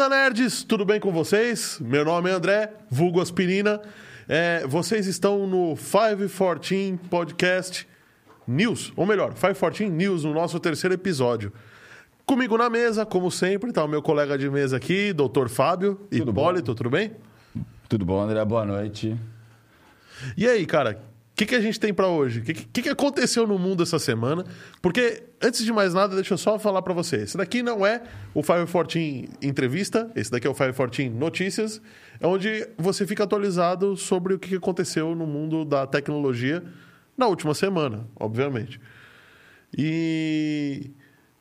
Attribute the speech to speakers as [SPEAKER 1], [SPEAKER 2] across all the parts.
[SPEAKER 1] banda, nerds? Tudo bem com vocês? Meu nome é André, vulgo Aspirina. É, vocês estão no 514 Podcast News, ou melhor, 514 News, no nosso terceiro episódio. Comigo na mesa, como sempre, está o meu colega de mesa aqui, Dr. Fábio
[SPEAKER 2] Tudo
[SPEAKER 1] Hipólito, tudo bem?
[SPEAKER 2] Tudo bom, André? Boa noite.
[SPEAKER 1] E aí, cara, que, que a gente tem para hoje? O que, que, que aconteceu no mundo essa semana? Porque, antes de mais nada, deixa eu só falar para você. Esse daqui não é o 514 Entrevista, esse daqui é o 514 Notícias, é onde você fica atualizado sobre o que aconteceu no mundo da tecnologia na última semana, obviamente. E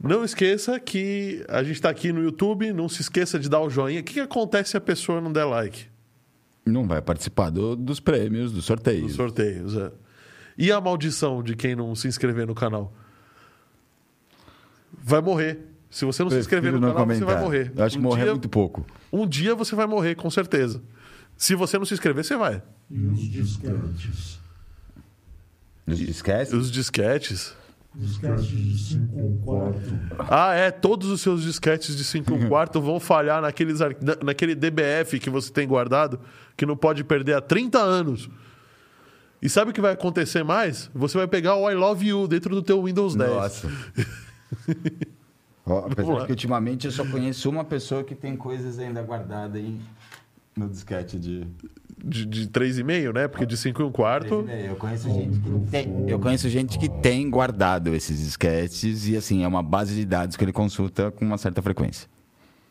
[SPEAKER 1] não esqueça que a gente está aqui no YouTube, não se esqueça de dar o joinha. O que, que acontece se a pessoa não der like?
[SPEAKER 2] Não vai participar do- dos prêmios, dos sorteios.
[SPEAKER 1] Dos sorteios, é. E a maldição de quem não se inscrever no canal? Vai morrer. Se você não se inscrever no
[SPEAKER 2] Prefiro
[SPEAKER 1] canal,
[SPEAKER 2] não
[SPEAKER 1] você vai
[SPEAKER 2] comentar.
[SPEAKER 1] morrer.
[SPEAKER 2] Eu acho que
[SPEAKER 1] Um
[SPEAKER 2] morrer
[SPEAKER 1] dia-
[SPEAKER 2] é muito pouco.
[SPEAKER 1] Um dia você vai morrer, com certeza. Se você não se inscrever, você vai.
[SPEAKER 3] E os disquetes.
[SPEAKER 2] Esquece?
[SPEAKER 1] Os disquetes.
[SPEAKER 3] Disquetes de 5 ou 4.
[SPEAKER 1] Ah, é. Todos os seus disquetes de 5 um quarto vão falhar naqueles, ar- na- naquele DBF que você tem guardado, que não pode perder há 30 anos. E sabe o que vai acontecer mais? Você vai pegar o I Love You dentro do teu Windows 10.
[SPEAKER 2] Nossa. Ó, apesar
[SPEAKER 1] lá.
[SPEAKER 2] que ultimamente eu só conheço uma pessoa que tem coisas ainda guardadas aí no disquete de.
[SPEAKER 1] De, de 3,5, né? Porque de 5 e um quarto.
[SPEAKER 2] Eu conheço gente que tem. Eu conheço gente que tem guardado esses disquetes e assim, é uma base de dados que ele consulta com uma certa frequência.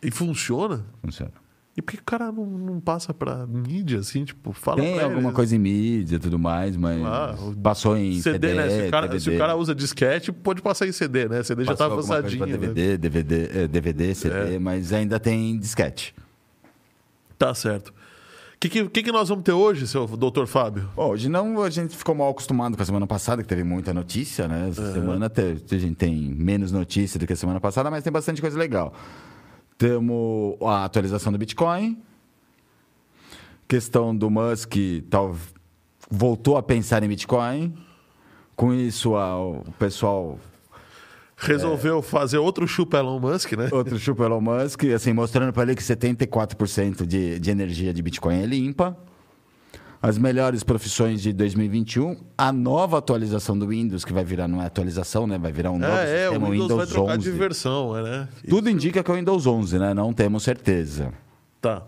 [SPEAKER 1] E funciona?
[SPEAKER 2] Funciona.
[SPEAKER 1] E por que o cara não, não passa pra mídia, assim? Tipo, fala
[SPEAKER 2] Tem
[SPEAKER 1] pra
[SPEAKER 2] alguma
[SPEAKER 1] eles.
[SPEAKER 2] coisa em mídia e tudo mais, mas
[SPEAKER 1] Ah,
[SPEAKER 2] passou em
[SPEAKER 1] CD,
[SPEAKER 2] CD,
[SPEAKER 1] né? Se o, cara,
[SPEAKER 2] DVD.
[SPEAKER 1] se o cara usa disquete, pode passar em CD, né? CD já tá
[SPEAKER 2] Passou alguma coisa
[SPEAKER 1] avançadinho.
[SPEAKER 2] pra
[SPEAKER 1] né?
[SPEAKER 2] DVD, DVD, eh, DVD, CD,
[SPEAKER 1] É.
[SPEAKER 2] mas ainda tem disquete.
[SPEAKER 1] Tá certo. O que, que, que nós vamos ter hoje, seu doutor Fábio?
[SPEAKER 2] Hoje não, a gente ficou mal acostumado com a semana passada, que teve muita notícia, né? Essa semana te- a gente tem menos notícia do que a semana passada, mas tem bastante coisa legal. Temos a atualização do Bitcoin, questão do Musk tal, voltou a pensar em Bitcoin. Com isso, o pessoal
[SPEAKER 1] Resolveu fazer outro chupa Elon Musk, né?
[SPEAKER 2] Outro chupa Elon Musk, assim, mostrando para ele que 74% de, de energia de Bitcoin é limpa. As melhores profissões de 2021. A nova atualização do Windows, que vai virar, não é atualização, né? Vai virar um novo
[SPEAKER 1] É, é, o
[SPEAKER 2] sistema
[SPEAKER 1] Windows, vai trocar
[SPEAKER 2] 11.
[SPEAKER 1] de versão, é, né?
[SPEAKER 2] Tudo indica que é o Windows 11, né? Não temos certeza.
[SPEAKER 1] Tá.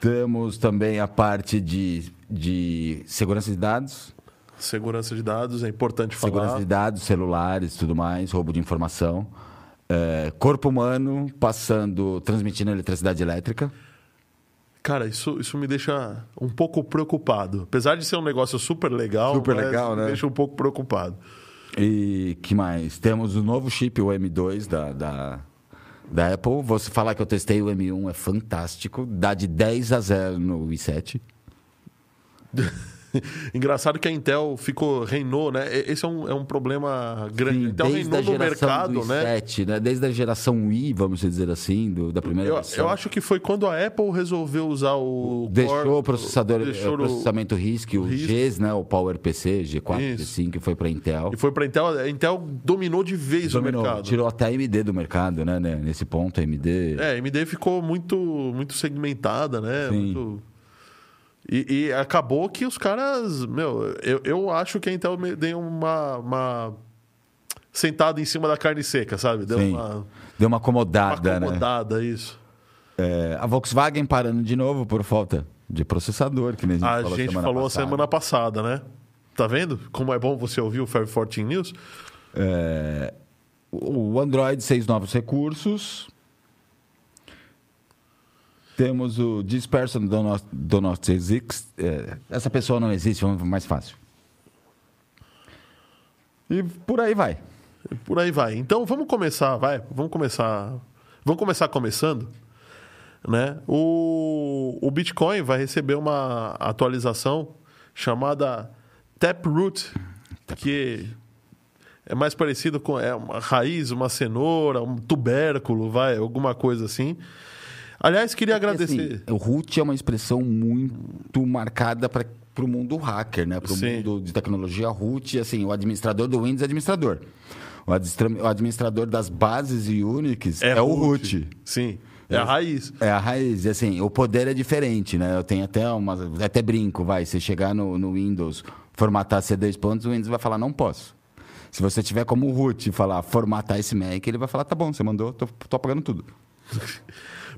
[SPEAKER 2] Temos também a parte de, de segurança de dados.
[SPEAKER 1] Segurança de dados, é importante
[SPEAKER 2] Segurança
[SPEAKER 1] falar.
[SPEAKER 2] de dados, celulares, tudo mais, roubo de informação. É, corpo humano passando, transmitindo eletricidade elétrica.
[SPEAKER 1] Cara, isso, isso me deixa um pouco preocupado. Apesar de ser um negócio super legal,
[SPEAKER 2] Super legal,
[SPEAKER 1] me
[SPEAKER 2] né?
[SPEAKER 1] deixa um pouco preocupado.
[SPEAKER 2] E que mais? Temos o novo chip, o M2 da, da, da Apple. Você falar que eu testei o M1 é fantástico. Dá de 10 a 0 no i7.
[SPEAKER 1] Engraçado que a Intel ficou, reinou, né? Esse é um, é um problema grande. a
[SPEAKER 2] Sim,
[SPEAKER 1] Intel reinou no mercado,
[SPEAKER 2] do
[SPEAKER 1] né?
[SPEAKER 2] i7, né? Desde a geração i, vamos dizer assim, do, da primeira
[SPEAKER 1] Eu,
[SPEAKER 2] versão.
[SPEAKER 1] eu acho que foi quando a Apple resolveu usar o.
[SPEAKER 2] Deixou
[SPEAKER 1] Core-
[SPEAKER 2] o processador,
[SPEAKER 1] deixou
[SPEAKER 2] o processamento RISC, o
[SPEAKER 1] RISC.
[SPEAKER 2] Gs, né? O PowerPC, G4,
[SPEAKER 1] Isso.
[SPEAKER 2] G5, que foi para Intel.
[SPEAKER 1] E foi para Intel. A Intel dominou de vez
[SPEAKER 2] Dominou,
[SPEAKER 1] o mercado.
[SPEAKER 2] tirou até a AMD do mercado, né? né? Nesse ponto, a AMD...
[SPEAKER 1] É, a AMD ficou muito, muito segmentada, né?
[SPEAKER 2] Sim.
[SPEAKER 1] Muito- E, e acabou que os caras. Meu, eu, eu acho que a Intel me- deu uma, uma. sentada em cima da carne seca, sabe? Deu
[SPEAKER 2] Sim.
[SPEAKER 1] uma, uma
[SPEAKER 2] Deu uma acomodada, né?
[SPEAKER 1] acomodada, isso.
[SPEAKER 2] É, a Volkswagen parando de novo por falta de processador, que nem a gente
[SPEAKER 1] A
[SPEAKER 2] falou
[SPEAKER 1] gente
[SPEAKER 2] semana
[SPEAKER 1] falou
[SPEAKER 2] passada.
[SPEAKER 1] semana passada, né? Tá vendo como é bom você ouvir o 514 News?
[SPEAKER 2] É, o Android, seis novos recursos. Temos o This person do not, do not exist. É, essa pessoa não existe, vamos mais fácil. E por aí vai.
[SPEAKER 1] Por aí vai. Então vamos começar, vai. Vamos começar. Vamos começar começando. Né? O, o Bitcoin vai receber uma atualização chamada Taproot, que é mais parecido com é uma raiz, uma cenoura, um tubérculo, vai, alguma coisa assim. Aliás, queria
[SPEAKER 2] Porque,
[SPEAKER 1] agradecer.
[SPEAKER 2] assim, o root é uma expressão muito marcada para o mundo hacker, né? Para o mundo de tecnologia root, assim, o administrador do Windows é administrador. O, o administrador das bases Unix é, o root.
[SPEAKER 1] Sim, é a raiz.
[SPEAKER 2] É a raiz, e assim, o poder é diferente, né? Eu tenho até uma, até brinco, vai, você chegar no, no Windows, formatar C2 pontos, o Windows vai falar, não posso. Se você tiver como root e falar, formatar esse Mac, ele vai falar, tá bom, você mandou, tô, tô apagando tudo.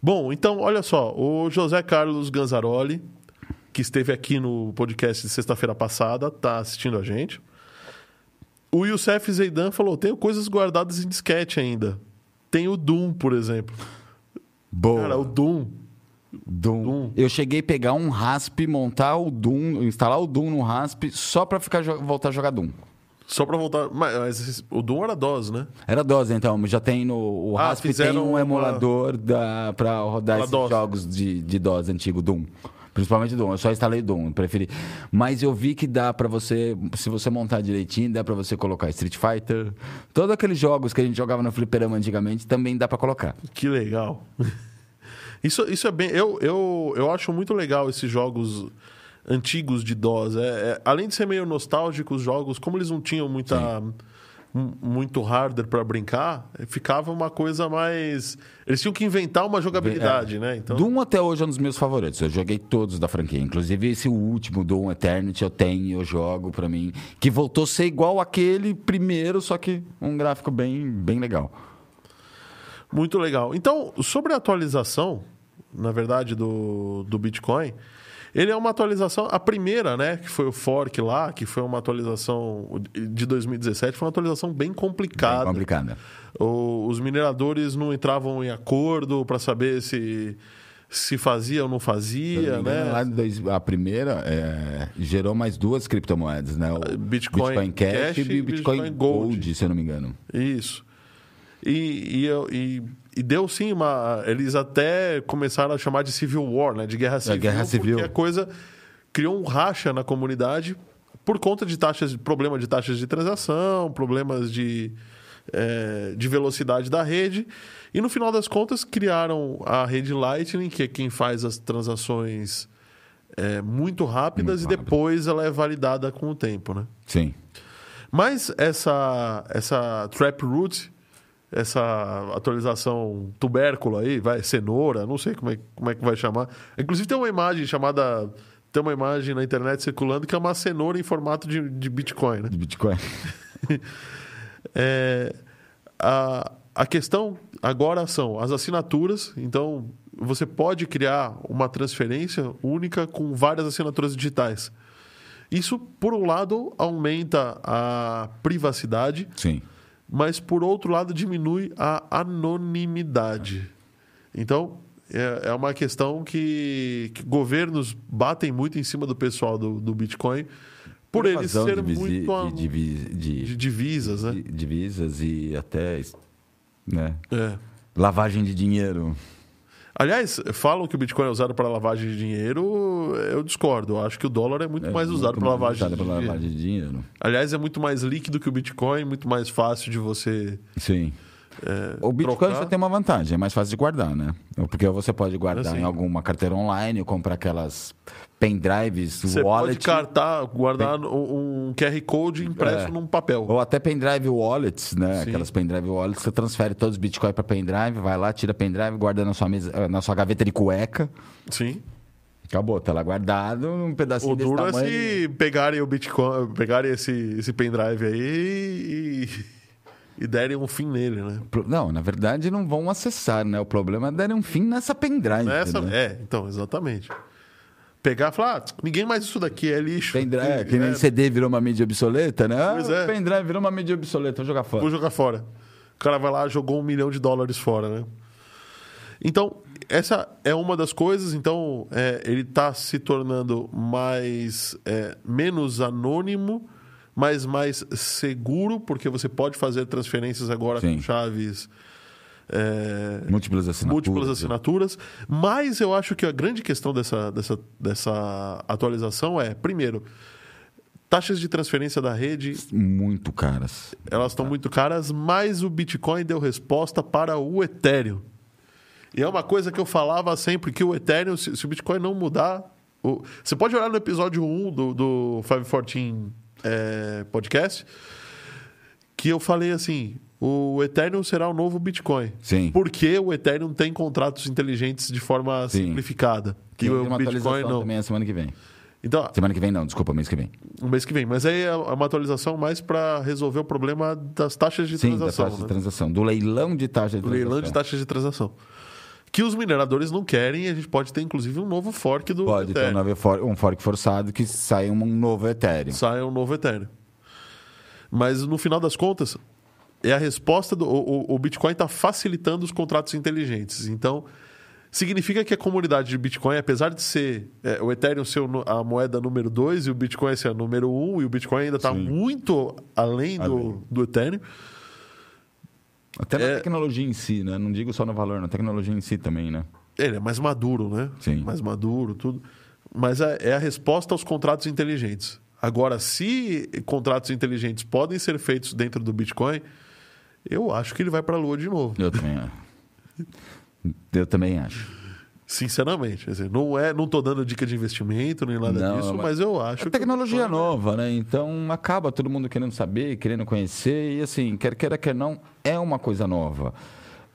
[SPEAKER 1] Bom, então, olha só. O José Carlos Ganzaroli, que esteve aqui no podcast de sexta-feira passada, tá assistindo a gente. O Youssef Zeidan falou: tenho coisas guardadas em disquete ainda. Tem o Doom, por exemplo.
[SPEAKER 2] Boa.
[SPEAKER 1] Cara, o Doom.
[SPEAKER 2] Doom.
[SPEAKER 1] Doom.
[SPEAKER 2] Eu cheguei a pegar um RASP, montar o Doom, instalar o Doom no RASP só pra ficar, voltar a jogar Doom.
[SPEAKER 1] Só pra voltar. Mas, mas o Doom era DOS, né?
[SPEAKER 2] Era DOS, então. Já tem no. O
[SPEAKER 1] Ah,
[SPEAKER 2] RASP tem um
[SPEAKER 1] uma-
[SPEAKER 2] emulador da, pra rodar
[SPEAKER 1] Pra
[SPEAKER 2] esses
[SPEAKER 1] DOS.
[SPEAKER 2] jogos de, de DOS antigo, Doom. Principalmente Doom. Eu só instalei Doom, preferi. Mas eu vi que dá pra você, se você montar direitinho, dá pra você colocar Street Fighter. Todos aqueles jogos que a gente jogava no fliperama antigamente também dá pra colocar.
[SPEAKER 1] Que legal. Isso, isso é bem. Eu, eu, eu acho muito legal esses jogos antigos de DOS. É, é- além de ser meio nostálgico, os jogos, como eles não tinham muita, muito hardware para brincar, ficava uma coisa mais. Eles tinham que inventar uma jogabilidade, né? Então,
[SPEAKER 2] Doom até hoje é um dos meus favoritos. Eu joguei todos da franquia. Inclusive esse último, Doom Eternity, eu tenho, eu jogo pra mim. Que voltou a ser igual aquele primeiro, só que um gráfico bem, bem legal.
[SPEAKER 1] Muito legal. Então, sobre a atualização, na verdade, do, do Bitcoin, ele é uma atualização, a primeira, né, que foi o fork lá, que foi uma atualização de 2017, foi uma atualização bem
[SPEAKER 2] Bem
[SPEAKER 1] complicada.
[SPEAKER 2] complicada.
[SPEAKER 1] O- os mineradores não entravam em acordo para saber se se fazia ou não fazia, né?
[SPEAKER 2] a primeira é, gerou mais duas criptomoedas, né? O
[SPEAKER 1] Bitcoin
[SPEAKER 2] Cash,
[SPEAKER 1] Cash
[SPEAKER 2] e o Bitcoin,
[SPEAKER 1] Bitcoin Gold.
[SPEAKER 2] Gold. se eu não me engano.
[SPEAKER 1] Isso. E, e, eu- e- e deu sim uma. Eles até começaram a chamar de Civil War, né? De guerra civil.
[SPEAKER 2] guerra civil.
[SPEAKER 1] Porque a coisa criou um racha na comunidade por conta de taxas, problema de taxas de transação, problemas de, eh, de velocidade da rede. E no final das contas criaram a rede Lightning, que é quem faz as transações eh, muito rápidas
[SPEAKER 2] Muito
[SPEAKER 1] e depois ela é validada com o tempo, né?
[SPEAKER 2] Sim.
[SPEAKER 1] Mas essa, essa Taproot, essa atualização tubérculo aí, vai, cenoura, não sei como é, como é que vai chamar. Inclusive tem uma imagem chamada. Tem uma imagem na internet circulando que é uma cenoura em formato de, de Bitcoin, né?
[SPEAKER 2] De Bitcoin.
[SPEAKER 1] É, a, a questão agora são as assinaturas. Então, você pode criar uma transferência única com várias assinaturas digitais. Isso, por um lado, aumenta a privacidade,
[SPEAKER 2] Sim.
[SPEAKER 1] Mas, por outro lado, diminui a anonimidade. Então, é, é uma questão que, que governos batem muito em cima do pessoal do, do Bitcoin por, ele
[SPEAKER 2] evasão
[SPEAKER 1] ser
[SPEAKER 2] de
[SPEAKER 1] muito a-
[SPEAKER 2] de, de-
[SPEAKER 1] de divisas, né?
[SPEAKER 2] divisas e até né,
[SPEAKER 1] É.
[SPEAKER 2] lavagem de dinheiro.
[SPEAKER 1] Aliás, falam que o Bitcoin é usado para lavagem de dinheiro, eu discordo. Eu acho que o dólar é muito
[SPEAKER 2] É
[SPEAKER 1] mais usado para lavagem, de
[SPEAKER 2] lavagem de dinheiro.
[SPEAKER 1] Aliás, é muito mais líquido que o Bitcoin, muito mais fácil de você.
[SPEAKER 2] Sim.
[SPEAKER 1] É,
[SPEAKER 2] O Bitcoin
[SPEAKER 1] trocar.
[SPEAKER 2] só tem uma vantagem, é mais fácil de guardar, né? Porque você pode guardar
[SPEAKER 1] Assim.
[SPEAKER 2] em alguma carteira online, ou comprar aquelas pendrives,
[SPEAKER 1] Você
[SPEAKER 2] wallet,
[SPEAKER 1] pode cartar, guardar um, um QR Code impresso
[SPEAKER 2] É.
[SPEAKER 1] num papel.
[SPEAKER 2] ou até pendrive wallets, né?
[SPEAKER 1] Sim.
[SPEAKER 2] Aquelas pendrive wallets, você transfere todos os Bitcoin para pendrive, vai lá, tira pendrive, guarda na sua mesa, na sua gaveta de cueca.
[SPEAKER 1] Sim.
[SPEAKER 2] Acabou, tá lá guardado, um pedacinho
[SPEAKER 1] O
[SPEAKER 2] desse
[SPEAKER 1] duro é se pegarem o Bitcoin, pegarem esse, esse pendrive aí e, e derem um fim nele, né?
[SPEAKER 2] Não, na verdade não vão acessar, né? O problema é darem um fim nessa pendrive.
[SPEAKER 1] Nessa,
[SPEAKER 2] né?
[SPEAKER 1] é, então, exatamente. Pegar e falar, ah, ninguém mais isso daqui é lixo.
[SPEAKER 2] Pendrive, é, que nem
[SPEAKER 1] É,
[SPEAKER 2] CD virou uma mídia obsoleta, né?
[SPEAKER 1] Pois
[SPEAKER 2] Ah,
[SPEAKER 1] é.
[SPEAKER 2] Pendrive virou uma mídia obsoleta, vou jogar fora.
[SPEAKER 1] Vou jogar fora. O cara vai lá, jogou um milhão de dólares fora, né? Então, essa é uma das coisas. Então, é, ele está se tornando mais é, menos anônimo, mas mais seguro, porque você pode fazer transferências agora
[SPEAKER 2] Sim.
[SPEAKER 1] com chaves. é,
[SPEAKER 2] Múltiplas assinaturas.
[SPEAKER 1] múltiplas assinaturas. Mas eu acho que a grande questão dessa, dessa, dessa atualização é, primeiro, taxas de transferência da rede
[SPEAKER 2] Muito caras.
[SPEAKER 1] elas estão muito caras, mas o Bitcoin deu resposta para o Ethereum. E é uma coisa que eu falava sempre, que o Ethereum, se, se o Bitcoin não mudar... o- Você pode olhar no episódio 1 do, do 514 é, podcast, que eu falei assim, o Ethereum será o novo Bitcoin.
[SPEAKER 2] Sim.
[SPEAKER 1] Porque o Ethereum tem contratos inteligentes de forma
[SPEAKER 2] Sim.
[SPEAKER 1] simplificada. Que o
[SPEAKER 2] uma
[SPEAKER 1] Bitcoin não.
[SPEAKER 2] também a semana que vem.
[SPEAKER 1] Então,
[SPEAKER 2] Semana que vem não, desculpa, mês que vem.
[SPEAKER 1] mês que vem. Mas aí é uma atualização mais para resolver o problema das taxas de
[SPEAKER 2] Sim, da
[SPEAKER 1] transação.
[SPEAKER 2] taxa
[SPEAKER 1] né?
[SPEAKER 2] de transação. Do leilão de taxa de
[SPEAKER 1] Do
[SPEAKER 2] transação.
[SPEAKER 1] leilão de taxas de transação. Que os mineradores não querem e a gente pode ter, inclusive, um novo fork do
[SPEAKER 2] Pode ter um,
[SPEAKER 1] Ethereum.
[SPEAKER 2] novo for- um fork forçado que saia um novo Ethereum.
[SPEAKER 1] Saia um novo Ethereum. Mas no final das contas, é a resposta do. O, o- Bitcoin está facilitando os contratos inteligentes. Então, significa que a comunidade de Bitcoin, apesar de ser é, o Ethereum ser a moeda número 2 e o Bitcoin ser a número 1, um, e o Bitcoin ainda está muito além,
[SPEAKER 2] Além.
[SPEAKER 1] Do, do Ethereum.
[SPEAKER 2] Até na
[SPEAKER 1] É-
[SPEAKER 2] tecnologia em si, né? Não digo só no valor, na tecnologia em si também, né?
[SPEAKER 1] Ele é mais maduro, né?
[SPEAKER 2] Sim.
[SPEAKER 1] Mais maduro, tudo. Mas é, é a resposta aos contratos inteligentes. Agora, se contratos inteligentes podem ser feitos dentro do Bitcoin, eu acho que ele vai para a lua de novo.
[SPEAKER 2] Eu também acho. Eu também acho.
[SPEAKER 1] Sinceramente. Dizer, não é, não tô dando dica de investimento nem nada
[SPEAKER 2] Não,
[SPEAKER 1] disso,
[SPEAKER 2] mas-
[SPEAKER 1] mas eu acho
[SPEAKER 2] A
[SPEAKER 1] que
[SPEAKER 2] tecnologia é
[SPEAKER 1] o Bitcoin-
[SPEAKER 2] nova, né? Então acaba todo mundo querendo saber, querendo conhecer. E assim, quer queira, quer não, é uma coisa nova.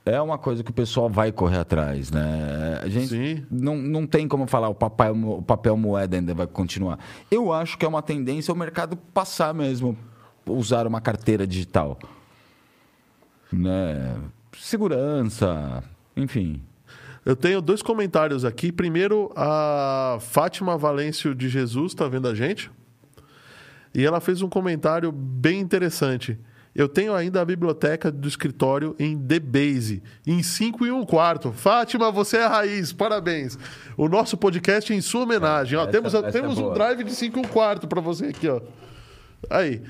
[SPEAKER 2] É uma coisa que o pessoal vai correr atrás, né? A gente
[SPEAKER 1] Sim.
[SPEAKER 2] não, não tem como falar o papel, o papel moeda ainda vai continuar. Eu acho que é uma tendência o mercado passar mesmo, usar uma carteira digital. Né? Segurança, enfim.
[SPEAKER 1] Eu tenho dois comentários aqui. Primeiro, a Fátima Valêncio de Jesus está vendo a gente. E ela fez um comentário bem interessante. Eu tenho ainda a biblioteca do escritório em DBase, em 5 e 1 quarto. Fátima, você é a raiz, parabéns. O nosso podcast é em sua homenagem. Ó,
[SPEAKER 2] Essa-
[SPEAKER 1] temos
[SPEAKER 2] essa é
[SPEAKER 1] temos um
[SPEAKER 2] boa.
[SPEAKER 1] drive de 5 e 1 quarto para você aqui. Ó. Aí.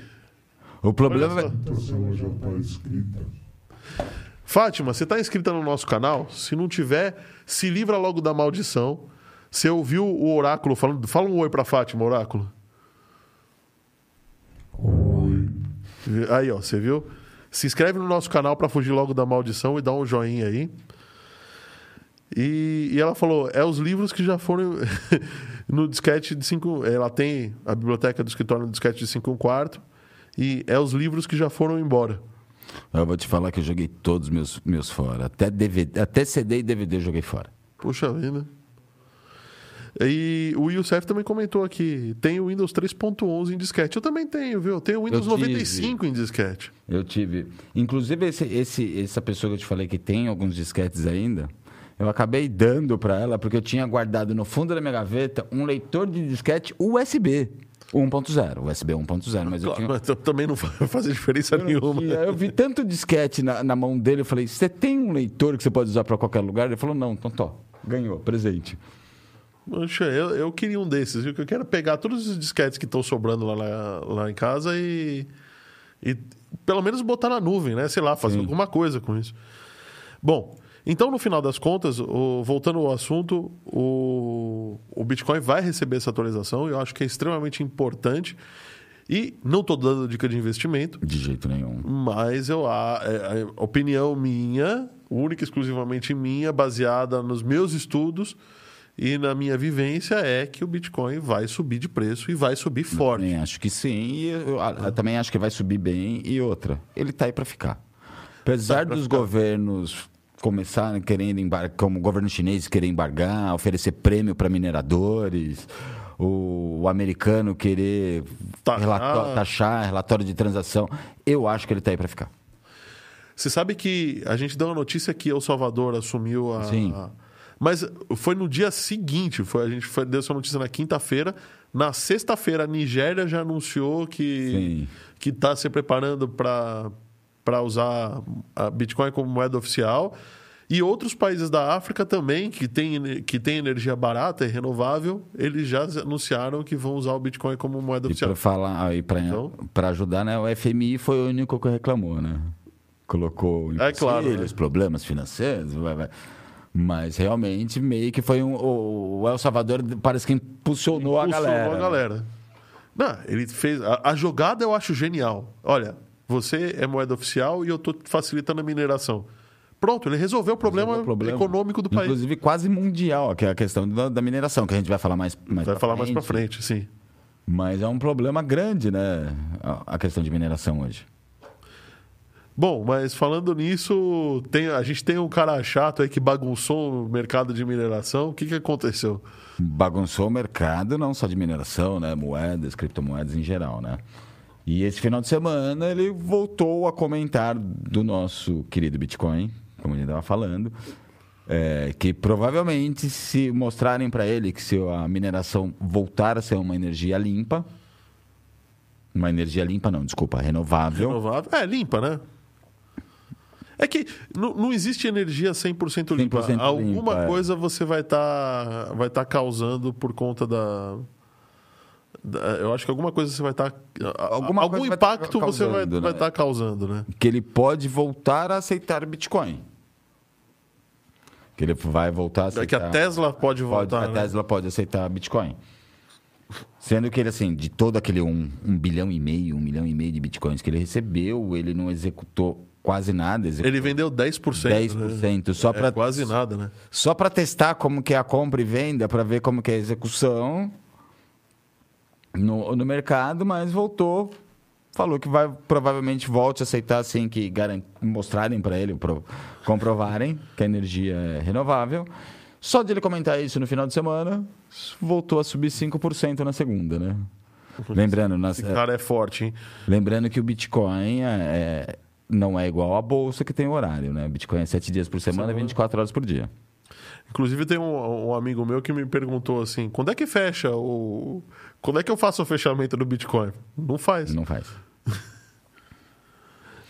[SPEAKER 2] O problema é.
[SPEAKER 1] Fátima, você está inscrita no nosso canal? Se não tiver, se livra logo da maldição. Você ouviu o oráculo falando? Fala um oi para Fátima, oráculo.
[SPEAKER 3] Oi.
[SPEAKER 1] Aí, ó, você viu? Se inscreve no nosso canal para fugir logo da maldição e dá um joinha aí. E, e ela falou: é os livros que já foram no disquete de 5. Ela tem a biblioteca do escritório no disquete de 5 um quarto. E é os livros que já foram embora.
[SPEAKER 2] Eu vou te falar que eu joguei todos os meus, meus fora. Até, DVD, até CD e DVD eu joguei fora.
[SPEAKER 1] Puxa vida. E o Youssef também comentou aqui: tem o Windows 3.11 em disquete. Eu também tenho, viu? Eu tenho o Windows
[SPEAKER 2] Eu tive.
[SPEAKER 1] 95 em disquete.
[SPEAKER 2] Eu tive. Inclusive, esse, esse, essa pessoa que eu te falei que tem alguns disquetes ainda, eu acabei dando para ela porque eu tinha guardado no fundo da minha gaveta um leitor de disquete USB 1.0. USB 1.0, mas eu
[SPEAKER 1] Claro,
[SPEAKER 2] tinha.
[SPEAKER 1] mas t- também não vai fazer diferença nenhuma.
[SPEAKER 2] E aí eu vi tanto disquete na, na mão dele, eu falei: Você tem um leitor que você pode usar para qualquer lugar? Ele falou: Não, então tó, ganhou, presente.
[SPEAKER 1] Poxa, eu, eu queria um desses, viu? Que eu quero pegar todos os disquetes que estão sobrando lá, lá, lá em casa e, e pelo menos botar na nuvem, né? Sei lá, fazer
[SPEAKER 2] Sim.
[SPEAKER 1] alguma coisa com isso. Bom, então no final das contas, o- voltando ao assunto, o, o Bitcoin vai receber essa atualização e eu acho que é extremamente importante. E não estou dando dica de investimento,
[SPEAKER 2] De jeito nenhum.
[SPEAKER 1] mas eu a, é, a opinião minha, única e exclusivamente minha, baseada nos meus estudos e na minha vivência, é que o Bitcoin vai subir de preço e vai subir forte.
[SPEAKER 2] Também acho que sim. E eu, eu- também acho que vai subir bem. E outra, ele tá aí para ficar. Apesar
[SPEAKER 1] Tá
[SPEAKER 2] dos
[SPEAKER 1] ficar.
[SPEAKER 2] governos começarem querendo embarcar, como o governo chinês querer embargar, oferecer prêmio para mineradores, o, americano querer
[SPEAKER 1] Taxar.
[SPEAKER 2] relato- taxar relatório de transação, eu acho que ele tá aí para ficar.
[SPEAKER 1] Você sabe que a gente deu uma notícia que El Salvador assumiu a.
[SPEAKER 2] Sim.
[SPEAKER 1] a- Mas foi no dia seguinte, foi, a gente foi, deu essa notícia na quinta-feira. Na sexta-feira, a Nigéria já anunciou que está se preparando para usar a Bitcoin como moeda oficial. E outros países da África também, que têm que tem energia barata e renovável, eles já anunciaram que vão usar o Bitcoin como moeda
[SPEAKER 2] E
[SPEAKER 1] oficial.
[SPEAKER 2] para falar, aí para
[SPEAKER 1] Então?
[SPEAKER 2] ajudar, né, o FMI foi o único que reclamou, né? Colocou
[SPEAKER 1] É claro, né?
[SPEAKER 2] problemas financeiros, vai, vai. mas realmente meio que foi um, o, El Salvador parece que impulsionou, a
[SPEAKER 1] Impulsionou
[SPEAKER 2] galera.
[SPEAKER 1] a galera. Não, ele fez. A, a jogada eu acho genial. Olha, você é moeda oficial e eu estou facilitando a mineração. Pronto, ele resolveu o problema,
[SPEAKER 2] O problema,
[SPEAKER 1] econômico do país.
[SPEAKER 2] Inclusive quase mundial, que é a questão da, da mineração, que a gente vai falar mais, mais
[SPEAKER 1] Vai falar mais pra frente, sim.
[SPEAKER 2] Mas é um problema grande, né? A a questão de mineração hoje.
[SPEAKER 1] Bom, mas falando nisso, tem, a gente tem um cara chato aí que bagunçou o mercado de mineração. O que, que aconteceu?
[SPEAKER 2] Bagunçou o mercado, não só de mineração, né? Moedas, criptomoedas em geral, né? E esse final de semana ele voltou a comentar do nosso querido Bitcoin, como gente estava falando, é, que provavelmente se mostrarem para ele que se a mineração voltar a ser uma energia limpa, uma energia limpa não, desculpa, renovável,
[SPEAKER 1] Renovável? É, limpa, né? É que não, não existe energia 100% limpa.
[SPEAKER 2] 100% limpa,
[SPEAKER 1] Alguma
[SPEAKER 2] é.
[SPEAKER 1] coisa você vai estar vai tá causando por conta da- Eu acho que alguma coisa você vai estar.
[SPEAKER 2] Alguma
[SPEAKER 1] algum
[SPEAKER 2] vai tá
[SPEAKER 1] impacto você vai
[SPEAKER 2] causando,
[SPEAKER 1] vai
[SPEAKER 2] né?
[SPEAKER 1] estar causando, né?
[SPEAKER 2] que ele pode voltar a aceitar Bitcoin. Que ele vai voltar a
[SPEAKER 1] É
[SPEAKER 2] aceitar.
[SPEAKER 1] que a Tesla pode
[SPEAKER 2] Tá. pode,
[SPEAKER 1] voltar.
[SPEAKER 2] a
[SPEAKER 1] né?
[SPEAKER 2] Tesla pode aceitar Bitcoin. Sendo que ele, assim, de todo aquele um, um bilhão e meio, um milhão e meio de Bitcoins que ele recebeu, ele não executou quase nada. Executou
[SPEAKER 1] Ele vendeu 10%.
[SPEAKER 2] 10%.
[SPEAKER 1] Né?
[SPEAKER 2] Só
[SPEAKER 1] É
[SPEAKER 2] para
[SPEAKER 1] quase nada, né?
[SPEAKER 2] só para testar como que é a compra e venda, para ver como que é a execução no, no mercado, mas voltou, falou que vai provavelmente volte a aceitar assim que garan- mostrarem para ele, pro- comprovarem que a energia é renovável. Só de ele comentar isso no final de semana, voltou a subir 5% na segunda, né? Lembrando, nas,
[SPEAKER 1] Esse cara é forte, hein?
[SPEAKER 2] lembrando que o Bitcoin é, é- não é igual à bolsa que tem horário, né? Bitcoin é 7 dias por semana, 24 horas por dia.
[SPEAKER 1] Inclusive, tem um, um amigo meu que me perguntou assim: quando é que fecha o. Quando é que eu faço o fechamento do Bitcoin? Não faz.
[SPEAKER 2] Não faz.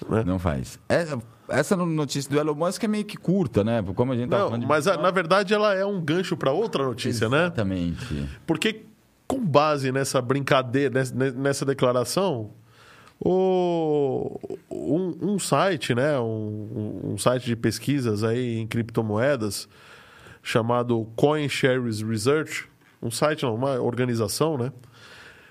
[SPEAKER 1] Né?
[SPEAKER 2] Não faz. É- essa notícia do Elon Musk é meio que curta, né? Como a gente
[SPEAKER 1] Não,
[SPEAKER 2] falando de
[SPEAKER 1] mas a- na verdade ela é um gancho para outra notícia, né?
[SPEAKER 2] Exatamente.
[SPEAKER 1] Porque com base nessa brincadeira, nessa, nessa declaração, o, um, um site, né, um, um site de pesquisas aí em criptomoedas chamado CoinShares Research, um site, não, uma organização, né,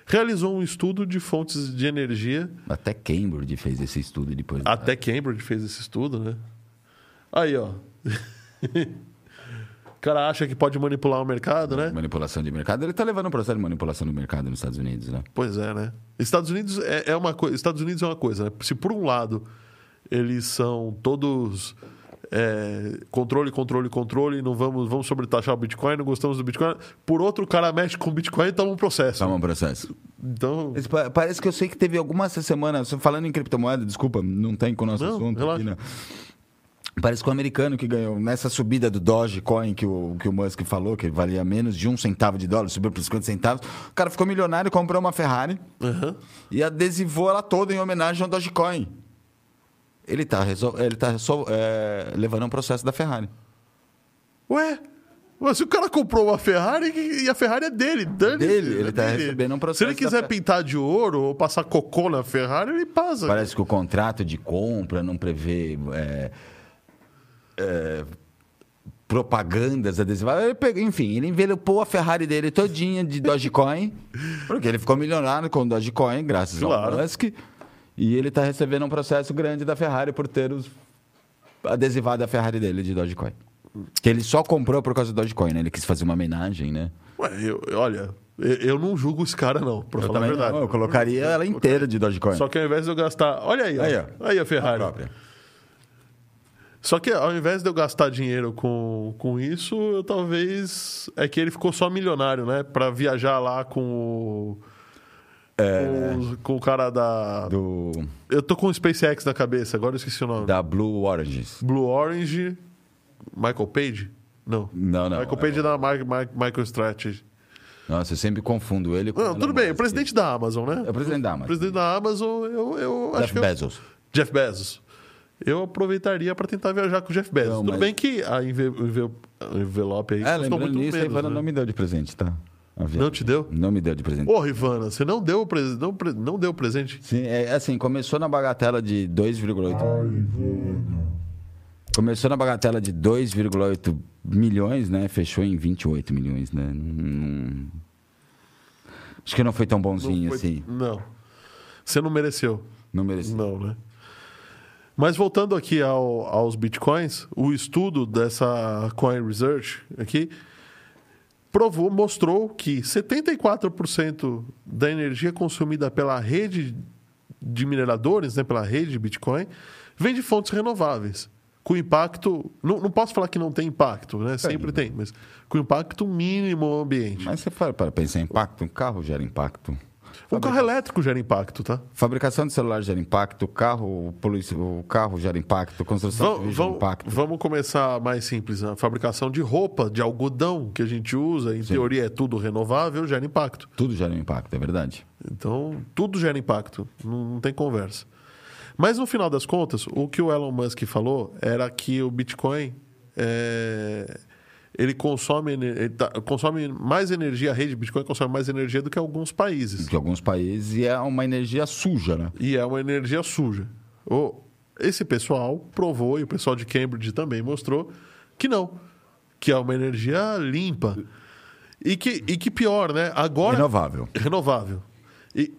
[SPEAKER 1] realizou um estudo de fontes de energia.
[SPEAKER 2] Até Cambridge fez esse estudo depois.
[SPEAKER 1] Até Cambridge fez esse estudo, né? Aí, ó. o cara acha que pode manipular o mercado, né?
[SPEAKER 2] Manipulação de mercado. Ele está levando um processo de manipulação do mercado nos Estados Unidos, né?
[SPEAKER 1] Pois é, né? Estados Unidos é, é uma coisa. Estados Unidos é uma coisa, né? Se por um lado eles são todos é, controle, controle, controle, não vamos, vamos sobretaxar o Bitcoin, não gostamos do Bitcoin. Por outro, o cara mexe com o Bitcoin e toma um processo.
[SPEAKER 2] Toma um processo.
[SPEAKER 1] Então,
[SPEAKER 2] Parece que eu sei que teve alguma essa semana, falando em criptomoeda, desculpa, não tem com o nosso
[SPEAKER 1] Não,
[SPEAKER 2] assunto
[SPEAKER 1] relaxa.
[SPEAKER 2] aqui, né? Parece que o americano que ganhou nessa subida do Dogecoin que o, que o Musk falou, que valia menos de um centavo de dólar, subiu para 50 centavos. O cara ficou milionário, comprou uma Ferrari
[SPEAKER 1] aham.
[SPEAKER 2] e adesivou ela toda em homenagem ao Dogecoin. Ele está ele tá resol- é, levando um processo da Ferrari.
[SPEAKER 1] Ué, mas se o cara comprou uma Ferrari e a Ferrari é dele, dane
[SPEAKER 2] Dele, ele tá recebendo um processo
[SPEAKER 1] Se ele quiser pintar de ouro ou passar cocô na Ferrari, ele passa.
[SPEAKER 2] Parece que o contrato de compra não prevê é, é, propagandas adesivadas. Ele pegou- enfim, ele envelopou a Ferrari dele todinha de Dogecoin, porque ele ficou milionário com o Dogecoin, graças
[SPEAKER 1] Claro.
[SPEAKER 2] ao Musk. E ele está recebendo um processo grande da Ferrari por ter os adesivado a Ferrari dele de Dogecoin. Que ele só comprou por causa do Dogecoin, né? Ele quis fazer uma homenagem, né?
[SPEAKER 1] Ué, eu, olha, eu, não julgo esse cara, não, pra
[SPEAKER 2] Eu
[SPEAKER 1] falar a verdade.
[SPEAKER 2] não, eu colocaria ela inteira de Dogecoin.
[SPEAKER 1] Só que ao invés de eu gastar. Olha aí, ó.
[SPEAKER 2] Aí,
[SPEAKER 1] Aí,
[SPEAKER 2] ó.
[SPEAKER 1] a Ferrari.
[SPEAKER 2] A.
[SPEAKER 1] Só que ao invés de eu gastar dinheiro com, com isso, eu talvez. É que ele ficou só milionário, né? Pra viajar lá com o. Com, o- com o cara da.
[SPEAKER 2] É. Do,
[SPEAKER 1] Eu tô com o SpaceX na cabeça, agora eu esqueci o nome.
[SPEAKER 2] da Blue Oranges.
[SPEAKER 1] Blue Orange. Michael Page? Não.
[SPEAKER 2] Não, não.
[SPEAKER 1] Michael Page é da Mar- Mar- MicroStrategy.
[SPEAKER 2] Nossa, eu sempre confundo ele com
[SPEAKER 1] Não, tudo bem, o
[SPEAKER 2] Musk.
[SPEAKER 1] presidente da Amazon, né?
[SPEAKER 2] É o presidente da
[SPEAKER 1] O
[SPEAKER 2] Amazon.
[SPEAKER 1] presidente da Amazon, eu, eu acho
[SPEAKER 2] Jeff
[SPEAKER 1] que. eu-
[SPEAKER 2] Bezos.
[SPEAKER 1] Jeff Bezos. Eu aproveitaria para tentar viajar com o Jeff Bezos.
[SPEAKER 2] Não,
[SPEAKER 1] Tudo
[SPEAKER 2] mas-
[SPEAKER 1] bem que a enve- o enve- o envelope aí
[SPEAKER 2] É, lembrando nisso, a
[SPEAKER 1] menos,
[SPEAKER 2] Ivana
[SPEAKER 1] né?
[SPEAKER 2] não me deu de presente, tá?
[SPEAKER 1] Não te deu?
[SPEAKER 2] Não me deu de presente.
[SPEAKER 1] Porra, Ivana, você não deu o presente. Não, pre- não deu o presente?
[SPEAKER 2] Sim, é assim, começou na bagatela de 2,8.
[SPEAKER 3] Ai, Ivana.
[SPEAKER 2] Começou na bagatela de 2,8 milhões, né? Fechou em 28 milhões, né? Não- Acho que não foi tão bonzinho
[SPEAKER 1] Não foi-
[SPEAKER 2] assim.
[SPEAKER 1] Não. Você não mereceu.
[SPEAKER 2] Não merecia.
[SPEAKER 1] Não, né? Mas voltando aqui ao- aos bitcoins, o estudo dessa Coin Research aqui provou, mostrou que 74% da energia consumida pela rede de mineradores, né, pela rede de Bitcoin, vem de fontes renováveis. Com impacto. Não, não posso falar que não tem impacto, né? Sempre tem, mas com impacto mínimo ao ambiente.
[SPEAKER 2] Mas você para para pensar em impacto, um carro gera impacto.
[SPEAKER 1] O carro elétrico gera impacto, tá?
[SPEAKER 2] Fabricação de celular gera impacto, o carro, o, polici- o carro gera impacto, construção
[SPEAKER 1] Vamos,
[SPEAKER 2] civil gera impacto.
[SPEAKER 1] vamos começar mais simples. A fabricação de roupa, de algodão que a gente usa, em teoria é tudo renovável, gera impacto.
[SPEAKER 2] Tudo gera impacto, é verdade.
[SPEAKER 1] Então, tudo gera impacto, não, não tem conversa. Mas no final das contas, o que o Elon Musk falou era que o Bitcoin é, ele consome, ele tá- consome mais energia, a rede Bitcoin consome mais energia do que alguns países.
[SPEAKER 2] De alguns países e é uma energia suja, né?
[SPEAKER 1] E é uma energia suja. O, esse pessoal provou, e o pessoal de Cambridge também mostrou, que não. Que é uma energia limpa. E que, e que pior, né? Agora.
[SPEAKER 2] Renovável.
[SPEAKER 1] Renovável. E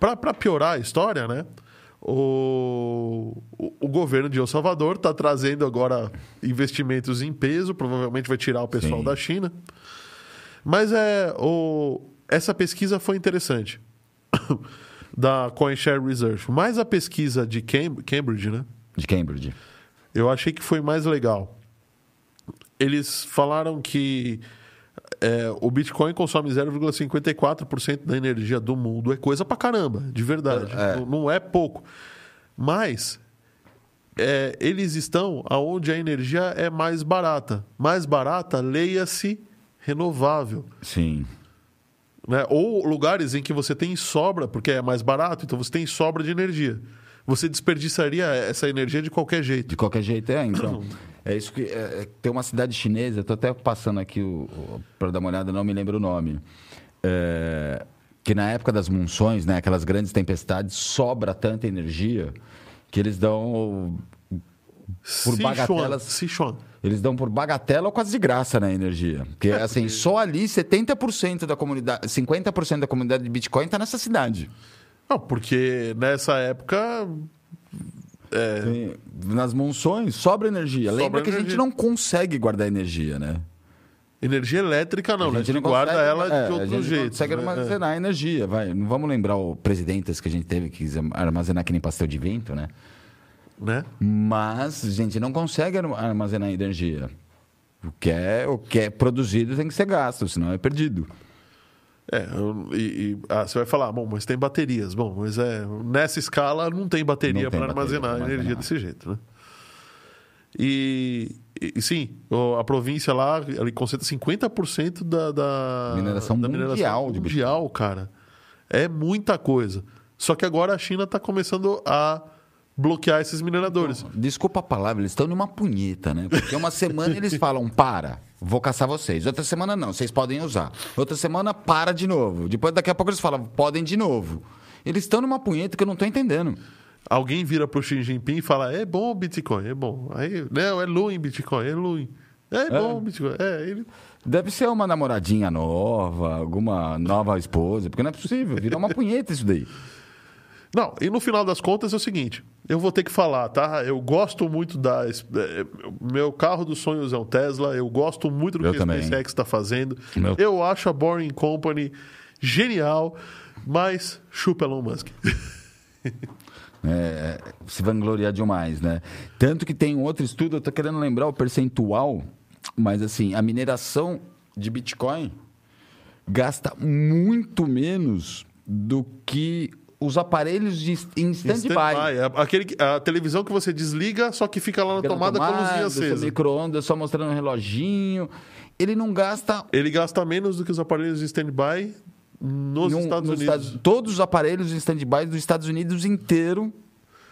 [SPEAKER 1] para piorar a história, né? O, o, o governo de El Salvador está trazendo agora investimentos em peso, provavelmente vai tirar o pessoal
[SPEAKER 2] Sim.
[SPEAKER 1] da China. Mas é o, essa pesquisa foi interessante. da CoinShare Research. Mas a pesquisa de Cam- Cambridge, né?
[SPEAKER 2] De Cambridge.
[SPEAKER 1] Eu achei que foi mais legal. Eles falaram que é, o Bitcoin consome 0,54% da energia do mundo. É coisa pra caramba, de verdade.
[SPEAKER 2] É.
[SPEAKER 1] Não, não é pouco. Mas é, eles estão aonde a energia é mais barata. Mais barata, leia-se renovável.
[SPEAKER 2] Sim.
[SPEAKER 1] Né? Ou lugares em que você tem sobra, porque é mais barato, então você tem sobra de energia. Você desperdiçaria essa energia de qualquer jeito.
[SPEAKER 2] De qualquer jeito, é, então. É isso que. é, é, tem uma cidade chinesa, estou até passando aqui para dar uma olhada, não me lembro o nome. É, que na época das monções, né, aquelas grandes tempestades, sobra tanta energia que eles dão. Por
[SPEAKER 1] Sichuan,
[SPEAKER 2] bagatelas.
[SPEAKER 1] Sichuan.
[SPEAKER 2] Eles dão por bagatela ou quase de graça na energia. Porque, assim, só ali 70% da comunidade, 50% da comunidade de Bitcoin está nessa cidade.
[SPEAKER 1] Não, porque nessa época. É,
[SPEAKER 2] Tem- Nas monções, sobra energia.
[SPEAKER 1] Sobra
[SPEAKER 2] Lembra que a gente
[SPEAKER 1] energia.
[SPEAKER 2] não consegue guardar energia, né?
[SPEAKER 1] energia elétrica não, né? a gente,
[SPEAKER 2] não
[SPEAKER 1] guarda
[SPEAKER 2] consegue-
[SPEAKER 1] ela de
[SPEAKER 2] é, a
[SPEAKER 1] outro
[SPEAKER 2] gente
[SPEAKER 1] jeito.
[SPEAKER 2] consegue
[SPEAKER 1] né?
[SPEAKER 2] armazenar energia, vai. Não vamos lembrar o presidentes que a gente teve que armazenar que nem pastel de vento, né?
[SPEAKER 1] É, né?
[SPEAKER 2] Mas a gente não consegue arma- armazenar energia. O que é, o que é produzido tem que ser gasto, senão é perdido.
[SPEAKER 1] É, e, e- ah, você vai falar, bom, mas tem baterias. Bom, mas é, nessa escala não tem bateria para armazenar
[SPEAKER 2] armazenar.
[SPEAKER 1] energia desse jeito, né? E, e- sim, a província lá, ele concentra 50% da, da
[SPEAKER 2] Mineração
[SPEAKER 1] da
[SPEAKER 2] mundial de
[SPEAKER 1] mundial, cara. É muita coisa. Só que agora a China está começando a bloquear esses mineradores.
[SPEAKER 2] Desculpa a palavra, eles estão numa punheta, né? Porque uma semana eles falam, para, vou caçar vocês. Outra semana não, vocês podem usar. Outra semana, para de novo. Depois, daqui a pouco eles falam, podem de novo. Eles estão numa punheta que eu não estou entendendo.
[SPEAKER 1] Alguém vira pro Xi Jinping e fala: é bom o Bitcoin, é bom. Aí, não, é ruim Bitcoin, é ruim. É bom o Bitcoin. É, ele...
[SPEAKER 2] Deve ser uma namoradinha nova, alguma nova esposa, porque não é possível, virou uma punheta isso daí.
[SPEAKER 1] Não, e no final das contas é o seguinte: eu vou ter que falar, tá? Eu gosto muito da. eh, Meu carro dos sonhos é um Tesla, eu gosto muito do
[SPEAKER 2] Eu
[SPEAKER 1] que
[SPEAKER 2] também.
[SPEAKER 1] a SpaceX está fazendo.
[SPEAKER 2] Meu-
[SPEAKER 1] Eu acho a Boring Company genial, mas chupa Elon Musk.
[SPEAKER 2] É, se vangloriar demais, né? Tanto que tem um outro estudo, eu tô querendo lembrar o percentual, mas assim, a mineração de Bitcoin gasta muito menos do que os aparelhos de, em stand-by.
[SPEAKER 1] Stand-by, é Aquele, que- a televisão que você desliga, só que fica lá na tomada, com a luzinha acesa.
[SPEAKER 2] micro-ondas só mostrando um reloginho. Ele não gasta
[SPEAKER 1] Ele gasta menos do que os aparelhos de stand-by nos
[SPEAKER 2] Num-
[SPEAKER 1] Estados
[SPEAKER 2] nos
[SPEAKER 1] Unidos.
[SPEAKER 2] Estados- todos os aparelhos em stand-by dos Estados Unidos inteiro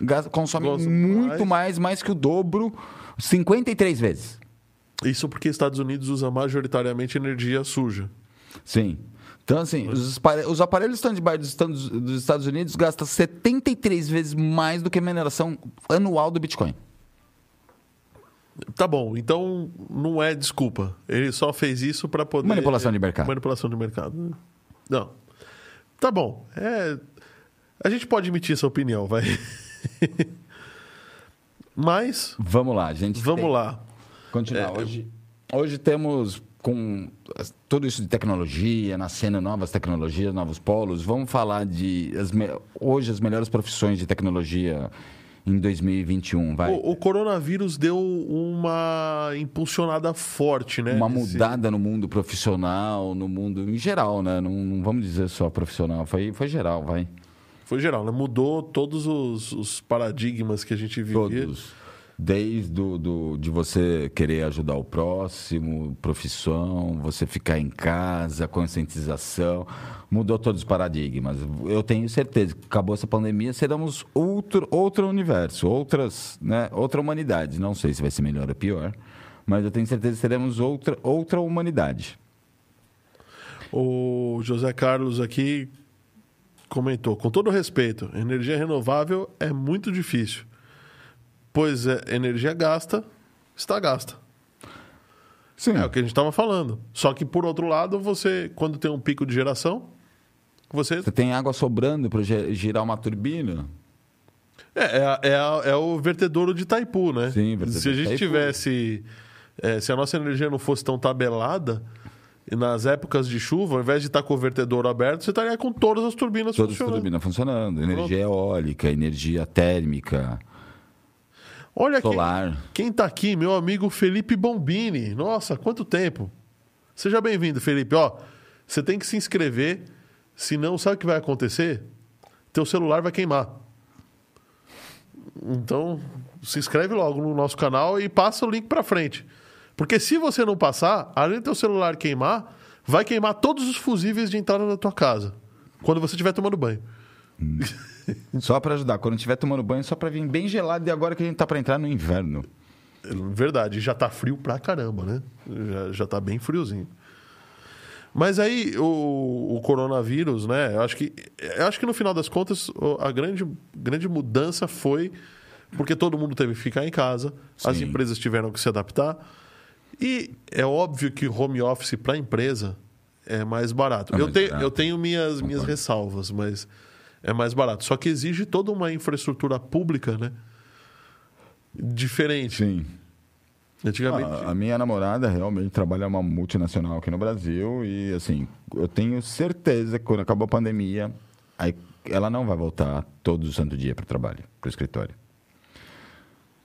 [SPEAKER 2] gas- consomem muito
[SPEAKER 1] mais.
[SPEAKER 2] mais, mais que o dobro, 53 vezes.
[SPEAKER 1] Isso porque Estados Unidos usa majoritariamente energia suja.
[SPEAKER 2] Sim. Então, assim, os, os aparelhos stand-by dos Estados, dos Estados Unidos gastam 73 vezes mais do que a mineração anual do Bitcoin.
[SPEAKER 1] Tá bom, então não é desculpa. Ele só fez isso para poder.
[SPEAKER 2] Manipulação de mercado.
[SPEAKER 1] Manipulação de mercado. Não. Tá bom. É... A gente pode emitir essa opinião, vai. Mas,
[SPEAKER 2] Vamos lá, gente.
[SPEAKER 1] vamos
[SPEAKER 2] tem-
[SPEAKER 1] lá.
[SPEAKER 2] Continuar.
[SPEAKER 1] É,
[SPEAKER 2] hoje, hoje temos com tudo isso de tecnologia, nascendo novas tecnologias, novos polos. Vamos falar de as me- hoje as melhores profissões de tecnologia em 2021, vai.
[SPEAKER 1] O, o coronavírus deu uma impulsionada forte, né?
[SPEAKER 2] Uma
[SPEAKER 1] Esse-
[SPEAKER 2] mudada no mundo profissional, no mundo em geral, né? Não, não vamos dizer só profissional, foi, foi geral, vai.
[SPEAKER 1] Foi geral, né? Mudou todos os, os paradigmas que a gente vivia.
[SPEAKER 2] Todos. Desde do, do, de você querer ajudar o próximo, profissão, você ficar em casa, conscientização, mudou todos os paradigmas. Eu tenho certeza que acabou essa pandemia, seremos outro, outro universo, outras, né, outra humanidade. Não sei se vai ser melhor ou pior, mas eu tenho certeza que seremos outra, outra humanidade.
[SPEAKER 1] O José Carlos aqui comentou: com todo respeito, energia renovável é muito difícil. Pois é, energia gasta, está gasta.
[SPEAKER 2] Sim.
[SPEAKER 1] É o que a gente estava falando. Só que, por outro lado, você, quando tem um pico de geração, você.
[SPEAKER 2] Você tem água sobrando para girar uma turbina?
[SPEAKER 1] É, é, é, é o vertedouro de Itaipu, né?
[SPEAKER 2] Sim, vertedouro
[SPEAKER 1] Se a gente
[SPEAKER 2] Itaipu.
[SPEAKER 1] tivesse. é, se a nossa energia não fosse tão tabelada, e nas épocas de chuva, ao invés de estar com o vertedouro aberto, você estaria com todas as turbinas
[SPEAKER 2] Todas as
[SPEAKER 1] funcionando.
[SPEAKER 2] turbinas funcionando. Energia eólica, energia térmica,
[SPEAKER 1] Olha quem,
[SPEAKER 2] solar.
[SPEAKER 1] quem tá aqui, meu amigo Felipe Bombini. Nossa, quanto tempo. Seja bem-vindo, Felipe. Ó, você tem que se inscrever, senão sabe o que vai acontecer? Teu celular vai queimar. Então, se inscreve logo no nosso canal e passa o link pra frente. Porque se você não passar, além do teu celular queimar, vai queimar todos os fusíveis de entrada da tua casa. Quando você estiver tomando banho.
[SPEAKER 2] Só para ajudar. Quando estiver tomando banho, só para vir bem gelado. E agora que a gente tá para entrar no inverno.
[SPEAKER 1] Verdade, já tá frio pra caramba, né? Já, já tá bem friozinho. Mas aí o, o coronavírus, né? Eu acho que, eu acho que no final das contas a grande, grande mudança foi porque todo mundo teve que ficar em casa, as
[SPEAKER 2] Sim.
[SPEAKER 1] empresas tiveram que se adaptar. E é óbvio que home office para a empresa é mais barato.
[SPEAKER 2] É
[SPEAKER 1] eu,
[SPEAKER 2] mais
[SPEAKER 1] tenho,
[SPEAKER 2] barato.
[SPEAKER 1] eu tenho minhas, minhas ressalvas, mas é mais barato. Só que exige toda uma infraestrutura pública, né? Diferente.
[SPEAKER 2] Sim.
[SPEAKER 1] Antigamente.
[SPEAKER 2] A, a minha namorada realmente trabalha uma multinacional aqui no Brasil. E, assim, eu tenho certeza que quando acabar a pandemia, aí ela não vai voltar todo o santo dia para o trabalho, para o escritório.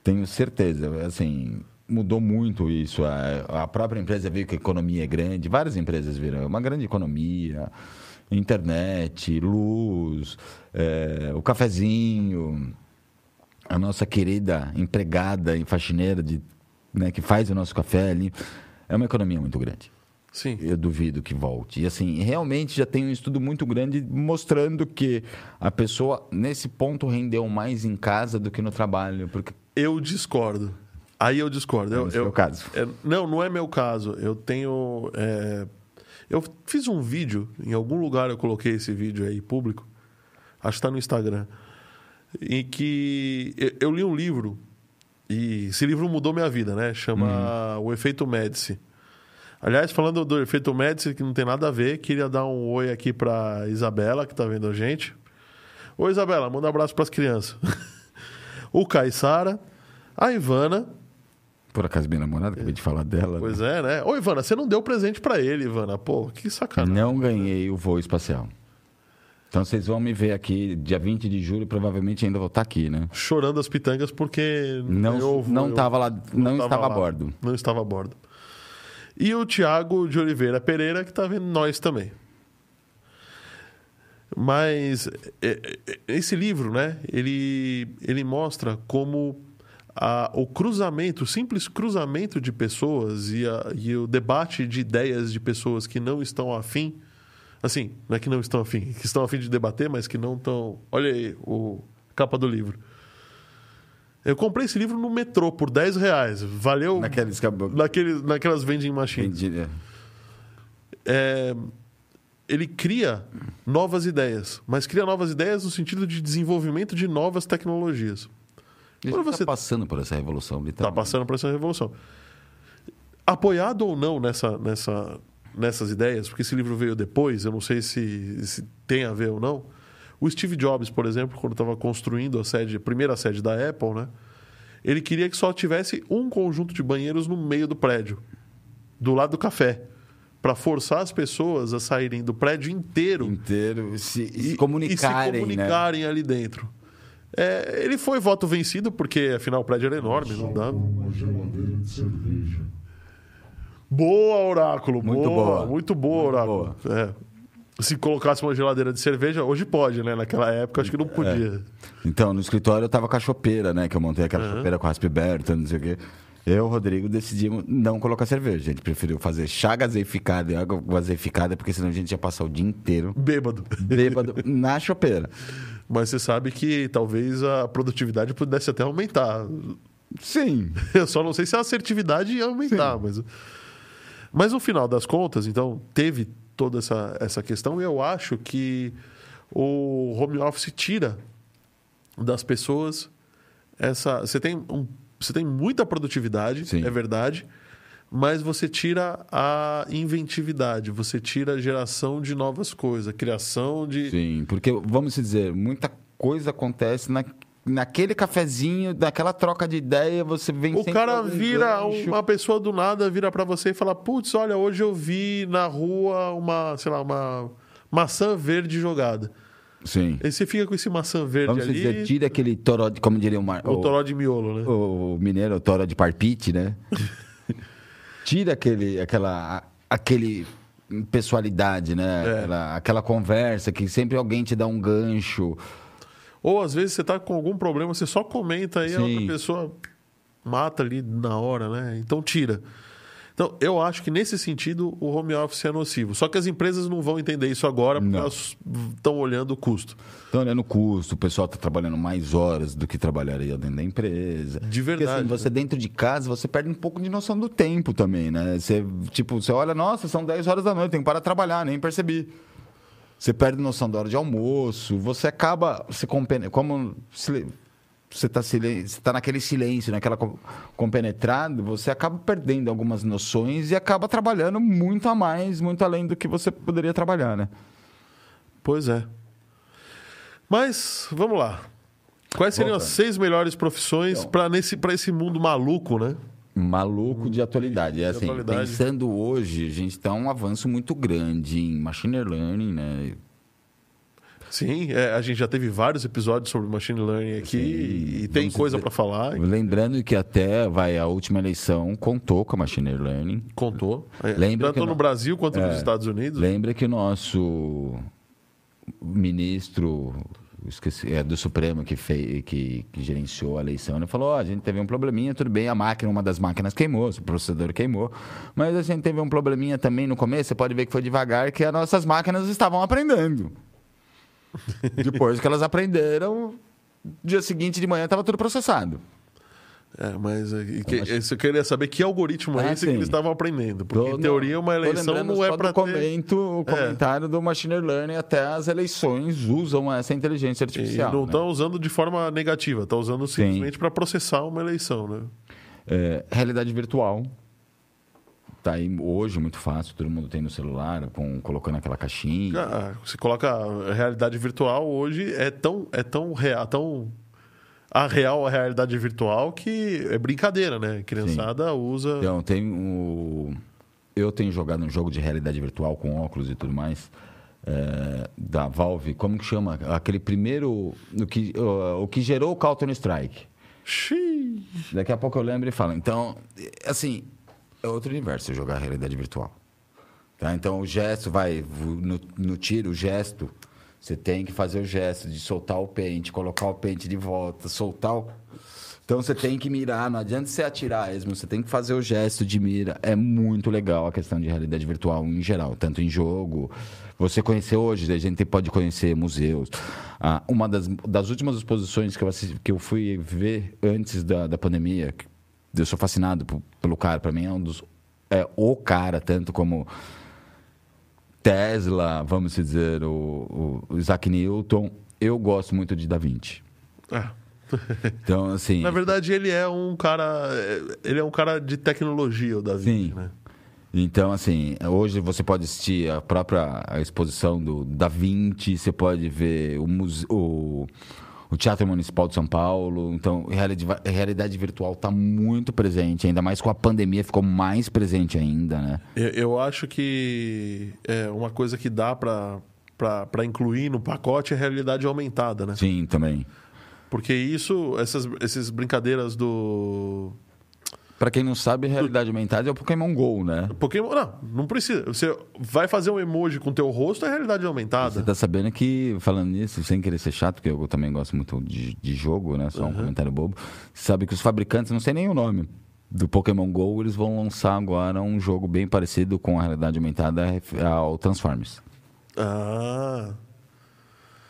[SPEAKER 2] Tenho certeza. Assim, mudou muito isso. A, a própria empresa viu que a economia é grande. Várias empresas viram. É uma grande economia. Internet, luz, eh, o cafezinho, a nossa querida empregada e faxineira de, né, que faz o nosso café ali. É uma economia muito grande.
[SPEAKER 1] Sim.
[SPEAKER 2] Eu duvido que volte. E assim, realmente já tem um estudo muito grande mostrando que a pessoa, nesse ponto, rendeu mais em casa do que no trabalho. Porque
[SPEAKER 1] Eu discordo. Aí eu discordo.
[SPEAKER 2] Não,
[SPEAKER 1] Eu,
[SPEAKER 2] é
[SPEAKER 1] eu-
[SPEAKER 2] o caso.
[SPEAKER 1] é, não, não é meu caso. Eu tenho. é, eu fiz um vídeo, em algum lugar eu coloquei esse vídeo aí público, acho que está no Instagram, em que eu, li um livro, e esse livro mudou minha vida, né? Chama O Efeito Médici. Aliás, falando do efeito Médici, que não tem nada a ver, queria dar um oi aqui para Isabela, que está vendo a gente. Oi, Isabela, manda um abraço para as crianças. o Caissara, a Ivana.
[SPEAKER 2] Por acaso minha namorada, acabei de falar dela.
[SPEAKER 1] Pois é, né? Ô, Ivana, você não deu presente para ele, Ivana. Pô, que sacanagem.
[SPEAKER 2] Não ganhei o voo espacial. Então vocês vão me ver aqui dia 20 de julho, provavelmente ainda vou estar aqui, né?
[SPEAKER 1] Chorando as pitangas porque.
[SPEAKER 2] Não,
[SPEAKER 1] eu-
[SPEAKER 2] não estava lá, não,
[SPEAKER 1] tava
[SPEAKER 2] estava a
[SPEAKER 1] lá.
[SPEAKER 2] bordo.
[SPEAKER 1] Não estava a bordo. E o Tiago de Oliveira Pereira, que tá vendo nós também. Mas é, é, esse livro, né? Ele, ele mostra como a- o cruzamento, o simples cruzamento de pessoas e, a- e o debate de ideias de pessoas que não estão afim. Assim, não é que não estão afim, que estão afim de debater, mas que não estão. Olha aí o a capa do livro. Eu comprei esse livro no metrô por 10 reais. Valeu
[SPEAKER 2] Naqueles
[SPEAKER 1] naqueles, naquelas vending machines.
[SPEAKER 2] Entendi.
[SPEAKER 1] É, ele cria novas ideias, mas cria novas ideias no sentido de desenvolvimento de novas tecnologias. Quando
[SPEAKER 2] está
[SPEAKER 1] você
[SPEAKER 2] passando por essa revolução,
[SPEAKER 1] está passando por essa revolução. Apoiado ou não nessa, nessa, nessas ideias, porque esse livro veio depois, eu não sei se, se tem a ver ou não. O Steve Jobs, por exemplo, quando estava construindo a sede, a primeira sede da Apple, né? Ele queria que só tivesse um conjunto de banheiros no meio do prédio, do lado do café, para forçar as pessoas a saírem do prédio inteiro
[SPEAKER 2] Inteiro, se,
[SPEAKER 1] e,
[SPEAKER 2] se comunicarem,
[SPEAKER 1] e se comunicarem ali dentro. É, ele foi voto vencido, porque afinal o prédio era enorme, não dava.
[SPEAKER 3] Uma geladeira de cerveja.
[SPEAKER 1] Boa, Oráculo.
[SPEAKER 2] Muito boa.
[SPEAKER 1] Muito boa,
[SPEAKER 2] Muito
[SPEAKER 1] Oráculo. É. Se colocasse uma geladeira de cerveja, hoje pode, né? Naquela época acho que não podia.
[SPEAKER 2] né? Então, no escritório eu tava com a chopeira, né? Que eu montei aquela chopeira com raspa aberta, não sei o quê. Eu e o Rodrigo decidimos não colocar cerveja. A gente preferiu fazer chá gaseificado e água gaseificada, porque senão a gente ia passar o dia inteiro
[SPEAKER 1] Bêbado.
[SPEAKER 2] bêbado na chopeira.
[SPEAKER 1] Mas você sabe que talvez a produtividade pudesse até aumentar.
[SPEAKER 2] Sim.
[SPEAKER 1] Eu só não sei se a assertividade ia aumentar, mas. Mas no final das contas, então, teve toda essa, essa questão, e eu acho que o home office tira das pessoas essa. Você tem, um, você tem muita produtividade,
[SPEAKER 2] Sim.
[SPEAKER 1] é verdade, mas você tira a inventividade, você tira a geração de novas coisas, a criação de.
[SPEAKER 2] Sim, porque, vamos dizer, muita coisa acontece na, naquele cafezinho, naquela troca de ideia, você vem
[SPEAKER 1] O cara vira,
[SPEAKER 2] gancho.
[SPEAKER 1] uma pessoa do nada vira pra você e fala: Putz, olha, hoje eu vi na rua uma, sei lá, uma maçã verde jogada.
[SPEAKER 2] Sim.
[SPEAKER 1] Aí você fica com esse maçã verde
[SPEAKER 2] Vamos
[SPEAKER 1] ali,
[SPEAKER 2] dizer, tira aquele toró, de, como diria o, Mar,
[SPEAKER 1] o toró de miolo, né?
[SPEAKER 2] o mineiro, o toró de parpite, né? tira aquele, aquela, aquele pessoalidade, né?
[SPEAKER 1] É.
[SPEAKER 2] Aquela, aquela conversa que sempre alguém te dá um gancho.
[SPEAKER 1] Ou às vezes você tá com algum problema, você só comenta aí, a outra pessoa mata ali na hora, né? Então tira. Então, eu acho que nesse sentido o home office é nocivo. Só que as empresas não vão entender isso agora porque
[SPEAKER 2] Não.
[SPEAKER 1] elas estão olhando o custo.
[SPEAKER 2] Então, olhando o custo, o pessoal está trabalhando mais horas do que trabalharia dentro da empresa.
[SPEAKER 1] De
[SPEAKER 2] Porque,
[SPEAKER 1] verdade,
[SPEAKER 2] assim, você dentro de casa, você perde um pouco de noção do tempo também, né? Você, tipo, você olha, nossa, são 10 horas da noite, tem que parar de trabalhar, nem percebi. Você perde noção da hora de almoço, você acaba se compene... como se- você está tá naquele silêncio, naquela com- compenetrado, você acaba perdendo algumas noções e acaba trabalhando muito a mais, muito além do que você poderia trabalhar, né?
[SPEAKER 1] Pois é. Mas, vamos lá. Quais seriam
[SPEAKER 2] Volta.
[SPEAKER 1] as seis melhores profissões
[SPEAKER 2] Então.
[SPEAKER 1] para nesse para esse mundo maluco, né?
[SPEAKER 2] Maluco de atualidade. É assim,
[SPEAKER 1] atualidade.
[SPEAKER 2] pensando hoje, a gente está um avanço muito grande em machine learning, né?
[SPEAKER 1] Sim, é, a gente já teve vários episódios sobre machine learning aqui
[SPEAKER 2] Sim,
[SPEAKER 1] e tem coisa para falar.
[SPEAKER 2] Lembrando que até vai a última eleição contou com a machine learning.
[SPEAKER 1] Contou. É,
[SPEAKER 2] Lembra
[SPEAKER 1] Tanto no Brasil quanto nos
[SPEAKER 2] É.
[SPEAKER 1] Estados Unidos.
[SPEAKER 2] Lembra que o nosso ministro esqueci, é, do Supremo que, fez, que, que gerenciou a eleição, ele falou, ó, a gente teve um probleminha, tudo bem, a máquina, uma das máquinas queimou, o processador queimou, mas a gente teve um probleminha também no começo, você pode ver que foi devagar, que as nossas máquinas estavam aprendendo. Depois que elas aprenderam, dia seguinte de manhã estava tudo processado.
[SPEAKER 1] É, mas é, e que,
[SPEAKER 2] mas-
[SPEAKER 1] eu queria saber que algoritmo é
[SPEAKER 2] Ah,
[SPEAKER 1] esse que
[SPEAKER 2] sim.
[SPEAKER 1] eles estavam aprendendo. Porque,
[SPEAKER 2] Tô-
[SPEAKER 1] em teoria, uma eleição não é para ter...
[SPEAKER 2] comento, o
[SPEAKER 1] É.
[SPEAKER 2] comentário do machine learning até as eleições usam essa inteligência
[SPEAKER 1] E
[SPEAKER 2] artificial.
[SPEAKER 1] não
[SPEAKER 2] né?
[SPEAKER 1] estão usando de forma negativa, estão usando simplesmente para processar uma eleição, né?
[SPEAKER 2] É, realidade virtual. Tá aí hoje muito fácil, todo mundo tem no celular, com, colocando aquela caixinha.
[SPEAKER 1] Ah, Você coloca a realidade virtual hoje é tão é tão real, tão a real a realidade virtual que é brincadeira, né? A criançada usa
[SPEAKER 2] Então, tem o. Eu tenho jogado um jogo de realidade virtual com óculos e tudo mais. é, da Valve, como que chama? Aquele primeiro. O que, o, o que gerou o Counter-Strike.
[SPEAKER 1] Xiii.
[SPEAKER 2] Daqui a pouco eu lembro e falo. Então, assim, é outro universo jogar realidade virtual. Tá? Então, o gesto vai. No, no tiro, o gesto. Você tem que fazer o gesto de soltar o pente, colocar o pente de volta, soltar o. Então você tem que mirar, não adianta você atirar mesmo, você tem que fazer o gesto de mira. É muito legal a questão de realidade virtual em geral, tanto em jogo. Você conhecer hoje, a gente pode conhecer museus. Ah, uma das, das últimas exposições que eu, assisti, que eu fui ver antes da, da pandemia, que eu sou fascinado por- pelo cara, para mim é um dos. É o cara, tanto como Tesla, vamos dizer, o, o Isaac Newton. Eu gosto muito de Da Vinci.
[SPEAKER 1] Ah.
[SPEAKER 2] Então, assim.
[SPEAKER 1] Na verdade, ele é um cara. Ele é um cara de tecnologia, o Davi,
[SPEAKER 2] Sim.
[SPEAKER 1] né?
[SPEAKER 2] Então, assim, hoje você pode assistir a própria exposição do Da Vinci, você pode ver o, muse- o, o Teatro Municipal de São Paulo. Então, realidade, realidade virtual está muito presente, ainda mais com a pandemia ficou mais presente ainda, né?
[SPEAKER 1] Eu, eu acho que é uma coisa que dá para para incluir no pacote é a realidade aumentada, né?
[SPEAKER 2] Sim, também.
[SPEAKER 1] Porque isso, essas, essas brincadeiras do.
[SPEAKER 2] Pra quem não sabe, realidade aumentada é o Pokémon GO, né?
[SPEAKER 1] Pokémon. Não, não precisa. Você vai fazer um emoji com teu rosto, é realidade aumentada.
[SPEAKER 2] Você tá sabendo que, falando nisso, sem querer ser chato, porque eu também gosto muito de, de jogo, né? Só um comentário bobo. Você sabe que os fabricantes, não sei nem o nome do Pokémon GO, eles vão lançar agora um jogo bem parecido com a realidade aumentada ao Transformers.
[SPEAKER 1] Ah.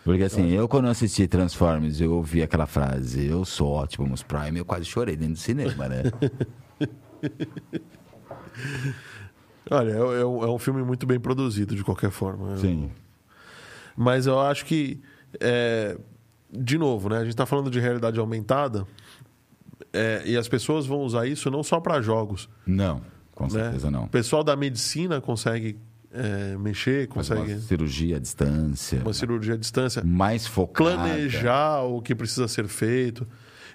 [SPEAKER 2] Porque assim, eu quando assisti Transformers, eu ouvi aquela frase, eu sou Optimus Prime, eu quase chorei dentro do cinema, né?
[SPEAKER 1] Olha, é, é um, é um filme muito bem produzido, de qualquer forma.
[SPEAKER 2] Sim.
[SPEAKER 1] Mas eu acho que, é, de novo, né? A gente está falando de realidade aumentada é, e as pessoas vão usar isso não só para jogos.
[SPEAKER 2] Não, com
[SPEAKER 1] né?
[SPEAKER 2] certeza não.
[SPEAKER 1] O pessoal da medicina consegue é, mexer, consegue
[SPEAKER 2] uma cirurgia à distância,
[SPEAKER 1] uma cirurgia à distância,
[SPEAKER 2] mais focada.
[SPEAKER 1] planejar o que precisa ser feito.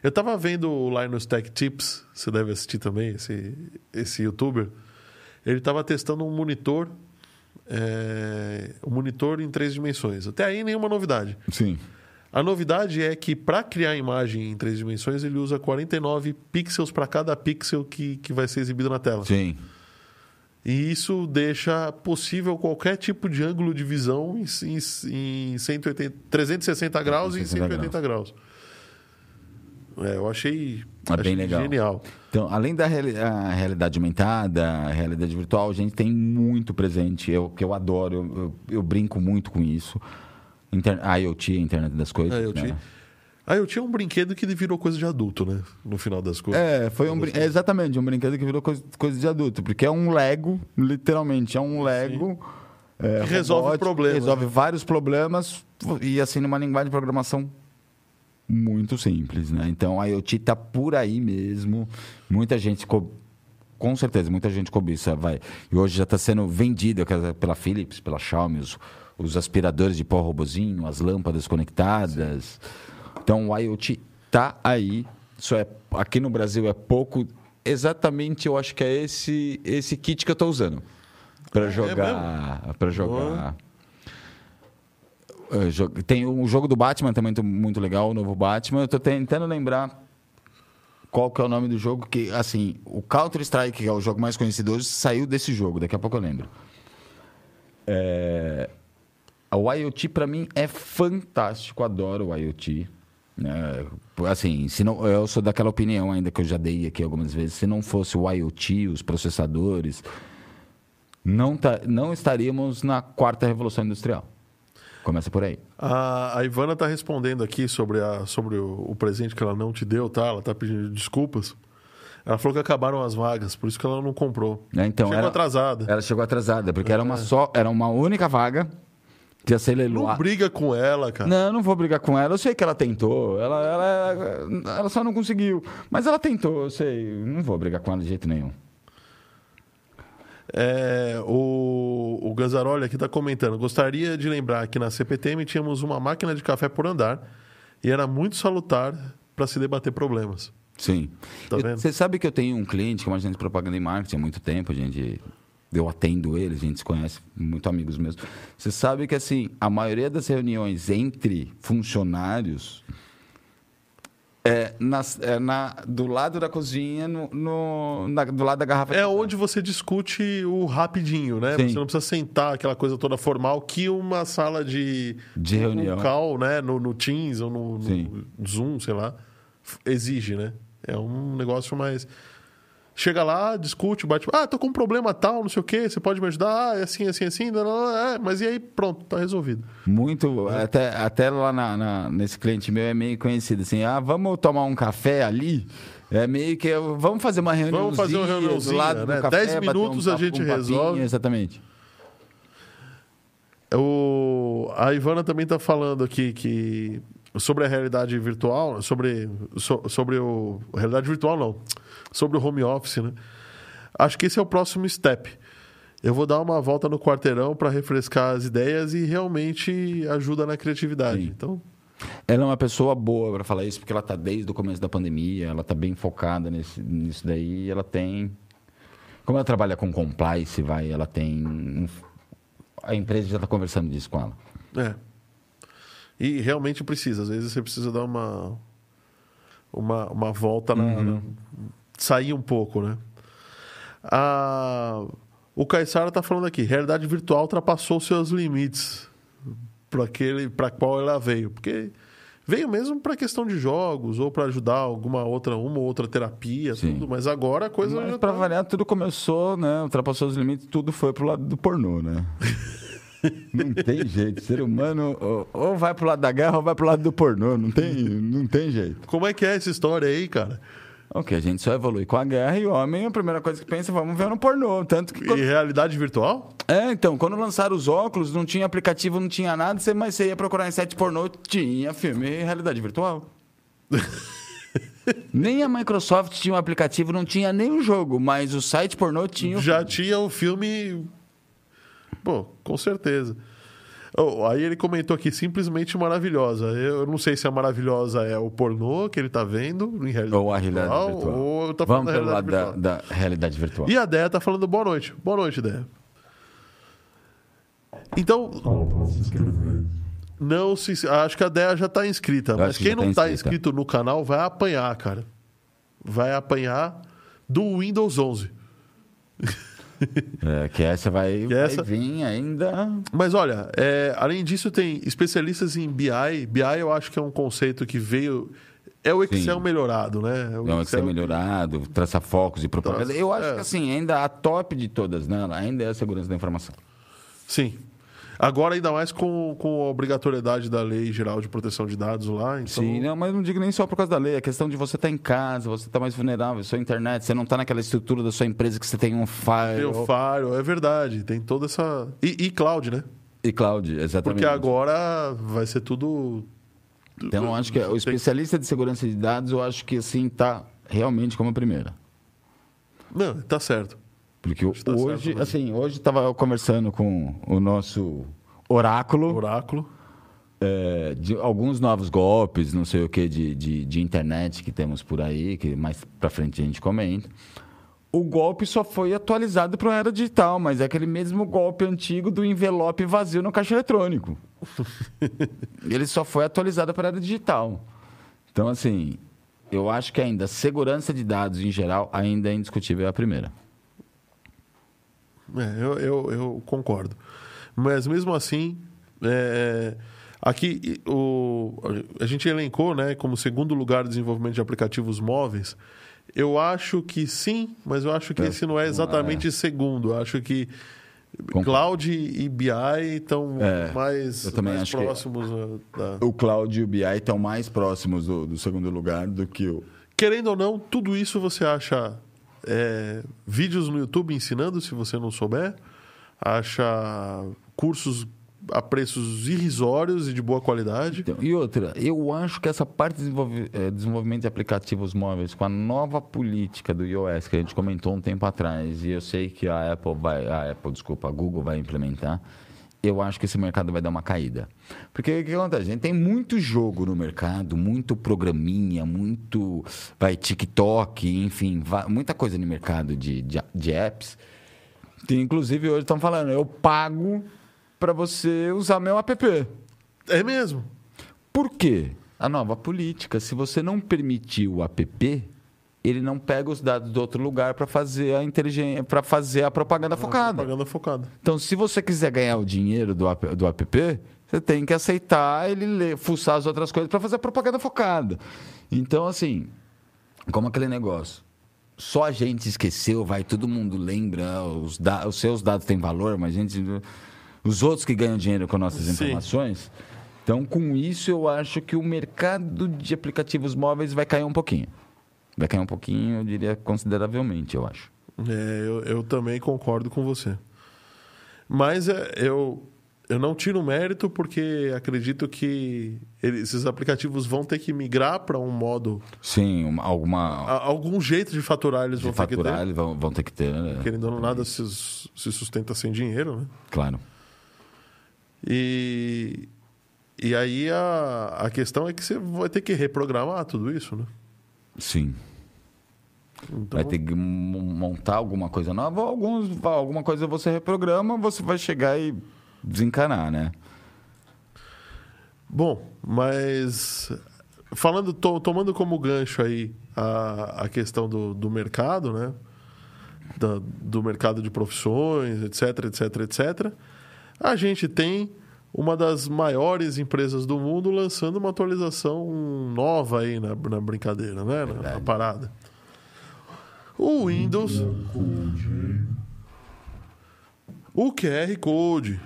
[SPEAKER 1] Eu estava vendo o Linus Tech Tips, você deve assistir também, esse, esse youtuber. Ele estava testando um monitor, é, um monitor em três dimensões. Até aí nenhuma novidade.
[SPEAKER 2] Sim.
[SPEAKER 1] A novidade é que para criar imagem em três dimensões ele usa 49 pixels para cada pixel que, que vai ser exibido na tela.
[SPEAKER 2] Sim.
[SPEAKER 1] E isso deixa possível qualquer tipo de ângulo de visão em, em, em 180, 360 graus e em 180 graus. É, eu achei,
[SPEAKER 2] É
[SPEAKER 1] achei
[SPEAKER 2] bem legal.
[SPEAKER 1] genial.
[SPEAKER 2] Então, além da reali- realidade aumentada, a realidade virtual, a gente tem muito presente, eu, que eu adoro, eu, eu- eu brinco muito com isso. Inter a IoT, a internet das coisas.
[SPEAKER 1] Eu,
[SPEAKER 2] né?
[SPEAKER 1] Aí eu tinha um brinquedo que virou coisa de adulto, né? No final das coisas.
[SPEAKER 2] É, foi um brin- é exatamente um brinquedo que virou coisa, coisa de adulto, porque é um Lego, literalmente, é um Lego. é,
[SPEAKER 1] Que resolve
[SPEAKER 2] robótico,
[SPEAKER 1] problemas,
[SPEAKER 2] Resolve
[SPEAKER 1] né?
[SPEAKER 2] vários problemas e assim numa linguagem de programação muito simples, né? Então a IoT tá por aí mesmo. Muita gente co- com certeza, muita gente cobiça, vai. E hoje já está sendo dizer, pela Philips, pela Xiaomi, os, os aspiradores de pó robozinho, as lâmpadas conectadas. Então o IoT tá aí. Só é aqui no Brasil é pouco. Exatamente, eu acho que é esse esse kit que eu estou usando para jogar, para jogar. Jo- Tem um jogo do Batman também muito, legal, o novo Batman. Eu tô tentando lembrar qual que é o nome do jogo que, assim, o Counter Strike, que é o jogo mais conhecido hoje, saiu desse jogo. Daqui a pouco eu lembro. É... O IoT para mim é fantástico, adoro o IoT. Né? Assim, se não, eu sou daquela opinião ainda que eu já dei aqui algumas vezes. Se não fosse o IoT, os processadores, não, tá, não estaríamos na quarta revolução industrial. Começa por aí.
[SPEAKER 1] A, a Ivana está respondendo aqui sobre, a, sobre o, o presente que ela não te deu, tá? Ela está pedindo desculpas. Ela falou que acabaram as vagas, por isso que ela não comprou.
[SPEAKER 2] Né? Então,
[SPEAKER 1] Chegou
[SPEAKER 2] ela-
[SPEAKER 1] atrasada.
[SPEAKER 2] Ela chegou atrasada, porque era uma só, era uma única vaga ia ser
[SPEAKER 1] Não briga com ela, cara.
[SPEAKER 2] Não, não vou brigar com ela. Eu sei que ela tentou. Ela, ela, ela só não conseguiu. Mas ela tentou, eu sei. Não vou brigar com ela de jeito nenhum.
[SPEAKER 1] É, o, o Ganzaroli aqui está comentando. Gostaria de lembrar que na CPTM tínhamos uma máquina de café por andar e era muito salutar para se debater problemas.
[SPEAKER 2] Sim.
[SPEAKER 1] Tá
[SPEAKER 2] Eu-? Você sabe que eu tenho um cliente que é uma agente de propaganda e marketing há muito tempo, a gente. Eu atendo ele, a gente se conhece, muito amigos mesmo. Você sabe que assim, a maioria das reuniões entre funcionários é, nas- é na, do lado da cozinha, no, no- na- do lado da garrafa.
[SPEAKER 1] É
[SPEAKER 2] de-
[SPEAKER 1] onde você discute o rapidinho, né?
[SPEAKER 2] Sim.
[SPEAKER 1] Você não precisa sentar aquela coisa toda formal que uma sala de,
[SPEAKER 2] De reunião.
[SPEAKER 1] um call, né? No, no Teams ou no, no. Zoom, sei lá, exige, né? É um negócio mais. Chega lá, discute, bate. Ah, tô com um problema tal, não sei o quê, você pode me ajudar? Ah, é assim, assim, assim. Não, não, não, é, mas e aí, pronto, tá resolvido.
[SPEAKER 2] Muito, até, até lá na- na- nesse cliente meu é meio conhecido assim, ah, vamos tomar um café ali? É meio que, vamos fazer uma reunião
[SPEAKER 1] Vamos fazer uma reuniãozinha,
[SPEAKER 2] do lado
[SPEAKER 1] né?
[SPEAKER 2] do café,
[SPEAKER 1] Dez
[SPEAKER 2] bater um
[SPEAKER 1] minutos a gente
[SPEAKER 2] um papinho,
[SPEAKER 1] resolve.
[SPEAKER 2] Exatamente.
[SPEAKER 1] O, a Ivana também está falando aqui que sobre a realidade virtual, sobre, so- sobre o. Realidade virtual não. Sobre o home office, né? Acho que esse é o próximo step. Eu vou dar uma volta no quarteirão para refrescar as ideias e realmente ajuda na criatividade.
[SPEAKER 2] Sim.
[SPEAKER 1] Então,
[SPEAKER 2] Ela é uma pessoa boa para falar isso, porque ela está desde o começo da pandemia, ela está bem focada nesse, nisso daí, ela tem... Como ela trabalha com compliance, vai, ela tem... um- a empresa já está conversando disso com ela.
[SPEAKER 1] É. E realmente precisa. Às vezes você precisa dar uma uma, uma volta na,
[SPEAKER 2] Uhum.
[SPEAKER 1] na- sair um pouco, né? A, o Caissara tá falando aqui, realidade virtual ultrapassou seus limites para aquele para qual ela veio, porque veio mesmo para questão de jogos ou para ajudar alguma outra uma ou outra terapia,
[SPEAKER 2] Sim.
[SPEAKER 1] tudo, mas agora a coisa
[SPEAKER 2] Mas para
[SPEAKER 1] tá-
[SPEAKER 2] variar, tudo começou, né? Ultrapassou os limites, tudo foi pro lado do pornô, né? não tem jeito. Ser humano ou, ou vai pro lado da guerra ou vai pro lado do pornô. Não tem, não tem jeito.
[SPEAKER 1] Como é que é essa história aí, cara?
[SPEAKER 2] Ok, a gente só evolui com a guerra e o homem, a primeira coisa que pensa, vamos ver no pornô. Tanto que.
[SPEAKER 1] E
[SPEAKER 2] quando-
[SPEAKER 1] realidade virtual?
[SPEAKER 2] É, então, quando lançaram os óculos, não tinha aplicativo, não tinha nada, você- mas você ia procurar em site pornô, tinha filme e realidade virtual. nem a Microsoft tinha um aplicativo, não tinha nem o jogo, mas o site pornô tinha o
[SPEAKER 1] Já tinha um filme. Pô, com certeza. Oh, aí ele comentou aqui, simplesmente maravilhosa. Eu não sei se a maravilhosa é o pornô que ele tá vendo em realidade
[SPEAKER 2] Ou a realidade virtual.
[SPEAKER 1] Ou eu tô falando
[SPEAKER 2] Vamos pelo lado da,
[SPEAKER 1] virtual.
[SPEAKER 2] da realidade virtual.
[SPEAKER 1] E a Déia tá falando boa noite. Boa noite, Déia. Então, não se. Acho que a Déia já tá inscrita. Mas
[SPEAKER 2] acho que
[SPEAKER 1] quem
[SPEAKER 2] já
[SPEAKER 1] não
[SPEAKER 2] tá
[SPEAKER 1] tá inscrito no canal vai apanhar, cara. Vai apanhar do Windows 11.
[SPEAKER 2] É, que essa vai,
[SPEAKER 1] Que
[SPEAKER 2] vai
[SPEAKER 1] essa-
[SPEAKER 2] vir ainda.
[SPEAKER 1] Mas olha, é, além disso, tem especialistas em BI. BI eu acho que é um conceito que veio. É o Excel
[SPEAKER 2] Sim.
[SPEAKER 1] melhorado, né? É o
[SPEAKER 2] Não, que ser melhorado, traçar focos e propaganda.
[SPEAKER 1] Traça-
[SPEAKER 2] Eu acho
[SPEAKER 1] é.
[SPEAKER 2] que assim, ainda a top de todas, né? Ainda é a segurança da informação.
[SPEAKER 1] Sim. Agora, ainda mais com, com a obrigatoriedade da Lei Geral de Proteção de Dados lá. Então,
[SPEAKER 2] Sim, não, mas não digo nem só por causa da lei. É questão de você estar em casa, você estar mais vulnerável, sua internet, você não está naquela estrutura da sua empresa que você tem um
[SPEAKER 1] Tem
[SPEAKER 2] file
[SPEAKER 1] o Firewall, é verdade. Tem toda essa. E, e cloud, né?
[SPEAKER 2] e cloud, exatamente.
[SPEAKER 1] Porque agora vai ser tudo.
[SPEAKER 2] Então, acho que o especialista de segurança de dados, eu acho que assim tá realmente como a primeira.
[SPEAKER 1] Não, tá certo.
[SPEAKER 2] Porque
[SPEAKER 1] Acho que tá
[SPEAKER 2] hoje,
[SPEAKER 1] certo,
[SPEAKER 2] assim, hoje estava conversando com o nosso oráculo.
[SPEAKER 1] Oráculo.
[SPEAKER 2] é, de alguns novos golpes, não sei o que, de, de, de internet que temos por aí, que mais pra frente a gente comenta. O golpe só foi atualizado para a era digital, mas é aquele mesmo golpe antigo do envelope vazio no caixa eletrônico. Ele só foi atualizado para a era digital. Então, assim, eu acho que ainda segurança de dados em geral ainda é indiscutível é a primeira.
[SPEAKER 1] É, eu, eu, eu concordo. Mas mesmo assim, é, aqui o, a gente elencou né, como segundo lugar de desenvolvimento de aplicativos móveis. Eu acho que sim, mas eu acho que
[SPEAKER 2] É,
[SPEAKER 1] esse não é exatamente segundo. Eu acho que
[SPEAKER 2] Concordo.
[SPEAKER 1] Cloud e BI estão
[SPEAKER 2] É,
[SPEAKER 1] mais,
[SPEAKER 2] eu também
[SPEAKER 1] mais próximos. da-
[SPEAKER 2] O cloud e o BI estão mais próximos do, do segundo lugar do que o.
[SPEAKER 1] Querendo ou não, tudo isso você acha é, vídeos no YouTube ensinando, se você não souber. Acha cursos a preços irrisórios e de boa qualidade.
[SPEAKER 2] Então, e outra, eu acho que essa parte de desenvolve- eh, desenvolvimento de aplicativos móveis com a nova política do iOS que a gente comentou um tempo atrás, e eu sei que a Apple vai, a Apple, desculpa, a Google vai implementar, eu acho que esse mercado vai dar uma caída. Porque o que acontece? A gente tem muito jogo no mercado, muito programinha, muito vai TikTok, enfim, va- muita coisa no mercado de, de, de apps. Que, inclusive hoje estão falando, eu pago para você usar meu app.
[SPEAKER 1] É mesmo.
[SPEAKER 2] Por quê? A nova política, se você não permitir o app, ele não pega os dados do outro lugar para fazer a inteligência, para fazer a propaganda focada.
[SPEAKER 1] Propaganda focada.
[SPEAKER 2] Então, se você quiser ganhar o dinheiro do app, do app você tem que aceitar ele ler, fuçar as outras coisas para fazer a propaganda focada. Então, assim, como aquele negócio. Só a gente esqueceu, vai, todo mundo lembra, os, da- os seus dados têm valor, mas a gente, os outros que ganham dinheiro com nossas
[SPEAKER 1] Sim.
[SPEAKER 2] informações. Então, com isso, eu acho que o mercado de aplicativos móveis vai cair um pouquinho. Vai cair um pouquinho, eu diria consideravelmente, eu acho.
[SPEAKER 1] É, eu, eu também concordo com você. Mas é, eu, eu não tiro mérito porque acredito que esses aplicativos vão ter que migrar para um modo.
[SPEAKER 2] Sim, uma- alguma.
[SPEAKER 1] a- algum jeito de faturar eles
[SPEAKER 2] de
[SPEAKER 1] vão
[SPEAKER 2] faturar,
[SPEAKER 1] ter que
[SPEAKER 2] eles vão, vão ter que ter.
[SPEAKER 1] ter.
[SPEAKER 2] né?
[SPEAKER 1] Querendo ou não, nada se, se sustenta sem dinheiro, né?
[SPEAKER 2] Claro.
[SPEAKER 1] E, E aí a, a questão é que você vai ter que reprogramar tudo isso, né?
[SPEAKER 2] Sim.
[SPEAKER 1] Então,
[SPEAKER 2] Vai ter que montar alguma coisa nova, ou alguns, alguma coisa você reprograma, você vai chegar e desencanar, né?
[SPEAKER 1] Bom, mas falando, to- tomando como gancho aí a, a questão do, do mercado, né? Da- do mercado de profissões, etc, etc, etc. A gente tem uma das maiores empresas do mundo lançando uma atualização nova aí na, na brincadeira, né? Na, na parada. O Windows, o QR Code.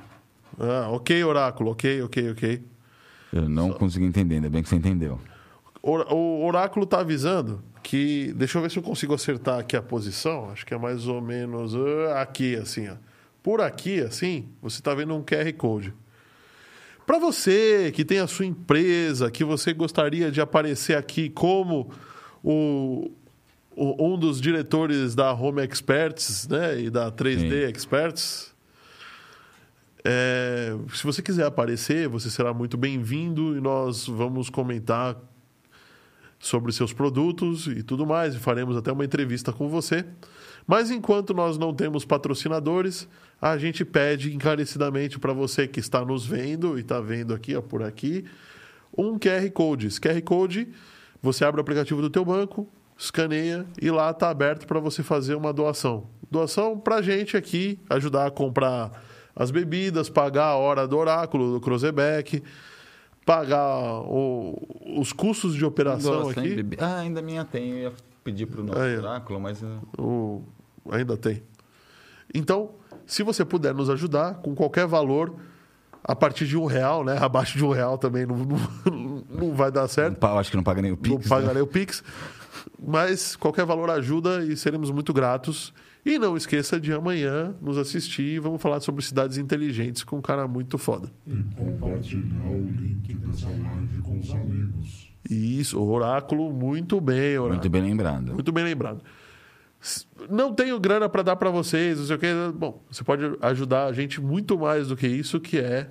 [SPEAKER 1] Ah, ok, Oráculo, ok, ok, ok.
[SPEAKER 2] Eu não consegui entender, ainda bem que você entendeu.
[SPEAKER 1] O oráculo está avisando que. Deixa eu ver se eu consigo acertar aqui a posição. Acho que é mais ou menos ah, aqui, assim. Ó. Por aqui, assim, você está vendo um QR Code. Para você que tem a sua empresa, que você gostaria de aparecer aqui como o, o- um dos diretores da Home Experts né, e da 3D Experts, é, se você quiser aparecer, você será muito bem-vindo e nós vamos comentar sobre seus produtos e tudo mais, e faremos até uma entrevista com você. Mas enquanto nós não temos patrocinadores, a gente pede encarecidamente para você que está nos vendo e está vendo aqui, ó, por aqui, um QR Code. Esse QR Code, você abre o aplicativo do teu banco, escaneia e lá está aberto para você fazer uma doação. Doação para a gente aqui, ajudar a comprar as bebidas, pagar a hora do oráculo, do Cruzebeck, pagar o- os custos de operação
[SPEAKER 2] Doação
[SPEAKER 1] aqui.
[SPEAKER 2] em bebi- Ah, ainda minha tem. Eu ia pedir pro nosso
[SPEAKER 1] Aí,
[SPEAKER 2] oráculo, mas.
[SPEAKER 1] O- Ainda tem. Então, se você puder nos ajudar com qualquer valor, a partir de um real, né? Abaixo de um real também não, não, não vai dar
[SPEAKER 2] não
[SPEAKER 1] certo.
[SPEAKER 2] eu acho que não paga nem o
[SPEAKER 1] Não
[SPEAKER 2] Pix.
[SPEAKER 1] pagarei
[SPEAKER 2] né?
[SPEAKER 1] o Pix. Mas qualquer valor ajuda e seremos muito gratos. E não esqueça de amanhã nos assistir. Vamos falar sobre cidades inteligentes com um cara muito foda.
[SPEAKER 3] E compartilhar o link dessa live com os amigos.
[SPEAKER 1] Isso, oráculo, muito bem, oráculo.
[SPEAKER 2] Muito bem lembrado.
[SPEAKER 1] Muito bem lembrado. Não tenho grana para dar para vocês, não sei o que. Bom, você pode ajudar a gente muito mais do que isso, que é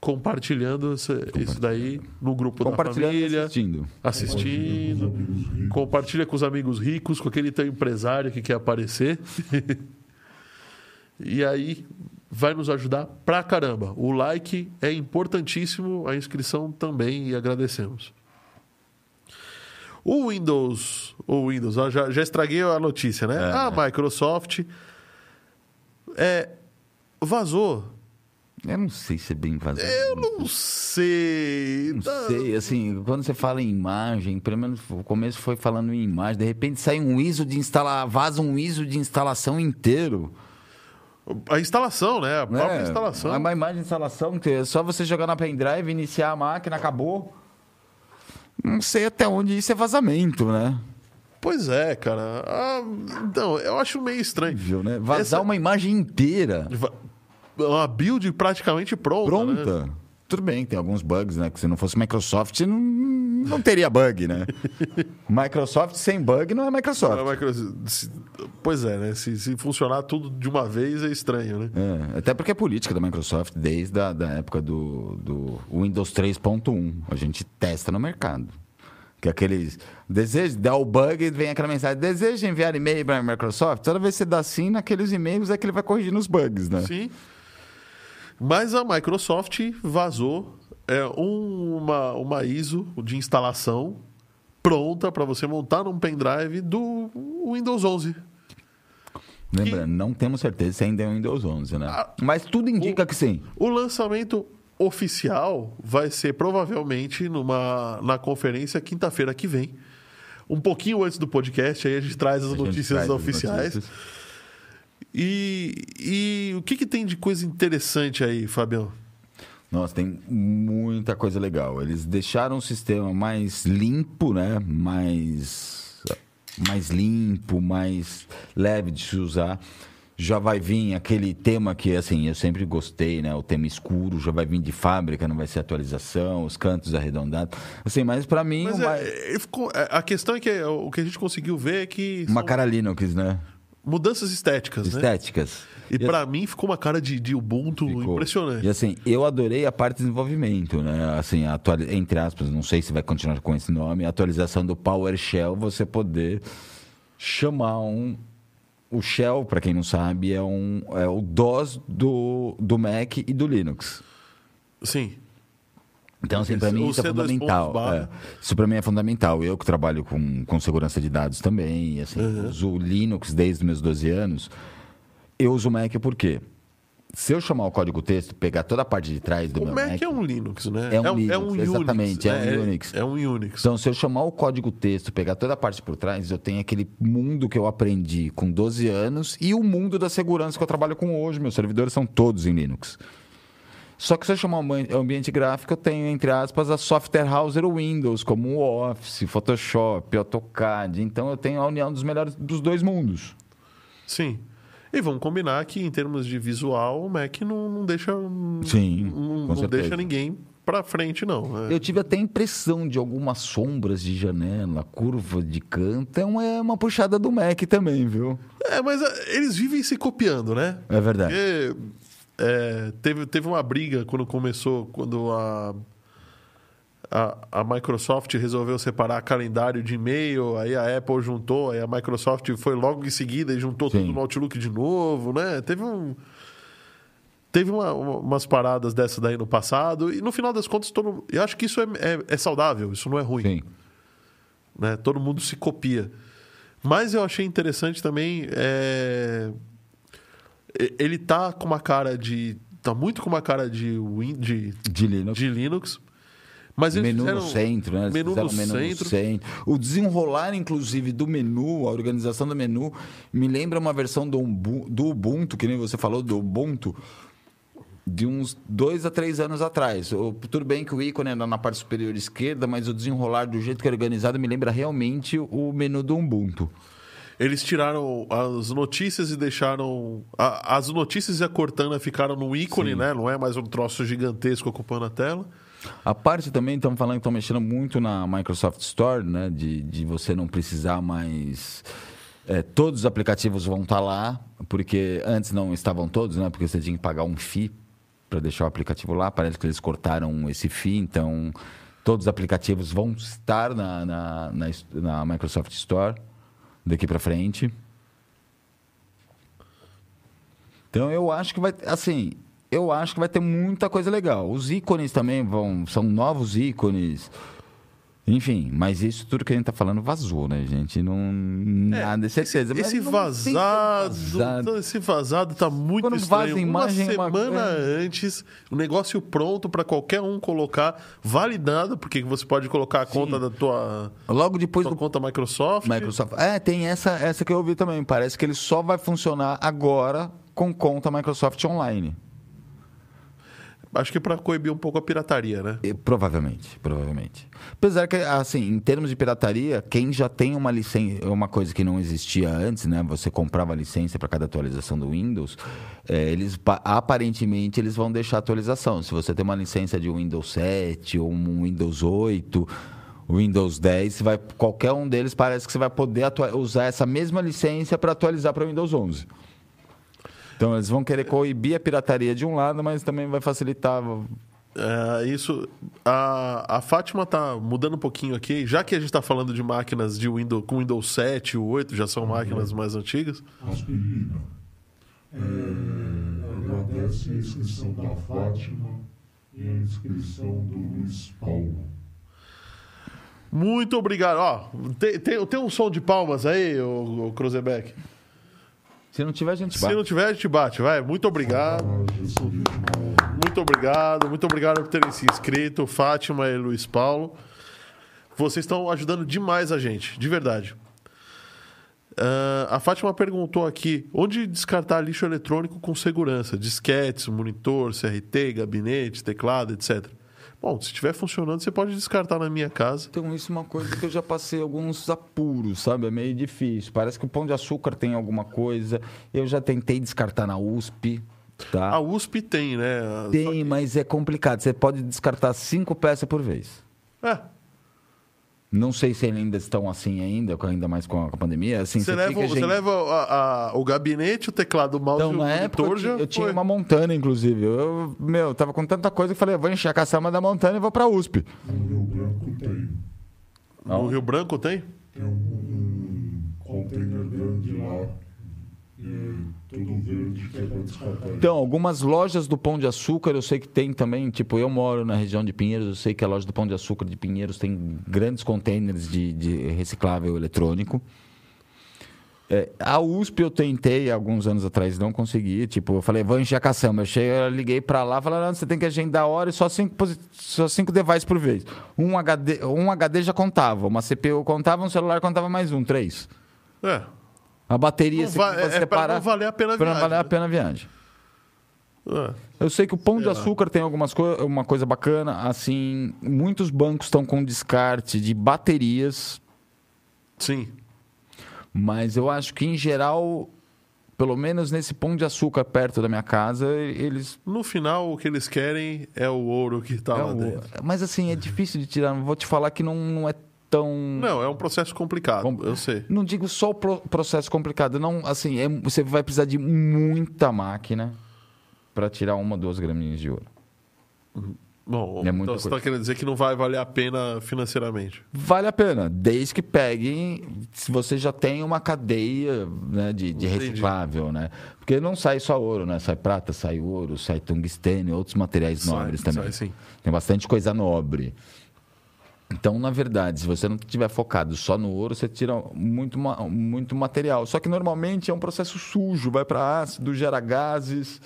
[SPEAKER 1] compartilhando essa- isso daí no grupo da
[SPEAKER 2] Compartilhando
[SPEAKER 1] família,
[SPEAKER 2] assistindo.
[SPEAKER 1] assistindo. Compartilha com os amigos ricos, com aquele teu empresário que quer aparecer. e aí vai nos ajudar pra caramba. O like é importantíssimo, a inscrição também, e agradecemos. O Windows, o Windows, ó, já, já estraguei a notícia, né?
[SPEAKER 2] É.
[SPEAKER 1] a Microsoft é, vazou.
[SPEAKER 2] Eu não sei se é bem vazio.
[SPEAKER 1] Eu não sei.
[SPEAKER 2] Não
[SPEAKER 1] Tá-
[SPEAKER 2] sei, assim, quando você fala em imagem, pelo menos o começo foi falando em imagem, de repente sai um ISO de instalar, vaza um ISO de instalação inteiro.
[SPEAKER 1] A instalação, né? A própria
[SPEAKER 2] né?
[SPEAKER 1] instalação.
[SPEAKER 2] É uma imagem de instalação, é só você jogar na pendrive, iniciar a máquina, acabou. Não sei até onde isso é vazamento, né?
[SPEAKER 1] Pois é, cara. Ah, então, eu acho meio estranho.
[SPEAKER 2] Viu, né? Vazar
[SPEAKER 1] Essa-
[SPEAKER 2] uma imagem inteira.
[SPEAKER 1] Uma build praticamente pronta.
[SPEAKER 2] Pronta.
[SPEAKER 1] né?
[SPEAKER 2] Tudo bem, tem alguns bugs, né? Que se não fosse Microsoft, não, não teria bug, né? Microsoft sem bug não é Microsoft.
[SPEAKER 1] Micro- se- Pois é, né? Se, se funcionar tudo de uma vez é estranho, né?
[SPEAKER 2] É, até porque é política da Microsoft desde a da época do, do Windows 3.1. A gente testa no mercado. Que aqueles. Deseja, dá o bug e vem aquela mensagem: deseja enviar e-mail para a Microsoft? Toda vez que você dá sim, naqueles e-mails é que ele vai corrigindo os bugs, né?
[SPEAKER 1] Sim. Mas a Microsoft vazou é, uma, uma ISO de instalação pronta para você montar num pendrive do Windows 11.
[SPEAKER 2] Lembrando, não temos certeza se ainda é o Windows 11, né?
[SPEAKER 1] Ah,
[SPEAKER 2] Mas tudo indica que sim.
[SPEAKER 1] O lançamento oficial vai ser provavelmente numa, na conferência quinta-feira que vem. Um pouquinho antes do podcast, aí a gente traz as
[SPEAKER 2] A gente
[SPEAKER 1] notícias
[SPEAKER 2] traz as
[SPEAKER 1] oficiais.
[SPEAKER 2] notícias.
[SPEAKER 1] E, e o que, que tem de coisa interessante aí, Fabião?
[SPEAKER 2] Nossa, tem muita coisa legal. Eles deixaram o sistema mais limpo, né? Mais, mais limpo, mais leve de se usar. Já vai vir aquele tema que, assim, eu sempre gostei, né? O tema escuro, já vai vir de fábrica, não vai ser atualização, os cantos arredondados. Assim, mas para mim,
[SPEAKER 1] Mas é, é, ficou- é, a questão é que é, o que a gente conseguiu ver é que.
[SPEAKER 2] uma
[SPEAKER 1] são-
[SPEAKER 2] cara Linux, né?
[SPEAKER 1] mudanças estéticas, né? E pra mim ficou uma cara de, de Ubuntu
[SPEAKER 2] Ficou.
[SPEAKER 1] impressionante.
[SPEAKER 2] E assim, eu adorei a parte de desenvolvimento, né? Assim, a atuali- entre aspas, não sei se vai continuar com esse nome, a atualização do PowerShell, você poder chamar um. O Shell, para quem não sabe, é, um, é o DOS do, do Mac e do Linux.
[SPEAKER 1] Sim.
[SPEAKER 2] Então, assim, para mim
[SPEAKER 1] o
[SPEAKER 2] isso é
[SPEAKER 1] C2
[SPEAKER 2] fundamental. é. Isso para mim é fundamental. Eu que trabalho com, com segurança de dados também, assim,
[SPEAKER 1] Uhum.
[SPEAKER 2] uso Linux desde os meus 12 anos. Eu uso o Mac por quê? Se eu chamar o código texto, pegar toda a parte de trás do
[SPEAKER 1] O
[SPEAKER 2] meu
[SPEAKER 1] Mac,
[SPEAKER 2] Mac...
[SPEAKER 1] é um Linux, né?
[SPEAKER 2] É um Linux, exatamente, é um Unix.
[SPEAKER 1] É um Unix.
[SPEAKER 2] Então, se eu chamar o código texto, pegar toda a parte por trás, eu tenho aquele mundo que eu aprendi com 12 anos e o mundo da segurança que eu trabalho com hoje. Meus servidores são todos em Linux. Só que se eu chamar o ambiente gráfico, eu tenho, entre aspas, a software house do Windows, como o Office, Photoshop, AutoCAD. Então, eu tenho a união dos melhores dos dois mundos.
[SPEAKER 1] Sim. E vamos combinar que, em termos de visual, o Mac não, não deixa.
[SPEAKER 2] Sim,
[SPEAKER 1] Não, não deixa ninguém pra frente, não. É.
[SPEAKER 2] Eu tive até a impressão de algumas sombras de janela, curva de canto. É uma, é uma puxada do Mac também, viu?
[SPEAKER 1] É, mas é, eles vivem se copiando, né?
[SPEAKER 2] É verdade.
[SPEAKER 1] Porque é, teve, teve uma briga quando começou, quando a, a, a Microsoft resolveu separar calendário de e-mail, aí a Apple juntou, aí a Microsoft foi logo em seguida e juntou
[SPEAKER 2] Sim.
[SPEAKER 1] tudo no Outlook de novo, né? Teve um. Teve uma- uma- umas paradas dessa daí no passado, e no final das contas, todo, eu acho que isso é, é- é saudável, isso não é ruim
[SPEAKER 2] Sim.
[SPEAKER 1] né? Todo mundo se copia. Mas eu achei interessante também. é, Ele tá com uma cara de. Tá muito com uma cara de, Win... de...
[SPEAKER 2] De Linux.
[SPEAKER 1] de Linux. Mas
[SPEAKER 2] menu
[SPEAKER 1] fizeram
[SPEAKER 2] no centro, né?
[SPEAKER 1] Menu no
[SPEAKER 2] menu
[SPEAKER 1] centro.
[SPEAKER 2] no centro. O desenrolar, inclusive, do menu, a organização do menu, me lembra uma versão do, do Ubuntu, que nem você falou, do Ubuntu, de uns dois a três anos atrás. O- Tudo bem que o ícone era na parte superior esquerda, mas o desenrolar do jeito que é organizado me lembra realmente o menu do Ubuntu.
[SPEAKER 1] Eles tiraram as notícias e deixaram. a- as notícias e a Cortana ficaram no ícone,
[SPEAKER 2] Sim.
[SPEAKER 1] né? Não é mais um troço gigantesco ocupando a tela.
[SPEAKER 2] A parte também, estão falando que estão mexendo muito na Microsoft Store, né? De, de você não precisar mais. é, todos os aplicativos vão estar lá, porque antes não estavam todos, né? Porque você tinha que pagar um FII para deixar o aplicativo lá. Parece que eles cortaram esse FII, então todos os aplicativos vão estar na, na, na, na Microsoft Store daqui para frente. Então eu acho que vai, assim, eu acho que vai ter muita coisa legal. Os ícones também vão, são novos ícones. Enfim, mas isso tudo que a gente tá falando vazou, né, gente? Não nada de certeza.
[SPEAKER 1] É, Esse
[SPEAKER 2] é
[SPEAKER 1] vazado,
[SPEAKER 2] vazado.
[SPEAKER 1] esse vazado tá muito
[SPEAKER 2] Quando
[SPEAKER 1] estranho.
[SPEAKER 2] vaza
[SPEAKER 1] uma
[SPEAKER 2] imagem, é uma
[SPEAKER 1] semana
[SPEAKER 2] coisa.
[SPEAKER 1] antes, o negócio pronto para qualquer um colocar, validado, porque você pode colocar a conta da tua,
[SPEAKER 2] Logo depois
[SPEAKER 1] tua
[SPEAKER 2] do
[SPEAKER 1] conta Microsoft.
[SPEAKER 2] Microsoft. É, tem essa, essa que eu ouvi também. Parece que ele só vai funcionar agora com conta Microsoft Online.
[SPEAKER 1] Acho que para coibir um pouco a pirataria, né?
[SPEAKER 2] E, provavelmente, provavelmente. Apesar que, assim, em termos de pirataria, quem já tem uma licença, uma coisa que não existia antes, né? Você comprava licença para cada atualização do Windows, é, eles pa- aparentemente eles vão deixar atualização. Se você tem uma licença de Windows 7 ou um Windows 8, Windows 10, você vai, qualquer um deles parece que você vai poder usar essa mesma licença para atualizar para Windows 11. Então eles vão querer coibir a pirataria de um lado, mas também vai facilitar
[SPEAKER 1] É, isso. A, a Fátima tá mudando um pouquinho aqui, já que a gente tá falando de máquinas de Windows com Windows 7 e 8, já são máquinas mais antigas.
[SPEAKER 3] Aspirina. É, agradece a inscrição da Fátima e a inscrição do Luiz Paulo.
[SPEAKER 1] Muito obrigado. Ó, tem, tem, tem um som de palmas aí, o, Cruzebeck?
[SPEAKER 2] Se não tiver, a gente
[SPEAKER 1] Se
[SPEAKER 2] bate.
[SPEAKER 1] não tiver, a gente bate, vai. Muito obrigado. Muito obrigado. Muito obrigado por terem se inscrito, Fátima e Luiz Paulo. Vocês estão ajudando demais a gente, de verdade. Ah, a Fátima perguntou aqui: onde descartar lixo eletrônico com segurança? Disquetes, monitor, CRT, gabinete, teclado, etc. Bom, se estiver funcionando, você pode descartar na minha casa.
[SPEAKER 2] Então, isso é uma coisa que eu já passei alguns apuros, sabe? É meio difícil. Parece que o pão de açúcar tem alguma coisa. Eu já tentei descartar na USP, tá?
[SPEAKER 1] A USP tem, né?
[SPEAKER 2] Tem, mas é complicado. Você pode descartar cinco peças por vez.
[SPEAKER 1] É.
[SPEAKER 2] Não sei se ainda estão assim ainda, com- ainda mais com a, pandemia. Assim,
[SPEAKER 1] Você,
[SPEAKER 2] você
[SPEAKER 1] leva,
[SPEAKER 2] fica,
[SPEAKER 1] você
[SPEAKER 2] gente-
[SPEAKER 1] leva a- a- o gabinete, o teclado, o mouse
[SPEAKER 2] Então,
[SPEAKER 1] e o
[SPEAKER 2] na época, eu,
[SPEAKER 1] monitor
[SPEAKER 2] tinha-
[SPEAKER 1] já
[SPEAKER 2] eu tinha
[SPEAKER 1] foi.
[SPEAKER 2] uma montana, inclusive. Eu, meu, tava com tanta coisa que falei, vou encher a caçamba da montana e vou pra USP.
[SPEAKER 3] No Rio Branco tem.
[SPEAKER 1] No Rio Branco tem?
[SPEAKER 3] Tem um, um container grande lá.
[SPEAKER 2] Então, algumas lojas do Pão de Açúcar eu sei que tem também. Tipo, eu moro na região de Pinheiros, eu sei que a loja do Pão de Açúcar de Pinheiros tem grandes containers de, de reciclável eletrônico. É, a USP eu tentei alguns anos atrás, não consegui. Tipo, eu falei, vou encher a caçamba. Eu, cheguei, eu liguei pra lá, falei, não, você tem que agendar a hora e só cinco, só cinco devices por vez. Um HD, um HD já contava, uma CPU contava, um celular contava mais um, três.
[SPEAKER 1] É.
[SPEAKER 2] A bateria,
[SPEAKER 1] Não
[SPEAKER 2] você
[SPEAKER 1] va-
[SPEAKER 2] pode
[SPEAKER 1] é- é
[SPEAKER 2] separar
[SPEAKER 1] não valer a pena a viagem,
[SPEAKER 2] valer a
[SPEAKER 1] né?
[SPEAKER 2] pena a viagem.
[SPEAKER 1] É.
[SPEAKER 2] Eu sei que o Pão de
[SPEAKER 1] Sei lá.
[SPEAKER 2] Açúcar tem algumas co uma coisa bacana, assim, muitos bancos estão com descarte de baterias,
[SPEAKER 1] Sim.
[SPEAKER 2] mas eu acho que em geral, pelo menos nesse Pão de Açúcar perto da minha casa, eles
[SPEAKER 1] No final, o que eles querem é o ouro que tá
[SPEAKER 2] é
[SPEAKER 1] lá
[SPEAKER 2] o-
[SPEAKER 1] dentro.
[SPEAKER 2] mas assim, é difícil de tirar, vou te falar que não, não é tão
[SPEAKER 1] Não, é um processo complicado,
[SPEAKER 2] Com-
[SPEAKER 1] eu sei.
[SPEAKER 2] Não digo só o pro- processo complicado, não, assim, é- você vai precisar de muita máquina para tirar uma, duas graminhas de ouro.
[SPEAKER 1] Bom,
[SPEAKER 2] É
[SPEAKER 1] então você está querendo dizer que não vai valer a pena financeiramente.
[SPEAKER 2] Vale a pena, desde que pegue, se você já tem uma cadeia né, de, de reciclável, né? Porque não sai só ouro, né? Sai prata, sai ouro, sai tungstênio, outros materiais
[SPEAKER 1] Sai,
[SPEAKER 2] nobres também.
[SPEAKER 1] sai sim.
[SPEAKER 2] Tem bastante coisa nobre. Então, na verdade, se você não estiver focado só no ouro, você tira muito, muito material. Só que normalmente é um processo sujo, vai para ácido, gera gases.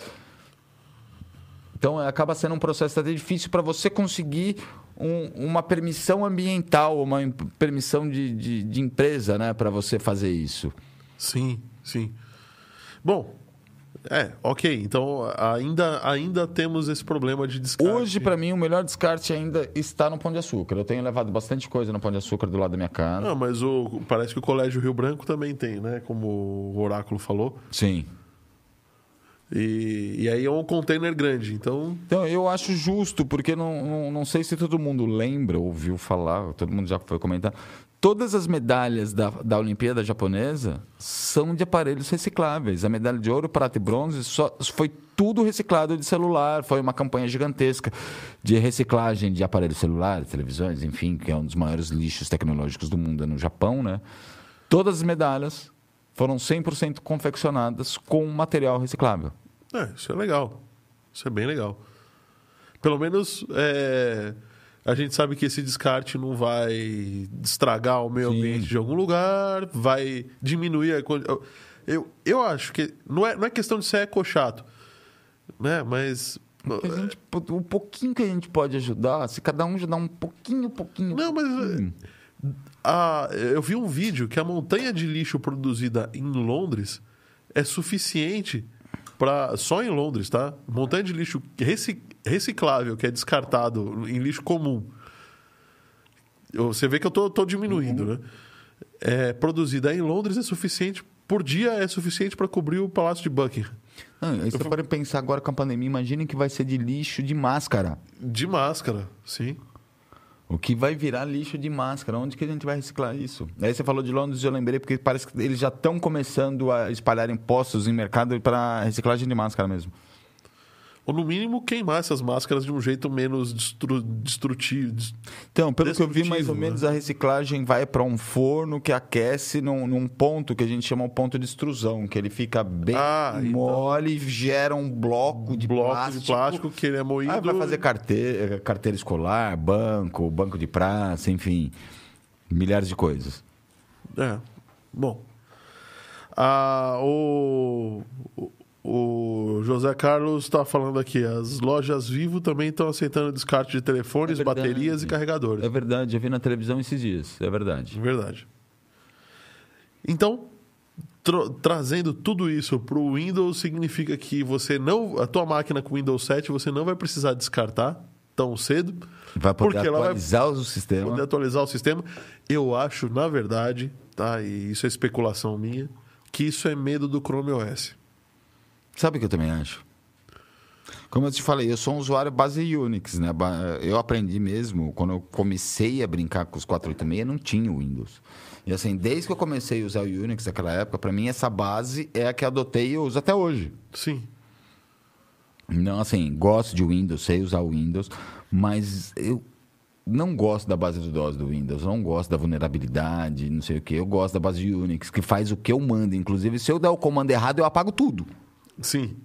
[SPEAKER 2] Então, acaba sendo um processo até difícil para você conseguir um- uma permissão ambiental, uma permissão de, de, de empresa, né, para você fazer isso.
[SPEAKER 1] Sim, sim. Bom, é, ok. Então ainda, ainda temos esse problema de descarte.
[SPEAKER 2] Hoje, para mim, o melhor descarte ainda está no Pão de Açúcar. Eu tenho levado bastante coisa no Pão de Açúcar do lado da minha casa.
[SPEAKER 1] Não, mas o, parece que o Colégio Rio Branco também tem, né? Como o Oráculo falou.
[SPEAKER 2] Sim.
[SPEAKER 1] E, e aí é um container grande. Então,
[SPEAKER 2] Então, eu acho justo, porque não, não, não sei se todo mundo lembra, ouviu falar, todo mundo já foi comentar. Todas as medalhas da, da Olimpíada Japonesa são de aparelhos recicláveis. A medalha de ouro, prata e bronze só, foi tudo reciclado de celular. Foi uma campanha gigantesca de reciclagem de aparelhos celulares, televisões, enfim, que é um dos maiores lixos tecnológicos do mundo é no Japão, né? Todas as medalhas foram 100% confeccionadas com material reciclável.
[SPEAKER 1] é, isso é legal. Isso é bem legal. Pelo menos é, a gente sabe que esse descarte não vai estragar o meio
[SPEAKER 2] Sim.
[SPEAKER 1] ambiente de algum lugar, vai diminuir a. eu- Eu, acho que. Não é, não é questão de ser ecochato, né? Mas.
[SPEAKER 2] Gente, o pouquinho que a gente pode ajudar, se cada um ajudar um pouquinho, pouquinho.
[SPEAKER 1] Não, mas. a- eu vi um vídeo que a montanha de lixo produzida em Londres é suficiente para só em Londres, tá? Montanha de lixo reciclável que é descartado em lixo comum. Eu- Você vê que eu tô, tô diminuindo, né? É, produzida em Londres é suficiente por dia é suficiente para cobrir o Palácio de Buckingham
[SPEAKER 2] Não, aí você pode pensar agora com a pandemia, imaginem que vai ser de lixo de máscara.
[SPEAKER 1] de máscara, sim.
[SPEAKER 2] O que vai virar lixo de máscara? Onde que a gente vai reciclar isso? Aí você falou de Londres, eu lembrei, porque parece que eles já estão começando a espalhar impostos em mercado para reciclagem de máscara mesmo.
[SPEAKER 1] Ou no mínimo queimar essas máscaras de um jeito menos destru, destrutivo. des-
[SPEAKER 2] Então, pelo que eu vi, mais ou
[SPEAKER 1] né?
[SPEAKER 2] menos a reciclagem vai para um forno que aquece num, num ponto que a gente chama o ponto de extrusão, que ele fica bem
[SPEAKER 1] Ah, então.
[SPEAKER 2] mole e gera um bloco de
[SPEAKER 1] bloco
[SPEAKER 2] plástico.
[SPEAKER 1] de plástico que ele é moído.
[SPEAKER 2] Aí vai fazer carteira, carteira escolar, banco, banco de praça, enfim, milhares de coisas.
[SPEAKER 1] É. Bom. Ah, o, o- José Carlos está falando aqui. As lojas Vivo também estão aceitando descarte de telefones,
[SPEAKER 2] É
[SPEAKER 1] baterias e carregadores.
[SPEAKER 2] É verdade, eu vi na televisão esses dias, é verdade.
[SPEAKER 1] Verdade. Então, tro- trazendo tudo isso para o Windows significa que você não, a tua máquina com Windows 7 você não vai precisar descartar tão cedo,
[SPEAKER 2] Vai poder
[SPEAKER 1] Porque ela vai
[SPEAKER 2] atualizar o sistema.
[SPEAKER 1] poder atualizar o sistema. Eu acho, na verdade, tá? E isso é especulação minha, que isso é medo do Chrome OS.
[SPEAKER 2] Sabe o que eu também acho? Como eu te falei, eu sou um usuário base Unix, né? Eu aprendi mesmo, quando eu comecei a brincar com os 486, não tinha o Windows. E assim, desde que eu comecei a usar o Unix naquela época, para mim essa base é a que eu adotei e eu uso até hoje.
[SPEAKER 1] Sim.
[SPEAKER 2] Não, assim, gosto de Windows, sei usar o Windows, mas eu não gosto da base do DOS do Windows, não gosto da vulnerabilidade, não sei o que. Eu gosto da base de Unix, que faz o que eu mando. Inclusive, se eu der o comando errado, eu apago tudo.
[SPEAKER 1] Sim.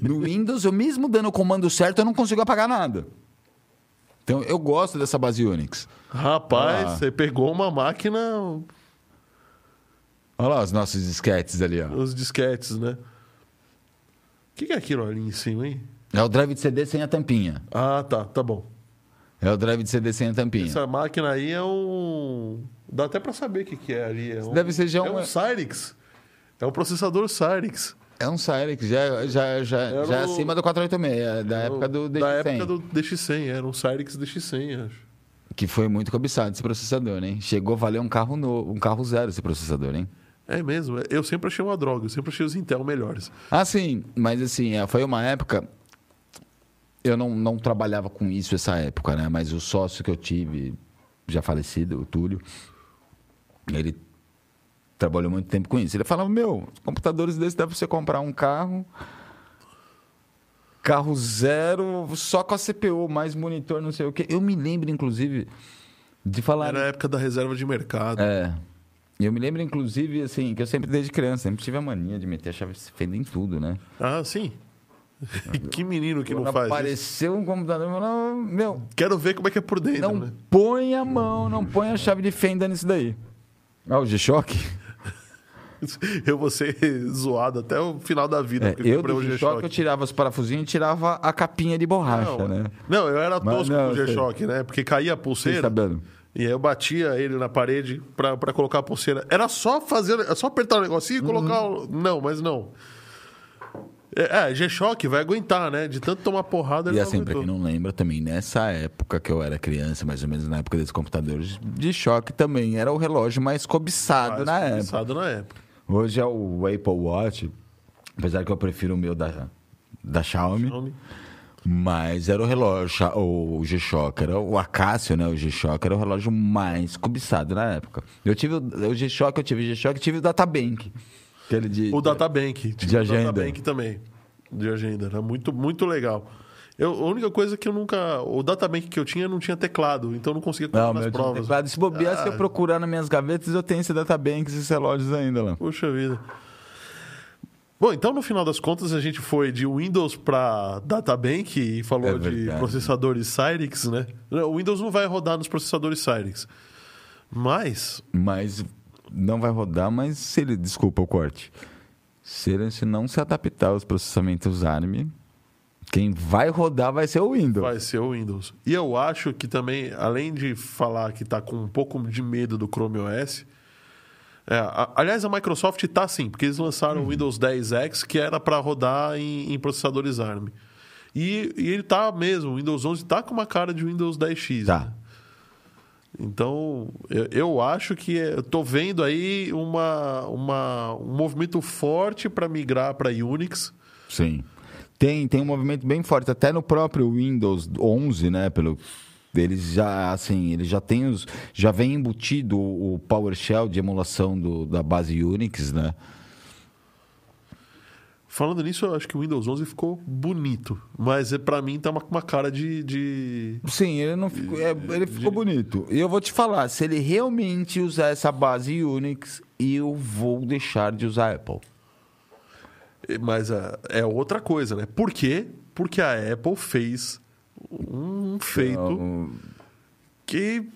[SPEAKER 2] No Windows, eu mesmo dando o comando certo, eu não consigo apagar nada. Então, eu gosto dessa base Unix.
[SPEAKER 1] Rapaz,
[SPEAKER 2] Ah.
[SPEAKER 1] você pegou uma máquina,
[SPEAKER 2] Olha lá os nossos disquetes ali, ó.
[SPEAKER 1] os disquetes, né? O que, é aquilo ali em cima, hein?
[SPEAKER 2] É o drive de CD sem a tampinha.
[SPEAKER 1] Ah, tá, tá bom.
[SPEAKER 2] É o drive de CD sem a tampinha.
[SPEAKER 1] Essa máquina aí é um. Dá até pra saber o que, que é ali. É um...
[SPEAKER 2] Deve ser já
[SPEAKER 1] é
[SPEAKER 2] um-
[SPEAKER 1] um Cyrix. É um processador Cyrix.
[SPEAKER 2] É um Cyrix, já, já, já,
[SPEAKER 1] Era
[SPEAKER 2] já é
[SPEAKER 1] o-
[SPEAKER 2] acima do 486, é da época do DX100.
[SPEAKER 1] Da época do DX100, era um Cyrix DX100, acho.
[SPEAKER 2] Que foi muito cobiçado esse processador, hein? Chegou a valer um carro novo, um carro zero esse processador, hein?
[SPEAKER 1] É mesmo, eu sempre achei uma droga, eu sempre achei os Intel melhores.
[SPEAKER 2] Ah, sim, mas assim, é, foi uma época. Eu não, não trabalhava com isso essa época, né? Mas o sócio que eu tive, já falecido, o Túlio, ele trabalhou muito tempo com isso. Ele falava: Meu, computadores desses deve você comprar um carro. Carro zero, só com a CPU, mais monitor, não sei o quê. Eu me lembro, inclusive, de falar.
[SPEAKER 1] Era a época da reserva de mercado.
[SPEAKER 2] É. Eu me lembro, inclusive, assim, que eu sempre, desde criança, sempre tive a mania de meter a chave de fenda em tudo, né?
[SPEAKER 1] Ah, sim. que menino que
[SPEAKER 2] Quando
[SPEAKER 1] não faz isso.
[SPEAKER 2] apareceu um computador, eu meu,
[SPEAKER 1] Quero ver como é que é por dentro,
[SPEAKER 2] não
[SPEAKER 1] né?
[SPEAKER 2] põe a mão, não põe a chave de fenda nisso daí. Ah, o G-Shock?
[SPEAKER 1] Eu vou ser zoado até o final da vida.
[SPEAKER 2] É,
[SPEAKER 1] porque
[SPEAKER 2] eu do G-Shock eu tirava os parafusinhos e tirava a capinha de borracha,
[SPEAKER 1] Não,
[SPEAKER 2] né?
[SPEAKER 1] não, eu era tosco
[SPEAKER 2] não,
[SPEAKER 1] com o. G-Shock, né? Porque caía a pulseira. E aí eu batia ele na parede pra, pra colocar a pulseira. Era só fazer, é só apertar o negocinho e colocar o... Não, mas não. É, é, G-Shock vai aguentar, né? De tanto tomar porrada, ele
[SPEAKER 2] E assim, pra quem não lembra também, nessa época que eu era criança, mais ou menos na época desses computadores de choque também, era o relógio mais cobiçado
[SPEAKER 1] Mais
[SPEAKER 2] na época.
[SPEAKER 1] cobiçado na época.
[SPEAKER 2] Hoje é o Apple Watch, apesar que eu prefiro o meu da, da Xiaomi,
[SPEAKER 1] Xiaomi.
[SPEAKER 2] mas era o relógio, o G-Shock, era o Acácio, né? O G-Shock era o relógio mais cobiçado na época. Eu tive o, G-Shock, eu tive o G-Shock e tive o Databank. Aquele de,
[SPEAKER 1] O Databank.
[SPEAKER 2] De agenda.
[SPEAKER 1] O Databank também. De agenda. Era muito, muito legal. Eu, a única coisa que eu nunca. O Databank que eu tinha não tinha teclado, então eu não conseguia colocar
[SPEAKER 2] Não, tinha
[SPEAKER 1] provas.
[SPEAKER 2] teclado. Se bobear, se eu
[SPEAKER 1] Ah.
[SPEAKER 2] procurar nas minhas gavetas, eu tenho esse Databank, esses relógios ainda lá.
[SPEAKER 1] Puxa vida. Bom, então no final das contas a gente foi de Windows para Databank e falou
[SPEAKER 2] É
[SPEAKER 1] de processadores Cyrix, né? O Windows não vai rodar nos processadores Cyrix. Mas
[SPEAKER 2] Mas não vai rodar, mas se ele. Desculpa o corte. Se ele se não se adaptar aos processamentos ARM, quem vai rodar vai ser o Windows.
[SPEAKER 1] vai ser o Windows. E eu acho que também, além de falar que tá com um pouco de medo do Chrome OS, é, a- aliás, a Microsoft tá sim, porque eles lançaram o Windows 10X, que era para rodar em, em processadores ARM. E, e ele tá mesmo, o Windows 11 tá com uma cara de Windows 10X.
[SPEAKER 2] Tá.
[SPEAKER 1] né? Então, eu, eu acho que é- tô vendo aí uma, uma, um movimento forte para migrar para Unix.
[SPEAKER 2] Sim. Tem, tem um movimento bem forte, até no próprio Windows 11, né? Pelo, eles já, assim, eles já têm os. Já vem embutido o PowerShell de emulação do, da base Unix, né?
[SPEAKER 1] Falando nisso, eu acho que o Windows 11 ficou bonito, mas é, para mim tá uma, uma cara de, de...
[SPEAKER 2] Sim, ele não ficou, é, ele ficou bonito. E eu vou te falar, se ele realmente usar essa base Unix, eu vou deixar de usar Apple.
[SPEAKER 1] Mas é, é outra coisa, né? Por quê? Porque a Apple fez um feito
[SPEAKER 2] Então,
[SPEAKER 1] que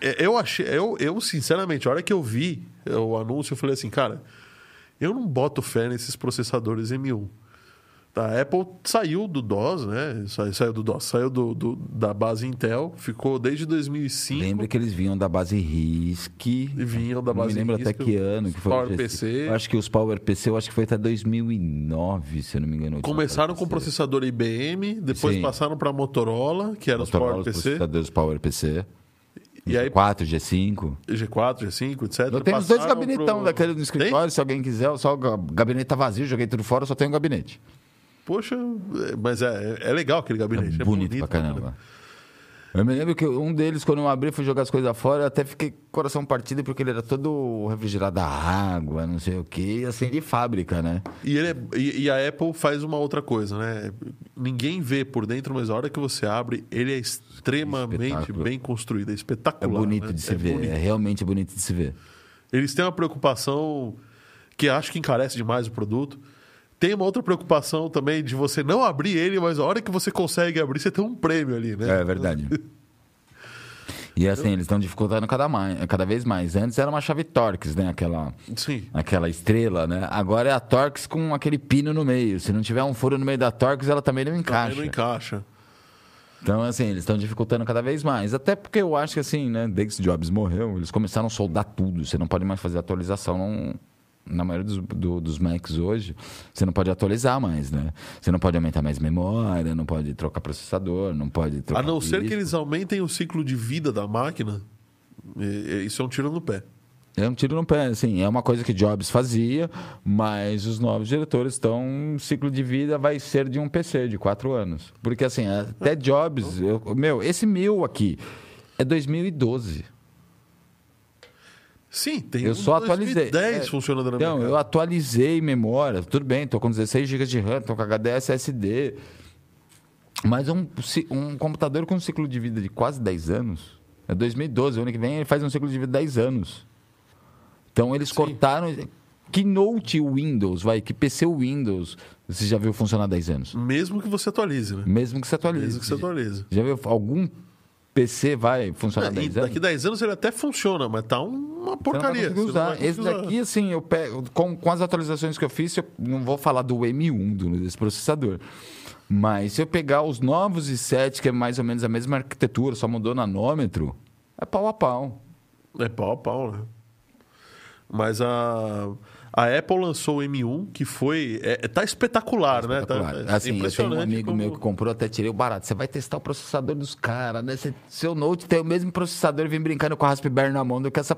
[SPEAKER 1] é, eu achei, eu, eu sinceramente, a hora que eu vi o anúncio, eu falei assim, cara, eu não boto fé nesses processadores M1. A Apple saiu do DOS, né? Sa- Saiu do DOS, saiu do, do- da base Intel, ficou desde 2005.
[SPEAKER 2] Lembra que eles vinham da base RISC.
[SPEAKER 1] E vinham da
[SPEAKER 2] Não
[SPEAKER 1] base
[SPEAKER 2] me lembro
[SPEAKER 1] RISC,
[SPEAKER 2] até que ano que foi.
[SPEAKER 1] Power
[SPEAKER 2] o
[SPEAKER 1] PC.
[SPEAKER 2] Eu acho que os Power PC, eu acho que foi até 2009, se eu não me engano. o
[SPEAKER 1] Começaram com
[SPEAKER 2] PC.
[SPEAKER 1] processador IBM, depois
[SPEAKER 2] Sim.
[SPEAKER 1] passaram para Motorola, que era os
[SPEAKER 2] Motorola, os
[SPEAKER 1] PC,
[SPEAKER 2] processadores Power PC.
[SPEAKER 1] E aí-
[SPEAKER 2] G4, G5.
[SPEAKER 1] G4, G5, etc.
[SPEAKER 2] Eu tenho os dois gabinetão
[SPEAKER 1] pro-
[SPEAKER 2] daquele no escritório, se alguém quiser, só o ga- gabinete tá vazio, joguei tudo fora, só tenho um gabinete.
[SPEAKER 1] Poxa, é, mas é, é legal aquele gabinete.
[SPEAKER 2] É bonito, pra caramba. Eu me lembro que um deles, quando eu abri, fui jogar as coisas fora, eu até fiquei coração partido porque ele era todo refrigerado a água, não sei o quê, assim, de fábrica, né?
[SPEAKER 1] E, ele é- e- e a Apple faz uma outra coisa, né? Ninguém vê por dentro, mas a hora que você abre, ele é extremamente
[SPEAKER 2] Espetáculo.
[SPEAKER 1] bem construído, é
[SPEAKER 2] É
[SPEAKER 1] espetacular.
[SPEAKER 2] bonito
[SPEAKER 1] né?
[SPEAKER 2] de se
[SPEAKER 1] É
[SPEAKER 2] ver,
[SPEAKER 1] bonito.
[SPEAKER 2] é realmente bonito de se ver.
[SPEAKER 1] Eles têm uma preocupação que acho que encarece demais o produto. Tem uma outra preocupação também de você não abrir ele, mas a hora que você consegue abrir, você tem um prêmio ali, né?
[SPEAKER 2] É verdade. E assim, eles estão dificultando cada, mais, cada vez mais. Antes era uma chave Torx, né? Aquela,
[SPEAKER 1] Sim.
[SPEAKER 2] aquela estrela, né? Agora é a Torx com aquele pino no meio. Se não tiver um furo no meio da Torx, ela também não
[SPEAKER 1] Também
[SPEAKER 2] encaixa.
[SPEAKER 1] não encaixa.
[SPEAKER 2] Então, assim, eles estão dificultando cada vez mais. Até porque eu acho que, assim, né? Desde que Jobs morreu, eles começaram a soldar tudo. Você não pode mais fazer atualização. Não... Na maioria dos, do- dos Macs hoje, você não pode atualizar mais, né? Você não pode aumentar mais memória, não pode trocar processador, não pode trocar.
[SPEAKER 1] A não ser que eles aumentem o ciclo de vida da máquina, isso é um tiro no pé.
[SPEAKER 2] É um tiro no pé, assim. É uma coisa que Jobs fazia, mas os novos diretores estão. O ciclo de vida vai ser de um PC de quatro anos. Porque, assim, até Jobs. eu- meu, esse mil aqui é 2012.
[SPEAKER 1] Sim, tem
[SPEAKER 2] Eu
[SPEAKER 1] um
[SPEAKER 2] só atualizei.
[SPEAKER 1] 2010
[SPEAKER 2] É,
[SPEAKER 1] funcionando na
[SPEAKER 2] Então,
[SPEAKER 1] minha
[SPEAKER 2] eu
[SPEAKER 1] casa.
[SPEAKER 2] atualizei memória. Tudo bem, tô com 16 GB de RAM, tô com HD SSD. Mas um, um computador com um ciclo de vida de quase 10 anos. É 2012, o ano que vem ele faz um ciclo de vida de 10 anos. Então eles cortaram. Que Note Windows, vai, que PC Windows você já viu funcionar 10 anos?
[SPEAKER 1] Mesmo que você atualize, né?
[SPEAKER 2] Mesmo que você atualize.
[SPEAKER 1] Mesmo que você atualize.
[SPEAKER 2] Já viu algum PC vai funcionar
[SPEAKER 1] É, e
[SPEAKER 2] 10 anos?
[SPEAKER 1] daqui 10 anos ele até funciona, mas tá uma
[SPEAKER 2] Você
[SPEAKER 1] porcaria.
[SPEAKER 2] Esse daqui, assim, eu pego. Com, com as atualizações que eu fiz, eu não vou falar do M1 do, desse processador. Mas se eu pegar os novos i7, que é mais ou menos a mesma arquitetura, só mudou nanômetro, é pau a pau.
[SPEAKER 1] É pau a pau, né? Mas a, a Apple lançou o M1, que foi. É, tá espetacular, né? Tá,
[SPEAKER 2] Espetacular.
[SPEAKER 1] é
[SPEAKER 2] assim, eu tenho um amigo
[SPEAKER 1] como-
[SPEAKER 2] meu que comprou, até tirei o barato. Você vai testar o processador dos caras, né? Você- seu Note tem o mesmo processador e vem brincando com a Raspberry na mão do que, essa,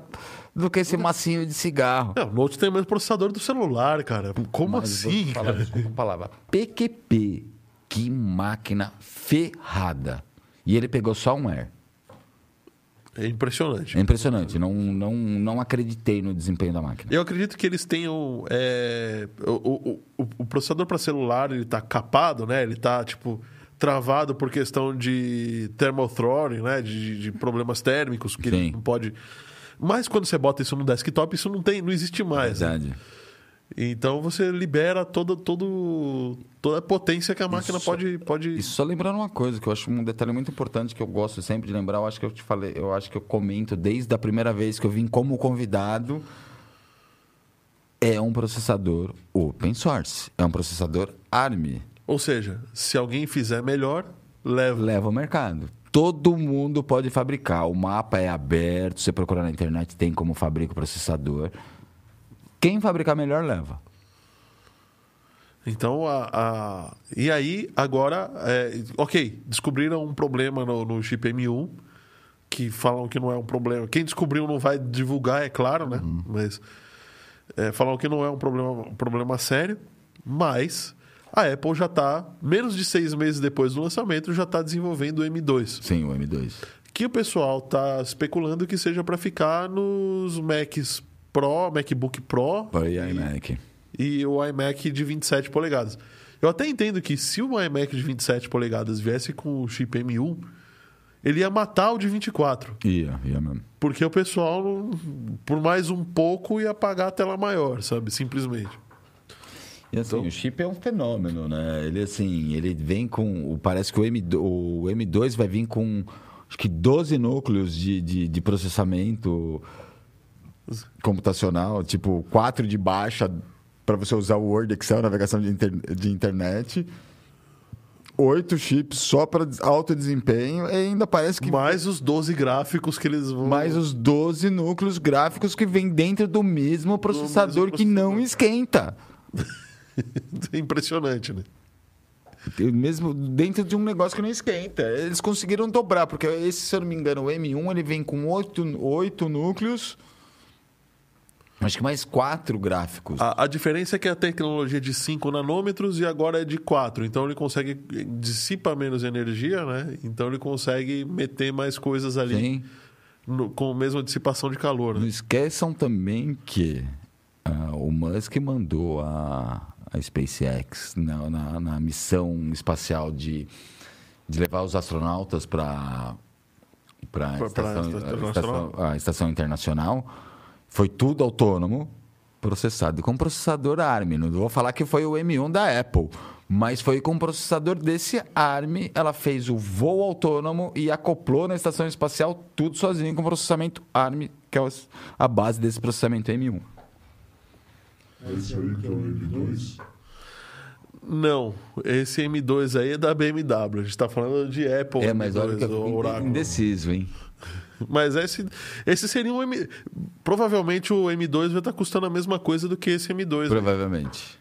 [SPEAKER 2] do que esse massinho de cigarro.
[SPEAKER 1] É, o Note tem o mesmo processador do celular, cara. Como
[SPEAKER 2] Mas vou
[SPEAKER 1] assim?
[SPEAKER 2] falar,
[SPEAKER 1] cara?
[SPEAKER 2] desculpa a palavra. PQP. Que máquina ferrada. E ele pegou só um Air.
[SPEAKER 1] É impressionante.
[SPEAKER 2] É impressionante. Não, não, não acreditei no desempenho da máquina.
[SPEAKER 1] Eu acredito que eles tenham. é, o, o, o, processador para celular ele tá capado, né? Ele tá, tipo, travado por questão de thermal throttling, né? De, de problemas térmicos, que
[SPEAKER 2] Sim.
[SPEAKER 1] ele não pode. Mas quando você bota isso no desktop, isso não tem, não existe mais. né? Então você libera toda, todo, toda a potência que a máquina
[SPEAKER 2] Isso-
[SPEAKER 1] pode, pode.
[SPEAKER 2] E só lembrando uma coisa, que eu acho um detalhe muito importante que eu gosto sempre de lembrar, eu acho que eu te falei, eu acho que eu comento desde a primeira vez que eu vim como convidado. É um processador open source. É um processador ARM.
[SPEAKER 1] Ou seja, se alguém fizer melhor, leva.
[SPEAKER 2] leva ao mercado. Todo mundo pode fabricar. O mapa é aberto. Você procurar na internet, tem como fabrica o processador. Quem fabricar melhor, leva.
[SPEAKER 1] Então, a, a- e aí, agora, é, ok, descobriram um problema no, no chip M1, que falam que não é um problema. Quem descobriu não vai divulgar, é claro, né? Mas é, falam que não é um problema, um problema sério, mas a Apple já está, menos de seis meses depois do lançamento, já está desenvolvendo o M2.
[SPEAKER 2] Sim, o M2.
[SPEAKER 1] Que o pessoal está especulando que seja para ficar nos Macs Pro, MacBook Pro
[SPEAKER 2] Para iMac.
[SPEAKER 1] e o iMac de 27 polegadas. Eu até entendo que se o iMac de 27 polegadas viesse com o chip M1, ele ia matar o de 24.
[SPEAKER 2] Ia, ia mesmo.
[SPEAKER 1] Porque o pessoal, por mais um pouco, ia pagar a tela maior, sabe? Simplesmente.
[SPEAKER 2] E assim, o chip é um fenômeno, né? Ele assim, ele vem com. Parece que o, M2, o M2 vai vir com acho que 12 núcleos de, de, de processamento computacional, tipo, quatro de baixa para você usar o Word, Excel, navegação de, inter- de internet. Oito chips só para alto desempenho e ainda parece que
[SPEAKER 1] Mais os 12 gráficos que eles vão.
[SPEAKER 2] mais os 12 núcleos gráficos que vem dentro do mesmo processador que não esquenta.
[SPEAKER 1] É impressionante, né?
[SPEAKER 2] Mesmo dentro de um negócio que não esquenta. Eles conseguiram dobrar, porque esse, se eu não me engano, o M1 ele vem com oito, oito núcleos. Acho que mais quatro gráficos.
[SPEAKER 1] A, a diferença é que a tecnologia é de 5 nanômetros e agora é de 4. Então ele consegue dissipa menos energia, né? Então ele consegue meter mais coisas ali
[SPEAKER 2] Sim.
[SPEAKER 1] no- com a mesma dissipação de calor.
[SPEAKER 2] Não
[SPEAKER 1] Né?
[SPEAKER 2] esqueçam também que ah, o Musk mandou a, a SpaceX na, na, na missão espacial de, de levar os astronautas para a estação,
[SPEAKER 1] estação
[SPEAKER 2] internacional. Foi tudo autônomo, processado com processador ARM. Não vou falar que foi o M1 da Apple, mas foi com o processador desse ARM. Ela fez o voo autônomo e acoplou na estação espacial tudo sozinho com processamento ARM, que é a base desse processamento M1.
[SPEAKER 3] Esse aí que é o M2.
[SPEAKER 1] Não, esse M2 aí é da BMW. A gente tá falando de Apple.
[SPEAKER 2] É, mas olha que
[SPEAKER 1] M2,
[SPEAKER 2] eu indeciso, hein?
[SPEAKER 1] Mas esse, esse seria um M. Provavelmente o M2 vai estar custando a mesma coisa do que esse M2. né?
[SPEAKER 2] Provavelmente.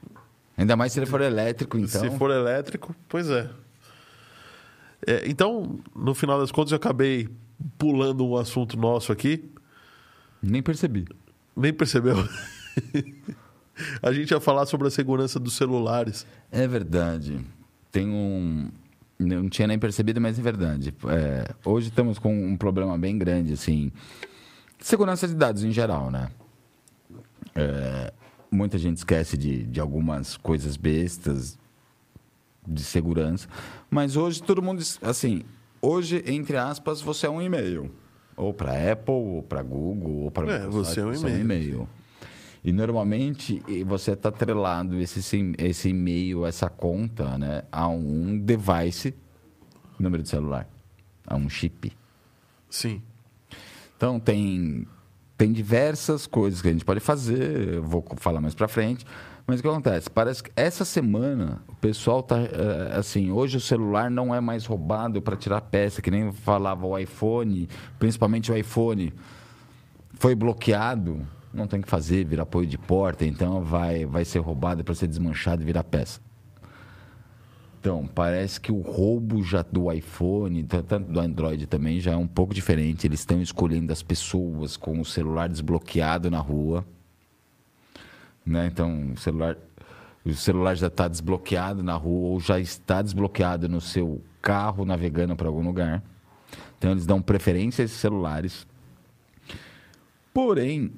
[SPEAKER 2] Ainda mais se ele for elétrico, então.
[SPEAKER 1] Se for elétrico, pois é. É, Então, no final das contas, eu acabei pulando um assunto nosso aqui.
[SPEAKER 2] Nem percebi.
[SPEAKER 1] Nem percebeu? a gente ia falar sobre a segurança dos celulares.
[SPEAKER 2] É verdade. Tem um. Não tinha nem percebido, mas é verdade. É, hoje estamos com um problema bem grande, assim. Segurança de dados em geral, né? É, muita gente esquece de, de algumas coisas bestas de segurança. Mas hoje todo mundo. Assim, hoje, entre aspas, você é um e-mail. Ou para Apple, ou para Google, ou para
[SPEAKER 1] É, você é um e-mail.
[SPEAKER 2] E normalmente você está atrelado esse, esse e-mail, essa conta, né, a um device, número de celular, a um chip.
[SPEAKER 1] Sim.
[SPEAKER 2] Então tem tem diversas coisas que a gente pode fazer, eu vou falar mais para frente. Mas o que acontece? Parece que essa semana o pessoal tá eh, assim, hoje o celular não é mais roubado para tirar peça, que nem falava o iPhone, principalmente o iPhone foi bloqueado, não tem o que fazer, vira apoio de porta, então vai vai ser roubado para ser desmanchado e virar peça. Então, parece que o roubo já do iPhone, tanto do Android também, já é um pouco diferente. Eles estão escolhendo as pessoas com o celular desbloqueado na rua. Né? Então, o celular, o celular já está desbloqueado na rua ou já está desbloqueado no seu carro navegando para algum lugar. Então, eles dão preferência a esses celulares. Porém,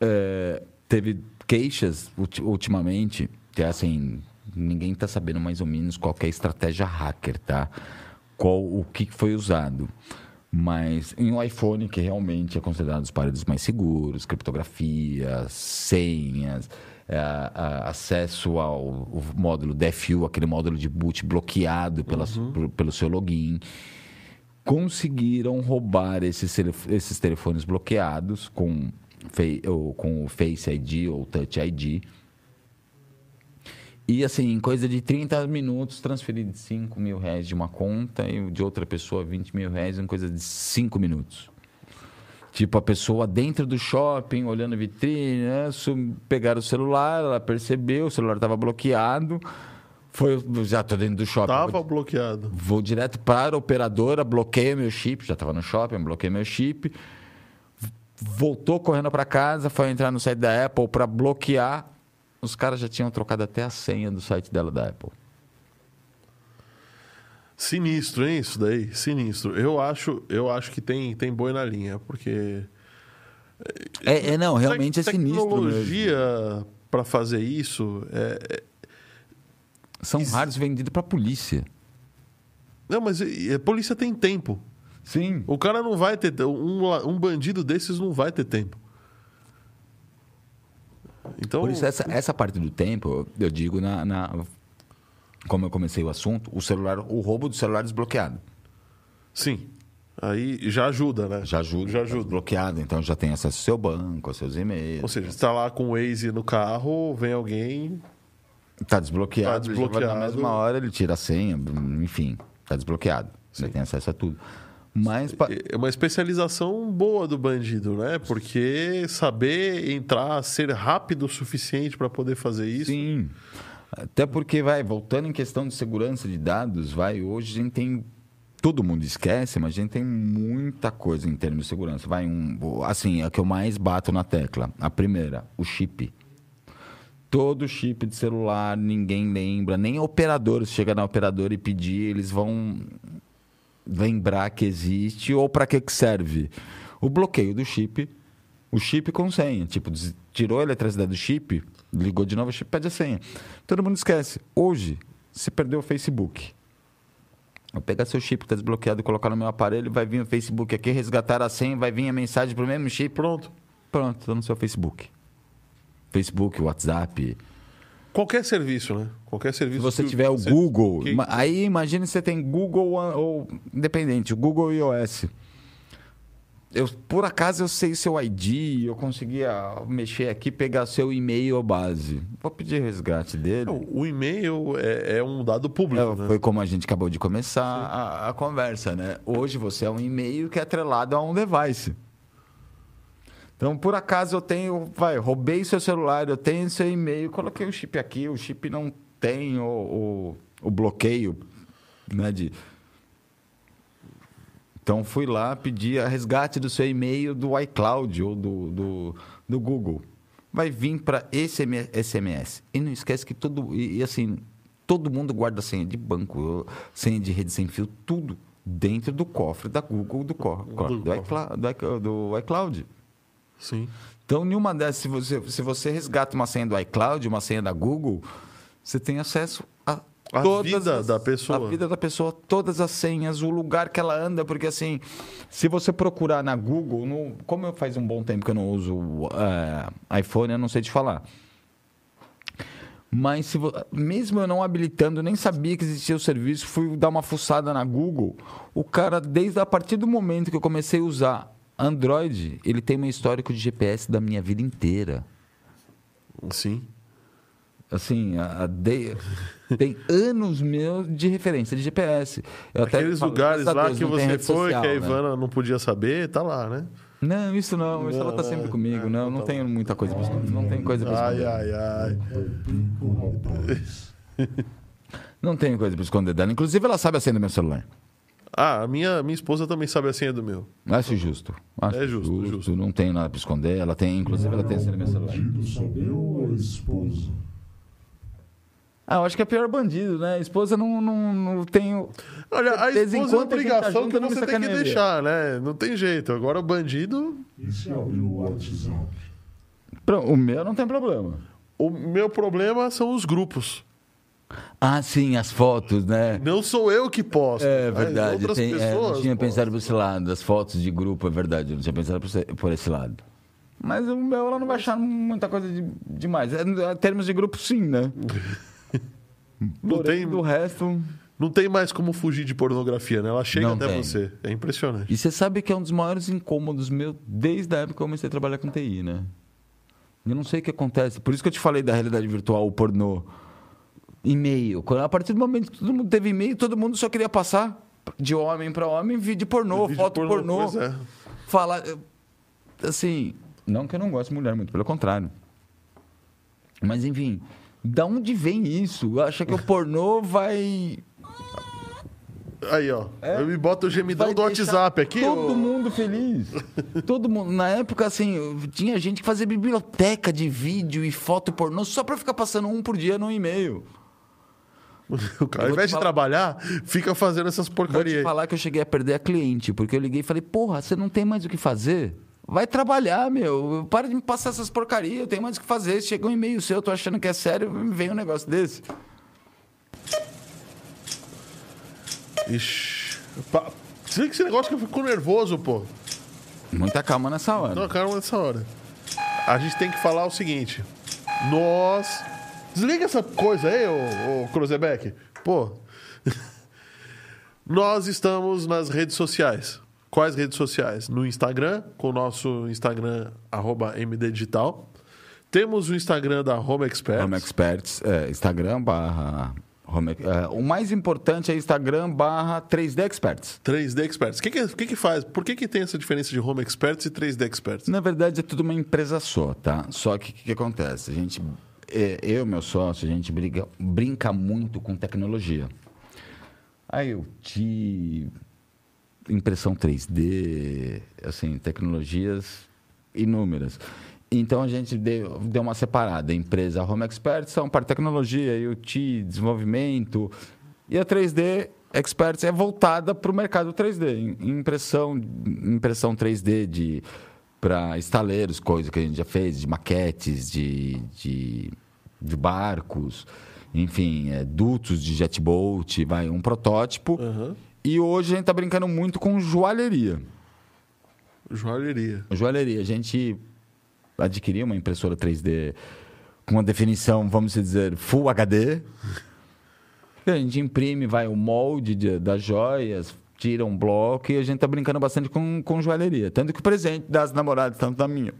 [SPEAKER 2] é, teve queixas ulti- ultimamente, que é assim, ninguém está sabendo mais ou menos qual é a estratégia hacker, tá? Qual, o que foi usado. Mas em um iPhone, que realmente é considerado os aparelhos mais seguros, criptografia, senhas, é, a- acesso ao módulo DFU, aquele módulo de boot bloqueado pela, por- pelo seu login conseguiram roubar esses, esses telefones bloqueados com, ou com o Face ID ou Touch ID. E assim, em coisa de 30 minutos, transferir de 5 mil reais de uma conta e de outra pessoa 20 mil reais em coisa de 5 minutos. Tipo, a pessoa dentro do shopping, olhando a vitrine, né, pegaram o celular, ela percebeu, o celular estava bloqueado. Foi, já estou dentro do shopping.
[SPEAKER 1] Tava bloqueado.
[SPEAKER 2] Vou direto para a operadora, bloqueio meu chip, já estava no shopping, bloqueei meu chip. Voltou correndo para casa, foi entrar no site da Apple para bloquear. Os caras já tinham trocado até a senha do site dela da Apple.
[SPEAKER 1] Sinistro, hein, isso daí? Sinistro. Eu acho, eu acho que tem, tem boi na linha, porque.
[SPEAKER 2] É, é, não, realmente é
[SPEAKER 1] Tec-
[SPEAKER 2] sinistro.
[SPEAKER 1] Tecnologia para fazer isso. É, é-
[SPEAKER 2] São
[SPEAKER 1] Isso-
[SPEAKER 2] raros vendidos para a polícia.
[SPEAKER 1] Não, mas a polícia tem tempo.
[SPEAKER 2] Sim.
[SPEAKER 1] O cara não vai ter. Um, um bandido desses não vai ter tempo. Então.
[SPEAKER 2] Por isso, essa, essa parte do tempo, eu digo na, na- Como eu comecei o assunto, o celular, o roubo do celular desbloqueado.
[SPEAKER 1] Sim. Aí já ajuda, né?
[SPEAKER 2] Já ajuda.
[SPEAKER 1] Já
[SPEAKER 2] tá
[SPEAKER 1] ajuda.
[SPEAKER 2] Desbloqueado, então já tem acesso ao seu banco, aos seus e-mails.
[SPEAKER 1] Ou seja, você tá lá com o Waze no carro, vem alguém.
[SPEAKER 2] Tá desbloqueado,
[SPEAKER 1] Tá desbloqueado.
[SPEAKER 2] na mesma hora ele tira a senha, enfim, tá desbloqueado. Você tem acesso a tudo. Mas pa-
[SPEAKER 1] É uma especialização boa do bandido, né? Porque saber entrar, ser rápido o suficiente para poder fazer isso.
[SPEAKER 2] sim. Até porque vai, voltando em questão de segurança de dados, vai, hoje a gente tem todo mundo esquece, mas a gente tem muita coisa em termos de segurança. Vai um, assim, é o que eu mais bato na tecla. A primeira, o chip. Todo chip de celular, ninguém lembra, nem operador, se chega na operadora e pedir, eles vão lembrar que existe ou para que que serve. O bloqueio do chip, o chip com senha, tipo, tirou a eletricidade do chip, ligou de novo, o chip pede a senha. Todo mundo esquece. Hoje, se perdeu o Facebook. Eu pegar seu chip que está desbloqueado e colocar no meu aparelho, vai vir o Facebook aqui, resgatar a senha, vai vir a mensagem pro mesmo chip.
[SPEAKER 1] Pronto.
[SPEAKER 2] Pronto, está no seu Facebook. Facebook, WhatsApp.
[SPEAKER 1] Qualquer serviço, né? Qualquer
[SPEAKER 2] Se
[SPEAKER 1] serviço.
[SPEAKER 2] você
[SPEAKER 1] que
[SPEAKER 2] tiver o
[SPEAKER 1] você-
[SPEAKER 2] Google,
[SPEAKER 1] que-
[SPEAKER 2] aí imagine você tem Google ou, ou independente, o Google e iOS. Eu, por acaso eu sei seu ID, eu conseguia mexer aqui, pegar seu e-mail base. Vou pedir resgate dele.
[SPEAKER 1] Não, O e-mail é, é um dado público,
[SPEAKER 2] É,
[SPEAKER 1] né?
[SPEAKER 2] Foi como a gente acabou de começar a, a conversa, né? Hoje você é um e-mail que é atrelado a um device. Então, por acaso eu tenho, vai, roubei seu celular, eu tenho seu e-mail, coloquei o chip aqui, o chip não tem o, o, o bloqueio, né? De... Então fui lá pedir a resgate do seu e-mail do iCloud ou do, do, do Google. Vai vir para SMS. E não esquece que todo. E, e assim, todo mundo guarda senha de banco, senha de rede sem fio, tudo dentro do cofre da Google, do, co- do, do do iCloud.
[SPEAKER 1] Sim.
[SPEAKER 2] Então, nenhuma dessas, se você, se você resgata uma senha do iCloud, uma senha da Google, você tem acesso a,
[SPEAKER 1] A
[SPEAKER 2] todas
[SPEAKER 1] vida
[SPEAKER 2] as-
[SPEAKER 1] da pessoa.
[SPEAKER 2] A vida da pessoa, todas as senhas, o lugar que ela anda, porque assim, se você procurar na Google, no, como eu faz um bom tempo que eu não uso é, iPhone, eu não sei te falar. Mas se mesmo eu não habilitando, nem sabia que existia o serviço, fui dar uma fuçada na Google. O cara, desde a partir do momento que eu comecei a usar Android, ele tem um histórico de GPS da minha vida inteira.
[SPEAKER 1] Sim.
[SPEAKER 2] Assim, a, a de- tem anos meus de referência de GPS. Eu
[SPEAKER 1] Aqueles lugares lá
[SPEAKER 2] Deus,
[SPEAKER 1] que
[SPEAKER 2] não
[SPEAKER 1] você foi,
[SPEAKER 2] social,
[SPEAKER 1] que a
[SPEAKER 2] né?
[SPEAKER 1] Ivana não podia saber, tá lá, né?
[SPEAKER 2] Não, isso não, isso ela tá
[SPEAKER 1] Não,
[SPEAKER 2] sempre
[SPEAKER 1] é,
[SPEAKER 2] comigo.
[SPEAKER 1] é,
[SPEAKER 2] Não, não
[SPEAKER 1] tá
[SPEAKER 2] tenho muita coisa pra esconder. Não tem coisa pra
[SPEAKER 1] Ai,
[SPEAKER 2] esconder.
[SPEAKER 1] ai, ai.
[SPEAKER 3] Rapaz.
[SPEAKER 2] Não tenho coisa pra esconder dela. Inclusive, ela sabe a senha do meu celular.
[SPEAKER 1] Ah, a minha, minha esposa também sabe a senha do meu.
[SPEAKER 2] Acho justo. Acho
[SPEAKER 1] É justo, justo.
[SPEAKER 2] Não tenho nada pra esconder. Ela tem, inclusive, ela tem a senha do meu celular.
[SPEAKER 3] saber ou a esposa?
[SPEAKER 2] Ah, eu acho que é pior bandido, né? Esposa não, não, não tenho.
[SPEAKER 1] Olha, a esposa é uma
[SPEAKER 2] a
[SPEAKER 1] obrigação que você tem que deixar, né? Não tem jeito. Agora o bandido.
[SPEAKER 3] E se abrir o WhatsApp?
[SPEAKER 2] Pronto, O meu não tem problema.
[SPEAKER 1] O meu problema são os grupos.
[SPEAKER 2] Ah, sim, as fotos, né?
[SPEAKER 1] Não sou eu que posto.
[SPEAKER 2] É verdade.
[SPEAKER 1] Outras
[SPEAKER 2] tem- é,
[SPEAKER 1] pessoas.
[SPEAKER 2] não tinha
[SPEAKER 1] postam.
[SPEAKER 2] pensado por esse lado. As fotos de grupo, é verdade. Eu não tinha pensado por esse, por esse lado. Mas o meu, ela não vai achar muita coisa de, demais. É, em termos de grupo, sim, né?
[SPEAKER 1] Não
[SPEAKER 2] Porém,
[SPEAKER 1] tem,
[SPEAKER 2] Do resto.
[SPEAKER 1] não tem mais como fugir de pornografia, né? Ela chega
[SPEAKER 2] Não
[SPEAKER 1] até
[SPEAKER 2] tem.
[SPEAKER 1] você. É impressionante.
[SPEAKER 2] E você sabe que é um dos maiores incômodos meu desde a época que eu comecei a trabalhar com TI, né? Eu não sei o que acontece. Por isso que eu te falei da realidade virtual, o pornô. E-mail. Quando- A partir do momento que todo mundo teve e-mail, todo mundo só queria passar de homem para homem vídeo pornô,
[SPEAKER 1] Vídeo
[SPEAKER 2] foto pornô.
[SPEAKER 1] Pois é.
[SPEAKER 2] Falar. Assim. Não que eu não goste de mulher, muito pelo contrário. Mas, enfim. Da onde vem isso? Acha que o pornô vai.
[SPEAKER 1] Aí, ó. Eu me boto o gemidão
[SPEAKER 2] vai
[SPEAKER 1] do WhatsApp aqui.
[SPEAKER 2] Todo
[SPEAKER 1] ô-
[SPEAKER 2] mundo feliz. todo mundo. Na época, assim, tinha gente que fazia biblioteca de vídeo e foto pornô só pra ficar passando um por dia no e-mail.
[SPEAKER 1] O cara, ao invés de
[SPEAKER 2] falar-
[SPEAKER 1] trabalhar, fica fazendo essas
[SPEAKER 2] Vou te
[SPEAKER 1] porcarias.
[SPEAKER 2] falar que eu cheguei a perder a cliente, porque eu liguei e falei, porra, você não tem mais o que fazer? Vai trabalhar, meu. Para de me passar essas porcarias, eu tenho mais o que fazer. Chegou um e-mail seu, eu tô achando que é sério, vem um negócio desse.
[SPEAKER 1] Ixi. Pa- Você vê que esse negócio que eu fico nervoso, pô.
[SPEAKER 2] Muita calma nessa hora.
[SPEAKER 1] Não, calma nessa hora. A gente tem que falar o seguinte. Nós. Desliga essa coisa aí, ô, ô Cruzebeck. Pô. Nós estamos nas redes sociais. Quais redes sociais? No Instagram, com o nosso Instagram, arroba MDdigital. Temos o Instagram da Home Expert.
[SPEAKER 2] Home Experts, é, Instagram barra... Home, é, o mais importante é Instagram barra 3D Experts.
[SPEAKER 1] 3D Experts. O que, que, que que faz? Por que, que tem essa diferença de Home Experts e 3D Experts?
[SPEAKER 2] Na verdade, é tudo uma empresa só, tá? Só que o que, que acontece? A gente, eu e meu sócio, a gente briga, brinca muito com tecnologia. IoT, impressão 3D, assim, tecnologias inúmeras. Então a gente deu, deu uma separada. Empresa Home Experts são para tecnologia, IoT, desenvolvimento. E a 3D Experts é voltada para o mercado 3D, impressão, impressão 3D de para estaleiros, coisa que a gente já fez, de maquetes, de, de, de barcos, enfim, é, dutos de jetboat, vai um protótipo.
[SPEAKER 1] Aham.
[SPEAKER 2] E hoje a gente está brincando muito com joalheria.
[SPEAKER 1] Joalheria.
[SPEAKER 2] Joalheria, a gente adquiriu uma impressora 3D com uma definição, vamos dizer, Full HD. A gente imprime, vai o molde de- das joias, tira um bloco e a gente tá brincando bastante com, com joalheria. Tanto que o presente das namoradas, tanto da minha,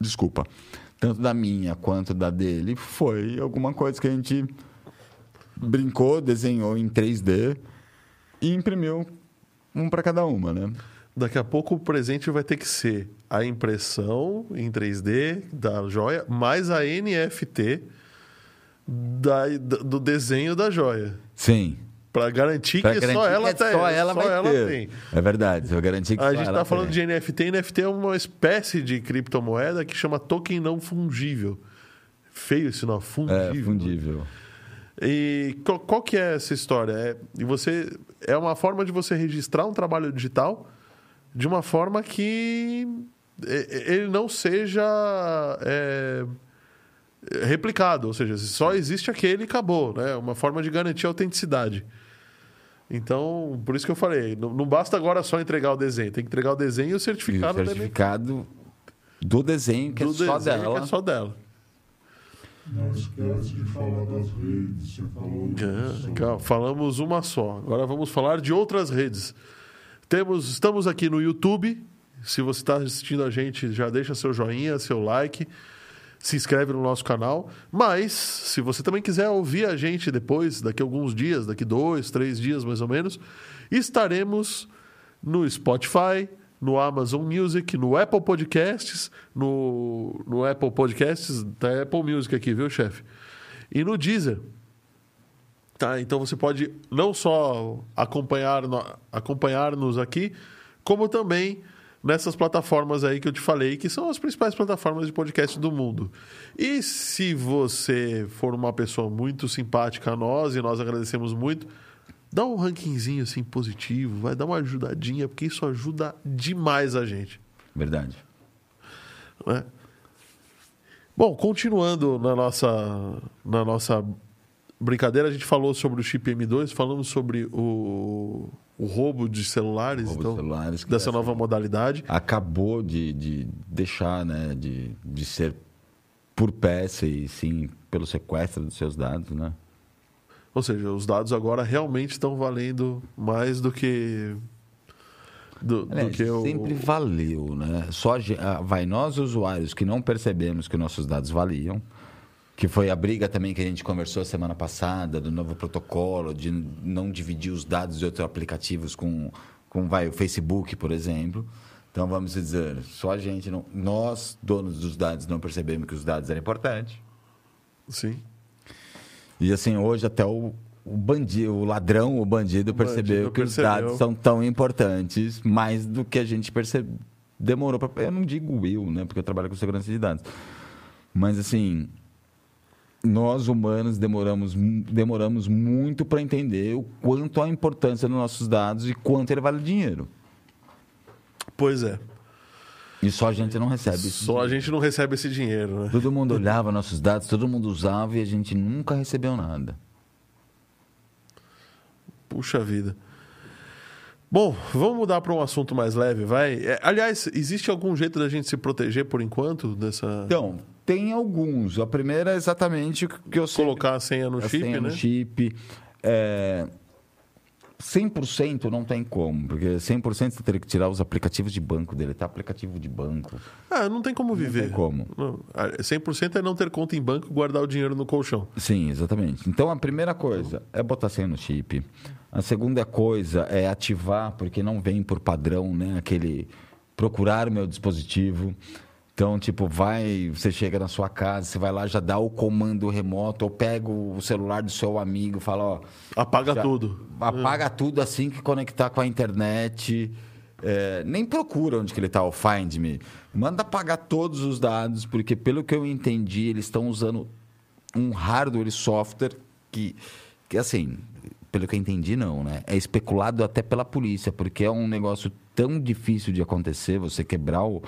[SPEAKER 2] desculpa, tanto da minha quanto da dele, foi alguma coisa que a gente brincou, desenhou em 3D e imprimiu um para cada uma, né?
[SPEAKER 1] Daqui a pouco o presente vai ter que ser a impressão em 3D da joia, mais a NFT da- do desenho da joia.
[SPEAKER 2] Sim.
[SPEAKER 1] Pra garantir
[SPEAKER 2] Pra
[SPEAKER 1] que
[SPEAKER 2] garantir
[SPEAKER 1] só ela
[SPEAKER 2] que
[SPEAKER 1] tem.
[SPEAKER 2] só ela vai ter.
[SPEAKER 1] tem.
[SPEAKER 2] É verdade, eu garanti que
[SPEAKER 1] A
[SPEAKER 2] só
[SPEAKER 1] gente
[SPEAKER 2] ela
[SPEAKER 1] tá falando
[SPEAKER 2] tem.
[SPEAKER 1] de NFT. NFT é uma espécie de criptomoeda que chama token não fungível. Feio esse nome, fungível.
[SPEAKER 2] É, fundível.
[SPEAKER 1] E qual, qual que é essa história? É, e você é uma forma de você registrar um trabalho digital de uma forma que é, é, ele não seja é, replicado, ou seja, só existe aquele e acabou, né? Uma forma de garantir a autenticidade. Então, por isso que eu falei, não, não basta agora só entregar o desenho, tem que entregar o desenho e o
[SPEAKER 2] E o
[SPEAKER 1] certificado, também
[SPEAKER 2] certificado do desenho, que
[SPEAKER 1] do
[SPEAKER 2] é só
[SPEAKER 1] desenho
[SPEAKER 2] dela.
[SPEAKER 1] que é só dela.
[SPEAKER 3] Não esquece de falar das redes, você falou.
[SPEAKER 1] É, legal. Falamos uma só. Agora vamos falar de outras redes. Temos, estamos aqui no YouTube. Se você está assistindo a gente, já deixa seu joinha, seu like, se inscreve no nosso canal. Mas, se você também quiser ouvir a gente depois, daqui a alguns dias, daqui dois, três dias mais ou menos, estaremos no Spotify, no Amazon Music, no Apple Podcasts, no, no Apple Podcasts, tá Apple Music aqui, viu, chefe? E no Deezer. Tá, então você pode não só acompanhar no- acompanhar-nos aqui, como também nessas plataformas aí que eu te falei, que são as principais plataformas de podcast do mundo. E se você for uma pessoa muito simpática a nós, e nós agradecemos muito, dá um rankingzinho assim positivo, vai dar uma ajudadinha, porque isso ajuda demais a gente.
[SPEAKER 2] Verdade.
[SPEAKER 1] né? Bom, continuando na nossa, na nossa brincadeira, a gente falou sobre o chip M2, falamos sobre o, o roubo de celulares,
[SPEAKER 2] Roubo de
[SPEAKER 1] então,
[SPEAKER 2] celulares, que
[SPEAKER 1] dessa
[SPEAKER 2] é
[SPEAKER 1] nova modalidade.
[SPEAKER 2] Acabou de, de deixar, né, de, de ser por peça e sim pelo sequestro dos seus dados, né?
[SPEAKER 1] Ou seja, os dados agora realmente estão valendo mais do que. Do, do
[SPEAKER 2] Aliás,
[SPEAKER 1] que o.
[SPEAKER 2] sempre valeu, né? Só a vai nós usuários que não percebemos que nossos dados valiam, que foi a briga também que a gente conversou semana passada do novo protocolo de não dividir os dados de outros aplicativos com, com vai o Facebook, por exemplo. Então vamos dizer, só a gente não, nós donos dos dados não percebemos que os dados eram importantes.
[SPEAKER 1] Sim.
[SPEAKER 2] E assim, hoje até o, o bandido, o ladrão, o bandido percebeu
[SPEAKER 1] bandido
[SPEAKER 2] que os
[SPEAKER 1] percebeu.
[SPEAKER 2] dados são tão importantes, mais do que a gente percebe. Demorou para. Eu não digo eu, né? Porque eu trabalho com segurança de dados. Mas assim, nós humanos demoramos, demoramos muito para entender o quanto a importância dos nossos dados e quanto ele vale dinheiro.
[SPEAKER 1] Pois é.
[SPEAKER 2] E só a gente não recebe.
[SPEAKER 1] Só a gente não recebe esse dinheiro, né?
[SPEAKER 2] Todo mundo olhava nossos dados, todo mundo usava e a gente nunca recebeu nada.
[SPEAKER 1] Puxa vida. Bom, vamos mudar para um assunto mais leve, vai. É, aliás, existe algum jeito da gente se proteger por enquanto dessa.
[SPEAKER 2] Então, tem alguns. A primeira é exatamente o que eu sempre
[SPEAKER 1] colocar a senha no
[SPEAKER 2] a
[SPEAKER 1] chip,
[SPEAKER 2] senha
[SPEAKER 1] né?
[SPEAKER 2] no chip. É, 100% não tem como, porque 100% você teria que tirar os aplicativos de banco, deletar aplicativo de banco.
[SPEAKER 1] Ah, não tem como viver.
[SPEAKER 2] tem como.
[SPEAKER 1] Não, ah, 100% é não ter conta em banco e guardar o dinheiro no colchão.
[SPEAKER 2] Sim, exatamente. Então a primeira coisa é botar senha no chip. A segunda coisa é ativar, porque não vem por padrão, né? Aquele procurar meu dispositivo. Então, tipo, vai, você chega na sua casa, você vai lá, já dá o comando remoto, ou pega o celular do seu amigo, fala, ó,
[SPEAKER 1] Apaga
[SPEAKER 2] Já-
[SPEAKER 1] tudo.
[SPEAKER 2] apaga tudo assim que conectar com a internet. É, nem procura onde que ele tá, o Find Me. Manda apagar todos os dados, porque pelo que eu entendi, eles estão usando um hardware e software que, que, assim, pelo que eu entendi, não, né? É especulado até pela polícia, porque é um negócio tão difícil de acontecer, você quebrar o,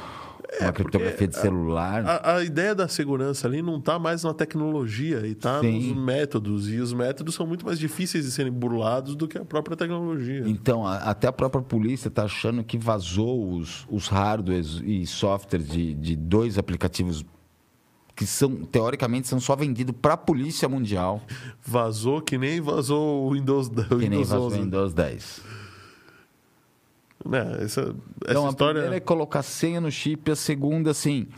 [SPEAKER 2] uma criptografia de celular.
[SPEAKER 1] A, a ideia da segurança ali não está mais na tecnologia e está nos métodos. E os métodos são muito mais difíceis de serem burlados do que a própria tecnologia.
[SPEAKER 2] Então, a- até a própria polícia está achando que vazou os, os hardwares e softwares de, de dois aplicativos que são, teoricamente, são só vendidos para a polícia mundial,
[SPEAKER 1] Vazou que nem vazou o Windows, o
[SPEAKER 2] que nem
[SPEAKER 1] Windows
[SPEAKER 2] vazou o
[SPEAKER 1] 11.
[SPEAKER 2] Windows 10.
[SPEAKER 1] Né, essa essa
[SPEAKER 2] Então, a
[SPEAKER 1] história...
[SPEAKER 2] primeira é colocar senha no chip, a segunda, assim,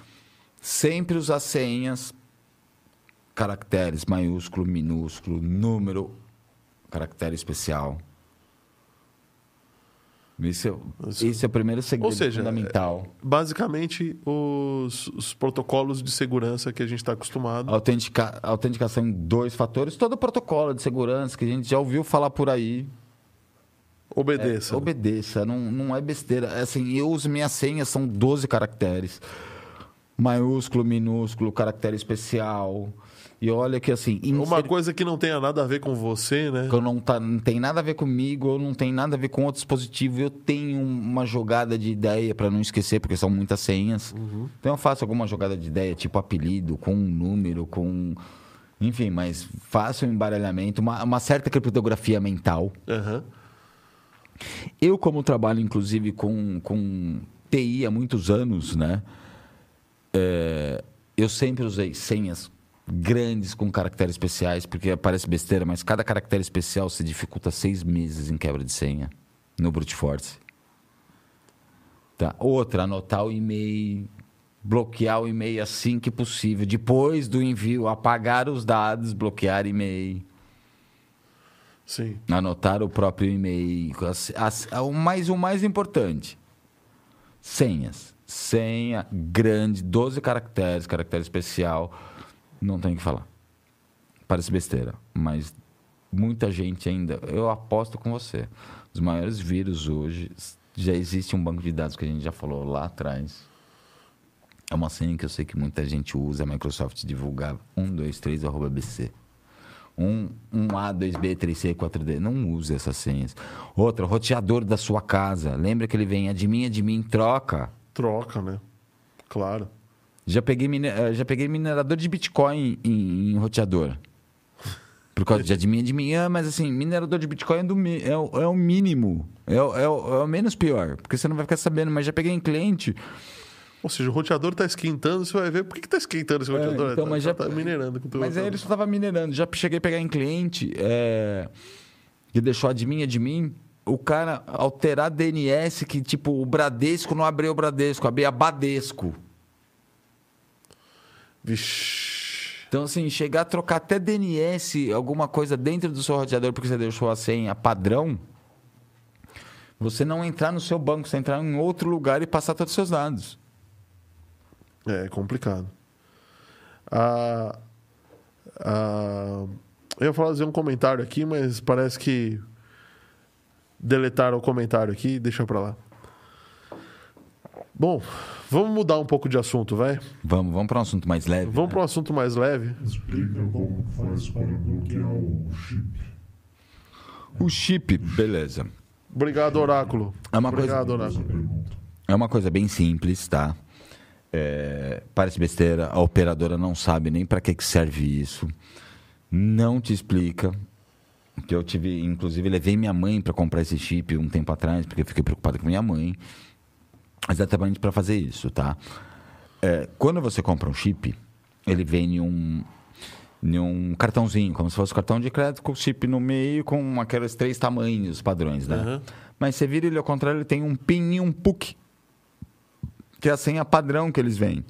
[SPEAKER 2] sempre usar senhas, caracteres, maiúsculo, minúsculo, número, caractere especial. Esse é, esse é o primeiro segredo
[SPEAKER 1] Ou seja,
[SPEAKER 2] fundamental.
[SPEAKER 1] Basicamente, os, os protocolos de segurança que a gente está acostumado.
[SPEAKER 2] Autentica, autenticação em dois fatores, todo o protocolo de segurança que a gente já ouviu falar por aí.
[SPEAKER 1] Obedeça.
[SPEAKER 2] É, obedeça, não, não é besteira. É Assim, eu uso minhas senhas, são 12 caracteres. Maiúsculo, minúsculo, caractere especial. E olha que assim.
[SPEAKER 1] Uma
[SPEAKER 2] inseri-
[SPEAKER 1] coisa que não tenha nada a ver com você, né?
[SPEAKER 2] que não, tá, não tem nada a ver comigo, ou não tem nada a ver com outro dispositivo. Eu tenho uma jogada de ideia para não esquecer, porque são muitas senhas. Então eu faço alguma jogada de ideia, tipo apelido, com um número, com. Enfim, mas faço um embaralhamento, uma, uma certa criptografia mental.
[SPEAKER 1] Aham.
[SPEAKER 2] Eu, como trabalho, inclusive, com, com TI há muitos anos, né? É, eu sempre usei senhas grandes com caracteres especiais, porque parece besteira, mas cada caractere especial se dificulta seis meses em quebra de senha no brute force. Tá. Outra, anotar o e-mail, bloquear o e-mail assim que possível. Depois do envio, apagar os dados, bloquear e-mail.
[SPEAKER 1] Sim.
[SPEAKER 2] Anotar o próprio e-mail. As- as- o, mais, o mais importante: senhas. Senha grande, 12 caracteres, caractere especial. Não tem o que falar. Parece besteira, mas muita gente ainda. Eu aposto com você. Os maiores vírus hoje. Já existe um banco de dados que a gente já falou lá atrás. É uma senha que eu sei que muita gente usa. A Microsoft divulgava 123 arroba BC. Um, um A, 2B, 3C, 4D. Não use essas senhas. Outra, roteador da sua casa. Lembra que ele vem admin, admin, troca.
[SPEAKER 1] Troca, né? Claro.
[SPEAKER 2] Já peguei, eh, já peguei minerador de Bitcoin em, em roteador. Por causa de admin, admin. Ah, mas assim, minerador de Bitcoin é, do, é, o- é o mínimo. É, o- é, o- é o menos pior. Porque você não vai ficar sabendo. Mas já peguei em cliente.
[SPEAKER 1] Ou seja, o roteador está esquentando, você vai ver por que, que tá esquentando esse roteador?
[SPEAKER 2] então,
[SPEAKER 1] tá,
[SPEAKER 2] mas
[SPEAKER 1] tá-
[SPEAKER 2] já-
[SPEAKER 1] tá minerando com o
[SPEAKER 2] Mas aí
[SPEAKER 1] roteador.
[SPEAKER 2] ele só tava minerando. Já cheguei a pegar em cliente é, que deixou admin, admin. O cara alterar DNS que, tipo, o Bradesco não abriu o Bradesco, abria Badesco.
[SPEAKER 1] Vixe.
[SPEAKER 2] Então, assim, chegar a trocar até DNS, alguma coisa dentro do seu roteador, porque você deixou a senha padrão, você não entrar no seu banco, você entrar em outro lugar e passar todos os seus dados.
[SPEAKER 1] É complicado. Ah, ah, eu ia fazer um comentário aqui, mas parece que deletaram o comentário aqui, deixa pra lá. Bom, vamos mudar um pouco de assunto, vai?
[SPEAKER 2] Vamos, vamos para um assunto mais leve.
[SPEAKER 1] Vamos
[SPEAKER 2] né?
[SPEAKER 1] para um assunto mais leve.
[SPEAKER 3] Explica como faz para bloquear o chip.
[SPEAKER 2] O chip, beleza.
[SPEAKER 1] Obrigado, Oráculo.
[SPEAKER 2] É uma coisa-
[SPEAKER 1] Obrigado,
[SPEAKER 3] Essa
[SPEAKER 1] Oráculo.
[SPEAKER 2] É uma coisa bem simples, tá? É, parece besteira, a operadora não sabe nem para que, que serve isso. Não te explica. Que eu tive, inclusive, levei minha mãe para comprar esse chip um tempo atrás, porque eu fiquei preocupado com minha mãe. Exatamente para fazer isso, tá? É, quando você compra um chip, ele vem em um, em um cartãozinho, como se fosse um cartão de crédito com o chip no meio, com aqueles três tamanhos padrões, né?
[SPEAKER 1] Aham.
[SPEAKER 2] Mas você vira ele ao contrário, ele tem um PIN e um PUC, que é a senha padrão que eles vêm.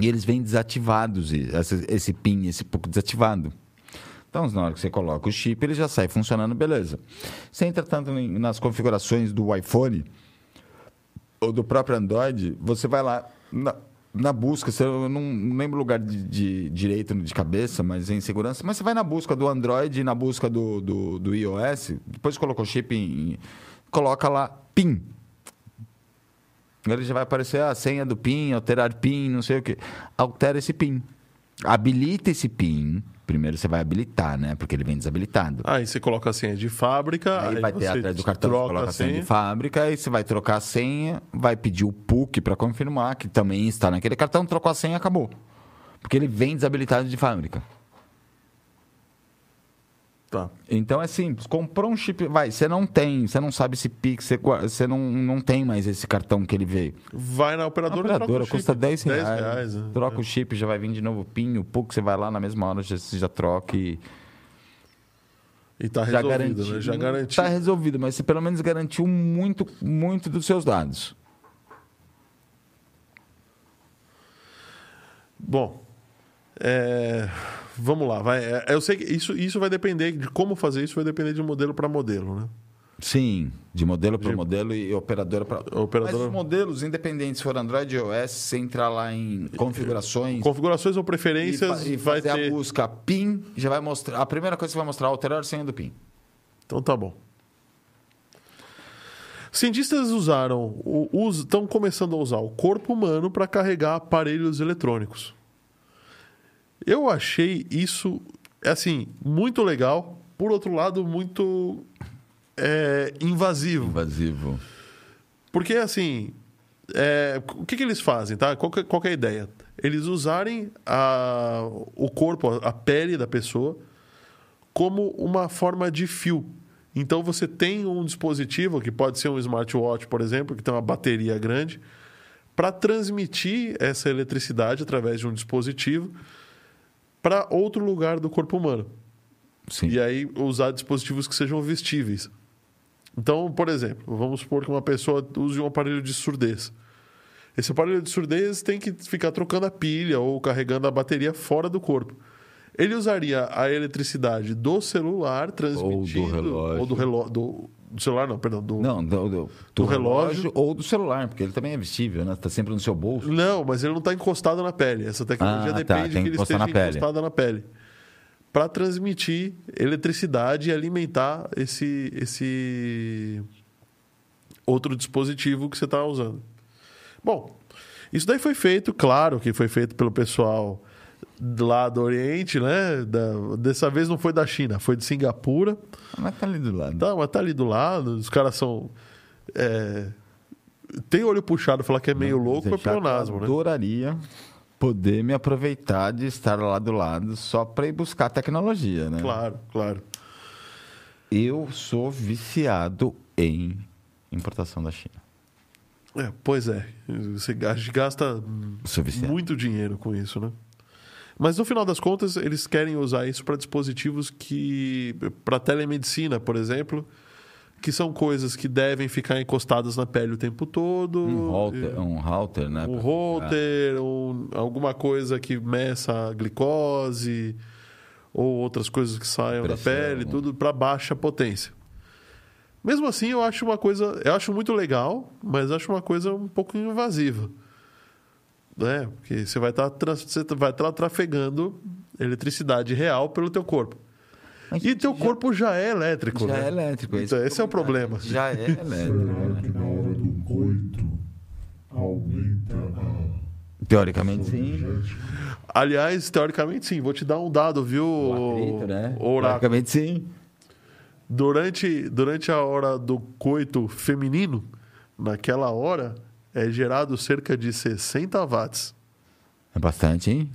[SPEAKER 2] E eles vêm desativados, esse, esse PIN esse PUC desativado. Então, na hora que você coloca o chip, ele já sai funcionando, beleza. Você entra tanto nas configurações do iPhone ou do próprio Android, você vai lá na, na busca, você- eu não, lembro o lugar de, de direito de cabeça, mas em segurança. Mas você vai na busca do Android na busca do, do, do iOS, depois colocou chip em. Coloca lá PIN. Ele já vai aparecer a senha do PIN, alterar PIN, não sei o quê. Altera esse PIN. Habilita esse PIN. Primeiro você vai habilitar, né? Porque ele vem desabilitado.
[SPEAKER 1] Aí você coloca a senha de fábrica,
[SPEAKER 2] Aí, vai ter atrás do cartão, você coloca
[SPEAKER 1] a
[SPEAKER 2] a senha
[SPEAKER 1] senha.
[SPEAKER 2] de fábrica, aí você vai trocar a senha, vai pedir o PUC para confirmar que também está naquele cartão, trocou a senha, acabou. Porque ele vem desabilitado de fábrica.
[SPEAKER 1] Tá.
[SPEAKER 2] Então é simples, comprou um chip, vai, você não tem, você não sabe se Pix, você, não, não tem mais esse cartão que ele veio.
[SPEAKER 1] Vai na operadora,
[SPEAKER 2] operadora
[SPEAKER 1] troca o chip.
[SPEAKER 2] custa 10 reais.
[SPEAKER 1] 10 reais, né?
[SPEAKER 2] Troca o chip, já vai vir de novo o PIN, o PUC, você vai lá na mesma hora, já, você já troca e
[SPEAKER 1] E tá
[SPEAKER 2] já
[SPEAKER 1] resolvido,
[SPEAKER 2] garantiu.
[SPEAKER 1] né? Já garantiu.
[SPEAKER 2] Tá resolvido, mas você pelo menos garantiu muito, muito dos seus dados.
[SPEAKER 1] Bom, é, vamos lá. Vai. É, Eu sei que isso, isso vai depender de como fazer isso, vai depender de modelo para modelo, né?
[SPEAKER 2] Sim, de modelo para
[SPEAKER 1] De-
[SPEAKER 2] modelo e operadora para
[SPEAKER 1] Operadora-
[SPEAKER 2] Mas os modelos independentes, se for Android e iOS, você entrar lá em configurações
[SPEAKER 1] Configurações ou
[SPEAKER 2] e,
[SPEAKER 1] preferências
[SPEAKER 2] fa- e
[SPEAKER 1] vai
[SPEAKER 2] fazer
[SPEAKER 1] ter.
[SPEAKER 2] a busca PIN, já vai mostrar. A primeira coisa que vai mostrar é alterar a senha do PIN.
[SPEAKER 1] Então tá bom. Cientistas usaram, estão começando a usar o corpo humano para carregar aparelhos eletrônicos. Eu achei isso, assim, muito legal. Por outro lado, muito é, invasivo.
[SPEAKER 2] Invasivo.
[SPEAKER 1] Porque, assim, é, o que, que eles fazem, tá? Qual que, qual que é a ideia? Eles usarem a, o corpo, a pele da pessoa, como uma forma de fio. Então, você tem um dispositivo, que pode ser um smartwatch, por exemplo, que tem uma bateria grande, para transmitir essa eletricidade através de um dispositivo para outro lugar do corpo humano.
[SPEAKER 2] Sim.
[SPEAKER 1] E aí usar dispositivos que sejam vestíveis. Então, por exemplo, vamos supor que uma pessoa use um aparelho de surdez. Esse aparelho de surdez tem que ficar trocando a pilha ou carregando a bateria fora do corpo. Ele usaria a eletricidade do celular transmitindo
[SPEAKER 2] relógio.
[SPEAKER 1] ou do relógio do, do celular não, perdão, do
[SPEAKER 2] Não, do, do,
[SPEAKER 1] Do relógio.
[SPEAKER 2] ou do celular, porque ele também é vestível, né? Tá sempre no seu bolso.
[SPEAKER 1] Não, mas ele não está encostado na pele. Essa tecnologia
[SPEAKER 2] Ah, tá,
[SPEAKER 1] depende
[SPEAKER 2] tem
[SPEAKER 1] que
[SPEAKER 2] que
[SPEAKER 1] ele esteja
[SPEAKER 2] na
[SPEAKER 1] encostado na pele. Para transmitir eletricidade e alimentar esse, esse outro dispositivo que você está usando. Bom, isso daí foi feito, claro que foi feito pelo pessoal lá do Oriente, né? Da- dessa vez não foi da China, foi de Singapura.
[SPEAKER 2] Mas tá ali do lado.
[SPEAKER 1] Tá, mas tá ali do lado, os caras são. é, Tem olho puxado, falar que é meio louco é
[SPEAKER 2] eu
[SPEAKER 1] pleonasmo, né?
[SPEAKER 2] adoraria poder me aproveitar de estar lá do lado só para ir buscar tecnologia, né?
[SPEAKER 1] Claro, claro.
[SPEAKER 2] Eu sou viciado em importação da China.
[SPEAKER 1] É, pois é, você gasta- muito dinheiro com isso, né? Mas no final das contas, eles querem usar isso para dispositivos que. para telemedicina, por exemplo, que são coisas que devem ficar encostadas na pele o tempo todo.
[SPEAKER 2] Um router, um router né?
[SPEAKER 1] um router, um- alguma coisa que meça a glicose, ou outras coisas que saiam
[SPEAKER 2] Pressão.
[SPEAKER 1] da pele, tudo para baixa potência. Mesmo assim, eu acho uma coisa, eu acho muito legal, mas acho uma coisa um pouco invasiva. Né? Porque você vai estar você vai estar trafegando eletricidade real pelo teu corpo.
[SPEAKER 2] Mas
[SPEAKER 1] E teu corpo já é elétrico,
[SPEAKER 2] já
[SPEAKER 1] né?
[SPEAKER 2] é elétrico.
[SPEAKER 1] Então, esse é o problema.
[SPEAKER 2] Já é elétrico.
[SPEAKER 3] Será que na hora do coito aumenta a
[SPEAKER 2] Teoricamente, sim.
[SPEAKER 1] Aliás, teoricamente sim. Vou te dar um dado, viu,
[SPEAKER 2] O atrito, né?
[SPEAKER 1] Oráculo?
[SPEAKER 2] Teoricamente, sim.
[SPEAKER 1] Durante, durante a hora do coito feminino, naquela hora, é gerado cerca de 60 watts.
[SPEAKER 2] É bastante, hein?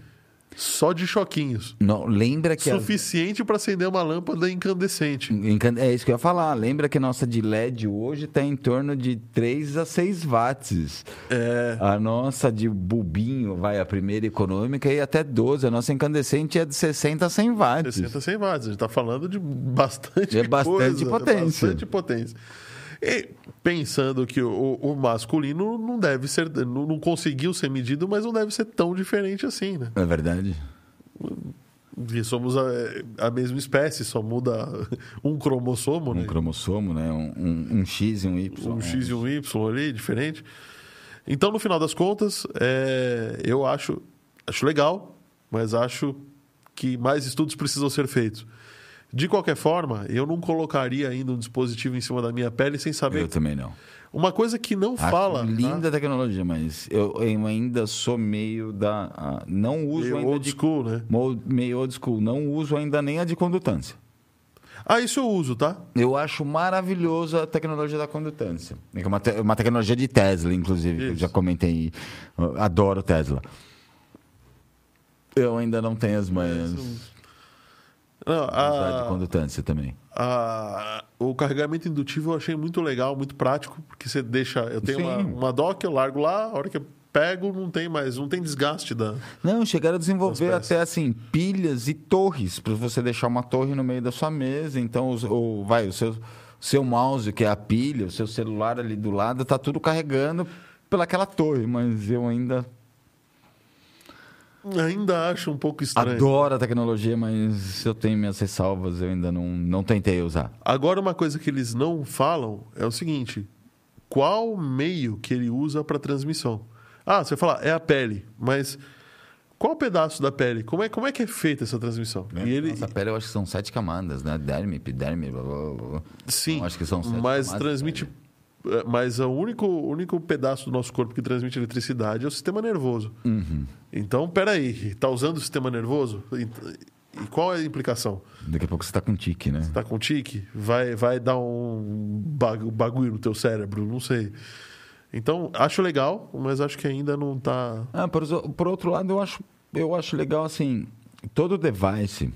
[SPEAKER 1] Só de choquinhos.
[SPEAKER 2] Não, lembra que... as-
[SPEAKER 1] Suficiente para acender uma lâmpada incandescente.
[SPEAKER 2] É isso que eu ia falar. Lembra que a nossa de LED hoje está em torno de 3 a 6 watts.
[SPEAKER 1] É,
[SPEAKER 2] A nossa de bulbinho vai a primeira econômica e até 12. A nossa incandescente é de 60 a 100 watts.
[SPEAKER 1] 60, 100 watts. A gente está falando de bastante
[SPEAKER 2] É bastante
[SPEAKER 1] coisa,
[SPEAKER 2] potência.
[SPEAKER 1] bastante potência. E pensando que o, o masculino não deve ser, não, não conseguiu ser medido, mas não deve ser tão diferente assim, né?
[SPEAKER 2] É verdade.
[SPEAKER 1] Porque somos a, a mesma espécie, só muda um cromossomo,
[SPEAKER 2] Um
[SPEAKER 1] né?
[SPEAKER 2] cromossomo, né? Um, um- um X e um Y.
[SPEAKER 1] um
[SPEAKER 2] né?
[SPEAKER 1] X e um Y ali, diferente. Então, no final das contas, é, eu acho, acho legal, mas acho que mais estudos precisam ser feitos. De qualquer forma, eu não colocaria ainda um dispositivo em cima da minha pele sem saber.
[SPEAKER 2] Eu também não.
[SPEAKER 1] Uma coisa que não
[SPEAKER 2] Acho
[SPEAKER 1] fala.
[SPEAKER 2] linda
[SPEAKER 1] tá?
[SPEAKER 2] a tecnologia, mas eu, eu ainda sou meio da. não uso
[SPEAKER 1] Meio
[SPEAKER 2] ainda
[SPEAKER 1] old
[SPEAKER 2] de,
[SPEAKER 1] school, né?
[SPEAKER 2] meio old school. Não uso ainda nem a de condutância.
[SPEAKER 1] Ah, isso eu uso, tá?
[SPEAKER 2] Eu acho maravilhosa a tecnologia da condutância. É uma, te- uma tecnologia de Tesla, inclusive, eu já comentei. Eu adoro Tesla. Eu ainda não tenho as manhas
[SPEAKER 1] Não,
[SPEAKER 2] de
[SPEAKER 1] a,
[SPEAKER 2] condutância também.
[SPEAKER 1] a- o carregamento indutivo eu achei muito legal, muito prático, porque você deixa. Eu tenho uma,
[SPEAKER 2] Sim.
[SPEAKER 1] uma dock, eu largo lá, a hora que eu pego, não tem mais, não tem desgaste da.
[SPEAKER 2] Não, chegaram a desenvolver até assim pilhas e torres para você deixar uma torre no meio da sua mesa. Então, os- o, vai o seu, seu mouse que é a pilha, o seu celular ali do lado, tá tudo carregando pelaquela torre. Mas eu ainda
[SPEAKER 1] Ainda acho um pouco estranho.
[SPEAKER 2] adoro a tecnologia, mas eu tenho minhas ressalvas. Eu ainda não, não tentei usar.
[SPEAKER 1] Agora, uma coisa que eles não falam é o seguinte: qual meio que ele usa para transmissão? Ah, você fala, é a pele, mas qual pedaço da pele? Como é, como é que é feita essa transmissão? E ele,
[SPEAKER 2] Nossa pele, eu acho que são sete camadas, né? Derme, epiderme, blá, blá, blá.
[SPEAKER 1] sim,
[SPEAKER 2] Eu acho que são sete
[SPEAKER 1] mas
[SPEAKER 2] camadas
[SPEAKER 1] transmite. É, Mas o único, único pedaço do nosso corpo que transmite eletricidade é o sistema nervoso.
[SPEAKER 2] Uhum.
[SPEAKER 1] Então, peraí, tá usando o sistema nervoso? E, qual é a implicação?
[SPEAKER 2] Daqui a pouco você tá com tique, né?
[SPEAKER 1] Tá com tique? Vai, vai dar um bagu- bagulho no teu cérebro? Não sei. Então, acho legal, mas acho que ainda não tá.
[SPEAKER 2] Ah, por, por outro lado, eu acho, eu acho legal assim, todo device,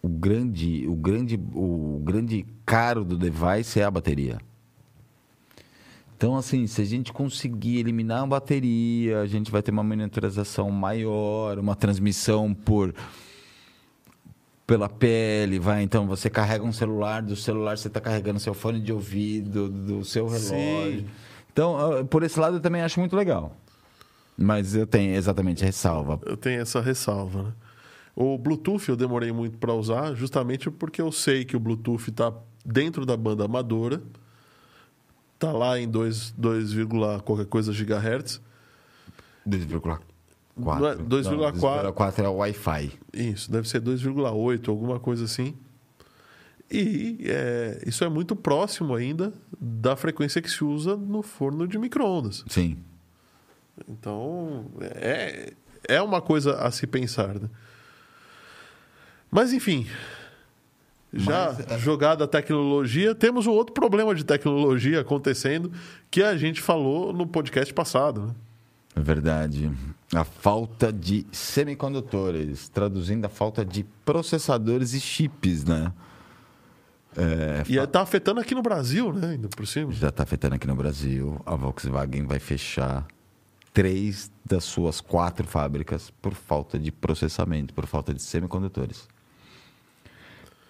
[SPEAKER 2] o grande, o grande, o grande caro do device é a bateria. Então, assim, se a gente conseguir eliminar a bateria, a gente vai ter uma monitorização maior, uma transmissão por pela pele, vai. Então, você carrega um celular, do celular você está carregando seu fone de ouvido, do seu relógio.
[SPEAKER 1] Sim.
[SPEAKER 2] Então, ah, por esse lado, eu também acho muito legal. Mas eu tenho exatamente ressalva.
[SPEAKER 1] Eu tenho essa ressalva, né? O Bluetooth eu demorei muito para usar, justamente porque eu sei que o Bluetooth está dentro da banda amadora, tá lá em 2, 2, qualquer coisa gigahertz.
[SPEAKER 2] 2,4.
[SPEAKER 1] Não é 2,4.
[SPEAKER 2] 2,4 é o Wi-Fi.
[SPEAKER 1] Isso, deve ser 2,8, alguma coisa assim. E é, isso é muito próximo ainda da frequência que se usa no forno de micro-ondas.
[SPEAKER 2] Sim.
[SPEAKER 1] Então, é, é uma coisa a se pensar. Né? Mas, enfim, já
[SPEAKER 2] Mas, é-
[SPEAKER 1] jogada a tecnologia, temos um outro problema de tecnologia acontecendo que a gente falou no podcast passado. Né?
[SPEAKER 2] É verdade. A falta de semicondutores, traduzindo a falta de processadores e chips, né? É,
[SPEAKER 1] E está afetando aqui no Brasil, né? Ainda por cima.
[SPEAKER 2] já está afetando aqui no Brasil. A Volkswagen vai fechar três das suas quatro fábricas por falta de processamento, por falta de semicondutores.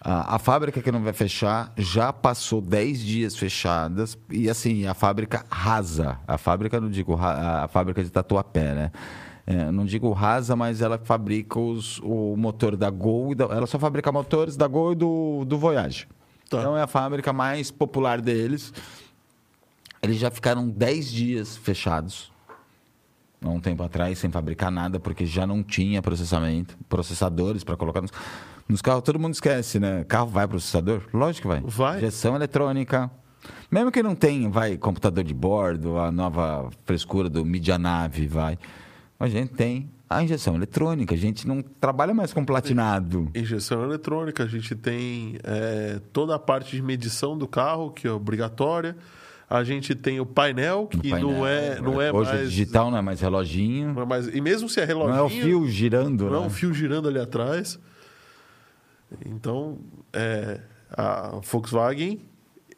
[SPEAKER 2] A, a fábrica que não vai fechar já passou 10 dias fechadas e assim, a fábrica rasa. A fábrica, não digo a fábrica de Tatuapé, né? É, não digo rasa, mas ela fabrica os, o motor da Gol. e da- ela só fabrica motores da Gol e do, do Voyage.
[SPEAKER 1] Tá.
[SPEAKER 2] Então é a fábrica mais popular deles. Eles já ficaram 10 dias fechados. Há um tempo atrás, sem fabricar nada, porque já não tinha processamento, processadores para colocar nos, nos carros. Todo mundo esquece, né? Carro vai processador? Lógico que vai.
[SPEAKER 1] Vai.
[SPEAKER 2] Injeção eletrônica. Mesmo que não tenha, vai, computador de bordo, a nova frescura do Media Nave, vai. A gente tem a injeção eletrônica. A gente não trabalha mais com platinado.
[SPEAKER 1] Injeção eletrônica, a gente tem é, toda a parte de medição do carro, que é obrigatória. A gente tem o painel, que
[SPEAKER 2] Painel,
[SPEAKER 1] não é, não é
[SPEAKER 2] Hoje
[SPEAKER 1] mais.
[SPEAKER 2] o digital não é mais reloginho.
[SPEAKER 1] não é mais- E mesmo se é
[SPEAKER 2] Não
[SPEAKER 1] reloginho.
[SPEAKER 2] é o fio girando,
[SPEAKER 1] Não é
[SPEAKER 2] né?
[SPEAKER 1] um fio girando ali atrás. Então, é, a Volkswagen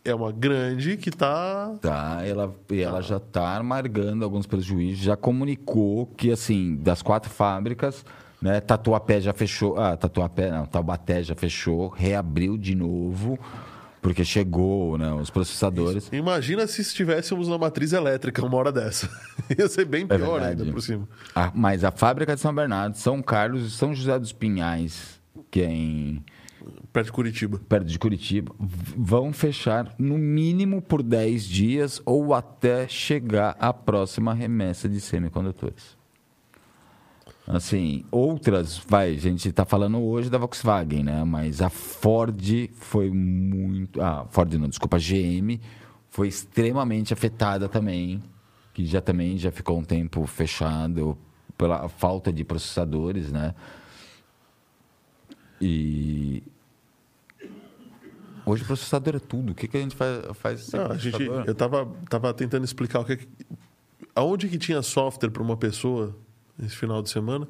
[SPEAKER 1] é uma grande que está.
[SPEAKER 2] Tá, ela, e ela já está amargando alguns prejuízos, já comunicou que, assim, das quatro fábricas, né, Tatuapé já fechou, ah, Tatuapé não, Taubaté já fechou, reabriu de novo, porque chegou, né, os processadores.
[SPEAKER 1] Imagina se estivéssemos na matriz elétrica uma hora dessa. Ia ser bem
[SPEAKER 2] É
[SPEAKER 1] pior
[SPEAKER 2] verdade.
[SPEAKER 1] ainda por cima.
[SPEAKER 2] A- mas a fábrica de São Bernardo, São Carlos e São José dos Pinhais, que é em,
[SPEAKER 1] Perto de Curitiba.
[SPEAKER 2] perto de Curitiba, vão fechar no mínimo por 10 dias ou até chegar à próxima remessa de semicondutores. Assim, outras, vai, a gente está falando hoje da Volkswagen, né? Mas a Ford foi muito. Ah, Ford não, desculpa, a GM foi extremamente afetada também, que já também já ficou um tempo fechado pela falta de processadores, né? E hoje o processador é tudo. O que, que a gente faz, faz sem
[SPEAKER 1] Não, a gente, eu tava, tava tentando explicar o que, que- aonde que tinha software para uma pessoa esse final de semana.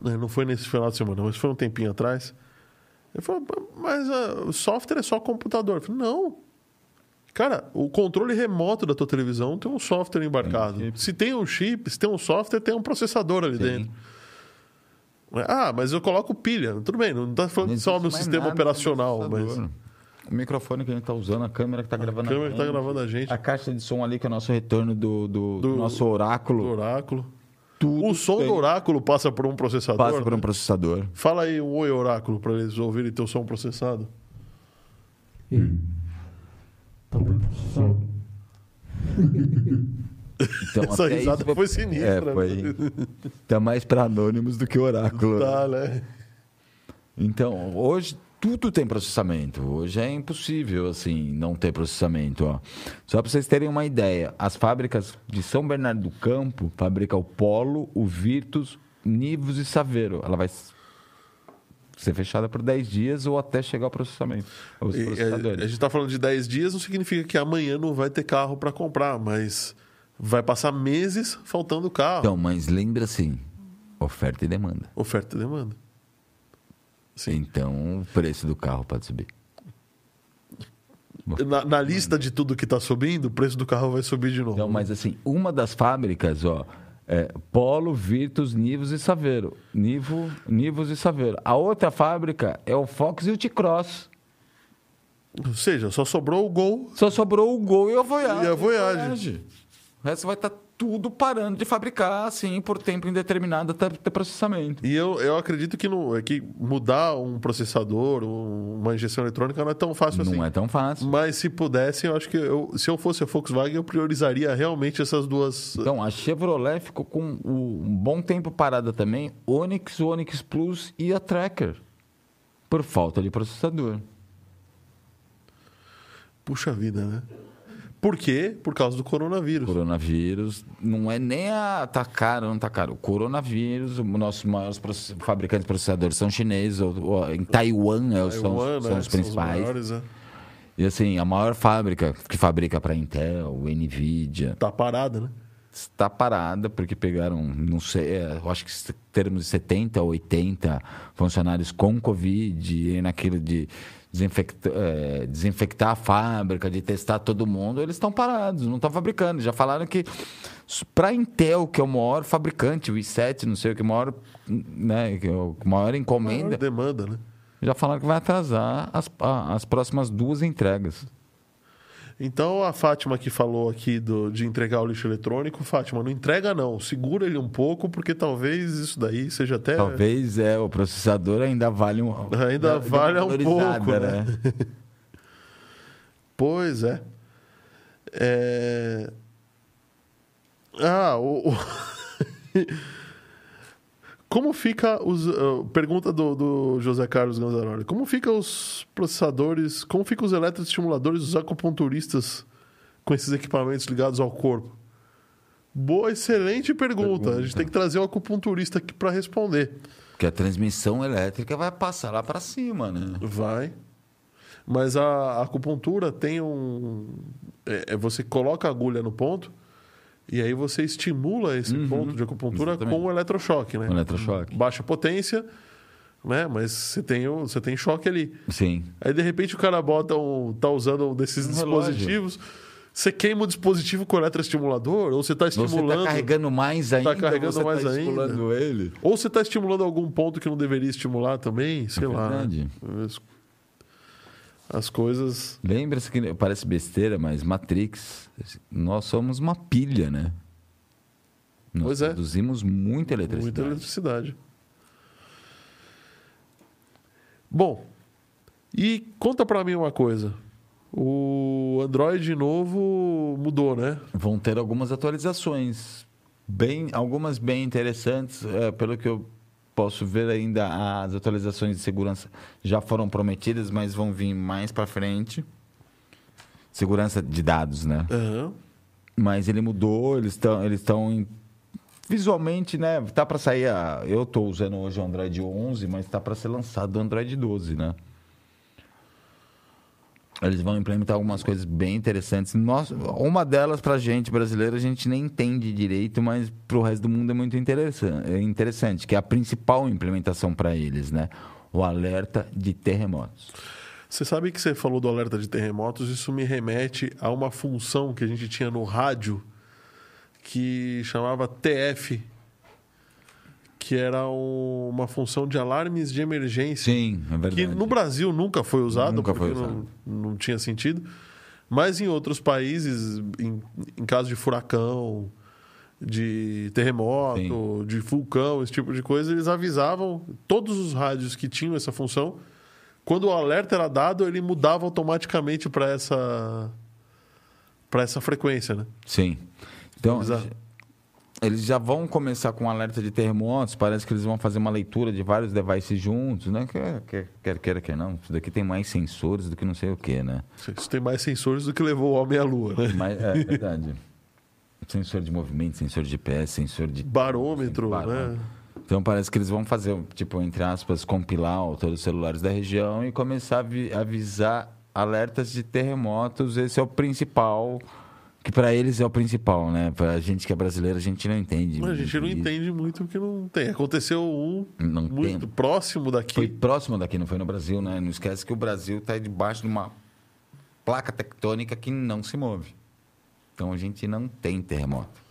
[SPEAKER 1] Né, Não foi nesse final de semana, mas foi um tempinho atrás. Ele falou, mas ah, o software é só computador. Eu falei, não. Cara, o controle remoto da tua televisão tem um software embarcado.
[SPEAKER 2] Tem
[SPEAKER 1] se tem um chip, se tem um software, tem um processador ali
[SPEAKER 2] Sim.
[SPEAKER 1] dentro. Ah, mas eu coloco pilha. Tudo bem, não está falando
[SPEAKER 2] Não
[SPEAKER 1] só
[SPEAKER 2] mais
[SPEAKER 1] sistema operacional, mas.
[SPEAKER 2] O microfone que a gente está usando, a câmera que está
[SPEAKER 1] a
[SPEAKER 2] gravando
[SPEAKER 1] câmera que está
[SPEAKER 2] gente,
[SPEAKER 1] gravando a gente,
[SPEAKER 2] A caixa de som ali, que é o nosso retorno do, do, do
[SPEAKER 1] Do-
[SPEAKER 2] nosso
[SPEAKER 1] do
[SPEAKER 2] oráculo.
[SPEAKER 1] oráculo.
[SPEAKER 2] Tudo
[SPEAKER 1] O som
[SPEAKER 2] tem-
[SPEAKER 1] do oráculo passa por um processador.
[SPEAKER 2] passa por um
[SPEAKER 1] né?
[SPEAKER 2] processador.
[SPEAKER 1] Fala aí um oi oráculo para eles ouvirem teu som processado.
[SPEAKER 3] Ei, tá bem processado?
[SPEAKER 2] Então,
[SPEAKER 1] Essa risada
[SPEAKER 2] isso-
[SPEAKER 1] foi sinistra.
[SPEAKER 2] É, foi. Tá mais para anônimos do que oráculo.
[SPEAKER 1] Tá, né?
[SPEAKER 2] Então, hoje tudo tem processamento. Hoje é impossível, assim, não ter processamento. Ó. Só para vocês terem uma ideia, as fábricas de São Bernardo do Campo fabricam o Polo, o Virtus, Nivus e Saveiro. Ela vai ser fechada por 10 dias ou até chegar ao processamento.
[SPEAKER 1] E, é, a, a gente está falando de 10 dias, não significa que amanhã não vai ter carro para comprar, mas vai passar meses faltando carro.
[SPEAKER 2] Então, mas lembra assim, oferta e demanda.
[SPEAKER 1] Oferta e demanda. Sim.
[SPEAKER 2] Então, o preço do carro pode subir.
[SPEAKER 1] Na, na lista de tudo que está subindo, o preço do carro vai subir de novo.
[SPEAKER 2] Então, mas assim, uma das fábricas, ó, é Polo, Virtus, Nivus e Saveiro. Nivo, Nivus e Saveiro. A outra fábrica é o Fox e o T-Cross.
[SPEAKER 1] Ou seja, só sobrou o Gol.
[SPEAKER 2] Só sobrou o Gol e a Voyage.
[SPEAKER 1] E a Voyage.
[SPEAKER 2] O resto vai estar tudo parando de fabricar, assim, por tempo indeterminado até ter processamento.
[SPEAKER 1] E eu, eu acredito que, não, que mudar um processador, um- uma injeção eletrônica não é tão fácil assim.
[SPEAKER 2] Não é tão fácil.
[SPEAKER 1] Mas se pudesse, eu acho que eu, se eu fosse a Volkswagen, eu priorizaria realmente essas duas.
[SPEAKER 2] Então, a Chevrolet ficou com um bom tempo parada também. Onix, Onix Plus e a Tracker. Por falta de processador.
[SPEAKER 1] Puxa vida, né? Por quê? Por causa do coronavírus.
[SPEAKER 2] Coronavírus não é nem a tá caro, não tá caro. O coronavírus, os nossos maiores process- fabricantes de processadores são chineses, ou, ou em Taiwan, é, são,
[SPEAKER 1] Taiwan,
[SPEAKER 2] são
[SPEAKER 1] né?
[SPEAKER 2] os principais.
[SPEAKER 1] maiores, né?
[SPEAKER 2] e assim, a maior fábrica que fabrica para Intel, Nvidia,
[SPEAKER 1] Tá parada, né?
[SPEAKER 2] está parada porque pegaram, não sei, é, eu acho que termos de 70 ou 80 funcionários com Covid, e naquilo de desinfectar, é, desinfectar a fábrica, de testar todo mundo, eles estão parados, não estão fabricando. Já falaram que para a Intel, que é o maior fabricante, o i7, não sei o que, o maior, né, que é o maior encomenda,
[SPEAKER 1] Maior demanda, né?
[SPEAKER 2] já falaram que vai atrasar as, as próximas duas entregas.
[SPEAKER 1] Então a Fátima que falou aqui do, de entregar o lixo eletrônico, Fátima, não entrega não, segura ele um pouco, porque talvez isso daí seja até.
[SPEAKER 2] Talvez é, o processador ainda vale um.
[SPEAKER 1] Ainda
[SPEAKER 2] dá
[SPEAKER 1] vale um pouco, né? Pois é. É... Ah, o. Como fica os. uh, pergunta do, do José Carlos Ganzaroli. Como fica os processadores. Como ficam os eletroestimuladores dos acupunturistas com esses equipamentos ligados ao corpo? Boa, excelente pergunta. A gente tem que trazer o acupunturista aqui para responder.
[SPEAKER 2] Porque a transmissão elétrica vai passar lá para cima, né?
[SPEAKER 1] Vai. Mas a, a acupuntura tem um. É, é você coloca a agulha no ponto e aí você estimula esse ponto de acupuntura
[SPEAKER 2] exatamente.
[SPEAKER 1] com o eletrochoque, né?
[SPEAKER 2] Eletrochoque.
[SPEAKER 1] Baixa potência, né? Mas você tem, você tem choque ali.
[SPEAKER 2] Sim.
[SPEAKER 1] Aí de repente o cara bota um. tá usando um desses
[SPEAKER 2] Um relógio.
[SPEAKER 1] dispositivos. Você queima o dispositivo com o eletroestimulador, ou você está
[SPEAKER 2] Você
[SPEAKER 1] estimulando.
[SPEAKER 2] está carregando mais ainda.
[SPEAKER 1] carregando
[SPEAKER 2] você
[SPEAKER 1] mais
[SPEAKER 2] tá
[SPEAKER 1] ainda.
[SPEAKER 2] estimulando ele.
[SPEAKER 1] Ou você está estimulando algum ponto que não deveria estimular também, sei lá. né?
[SPEAKER 2] verdade.
[SPEAKER 1] As coisas.
[SPEAKER 2] Lembra-se que parece besteira, mas Matrix, nós somos uma pilha, né? Nós
[SPEAKER 1] Pois é.
[SPEAKER 2] produzimos muita eletricidade.
[SPEAKER 1] Muita eletricidade. Bom, e conta pra mim uma coisa. O Android novo mudou, né?
[SPEAKER 2] Vão ter algumas atualizações, bem, algumas bem interessantes, é, pelo que eu posso ver ainda as atualizações de segurança já foram prometidas, mas vão vir mais para frente. Segurança de dados, né?
[SPEAKER 1] Aham.
[SPEAKER 2] Mas ele mudou, eles estão eles estão visualmente, né? Tá para sair a, eu estou usando hoje o Android 11, mas tá para ser lançado o Android 12, né? Eles vão implementar algumas coisas bem interessantes. Nós, uma delas, para a gente brasileira, a gente nem entende direito, mas para o resto do mundo é muito interessante, é interessante, que é a principal implementação para eles, né? O alerta de terremotos.
[SPEAKER 1] Você sabe que você falou do alerta de terremotos, isso me remete a uma função que a gente tinha no rádio que chamava TF, que era um- uma função de alarmes de emergência.
[SPEAKER 2] Sim, é verdade.
[SPEAKER 1] que no Brasil nunca foi usado,
[SPEAKER 2] Nunca
[SPEAKER 1] porque
[SPEAKER 2] foi
[SPEAKER 1] não, não tinha sentido. Mas em outros países, em, em caso de furacão, de terremoto, de vulcão, esse tipo de coisa, eles avisavam todos os rádios que tinham essa função. Quando o alerta era dado, ele mudava automaticamente para essa para essa frequência, né?
[SPEAKER 2] Sim. Então,
[SPEAKER 1] Bizarro.
[SPEAKER 2] Eles já vão começar com um alerta de terremotos. Parece que eles vão fazer uma leitura de vários devices juntos, né? Quer quer, quer, queira, quer não. Isso daqui tem mais sensores do que não sei o que, né?
[SPEAKER 1] Isso tem mais sensores do que levou o homem à lua, né?
[SPEAKER 2] Mas é verdade. sensor de movimento, sensor de pé, sensor de.
[SPEAKER 1] Barômetro,
[SPEAKER 2] Barômetro.
[SPEAKER 1] né?
[SPEAKER 2] Então parece que eles vão fazer, tipo, entre aspas, compilar todos os celulares da região e começar a avi- avisar alertas de terremotos. Esse é o principal, que para eles é o principal, né? Pra gente que é brasileiro, a gente não entende.
[SPEAKER 1] Mas a gente não
[SPEAKER 2] isso.
[SPEAKER 1] entende muito porque não tem. Aconteceu um
[SPEAKER 2] Não
[SPEAKER 1] muito
[SPEAKER 2] tem.
[SPEAKER 1] próximo daqui.
[SPEAKER 2] Foi próximo daqui, não foi no Brasil, né? Não esquece que o Brasil está debaixo de uma placa tectônica que não se move. Então a gente não tem terremoto.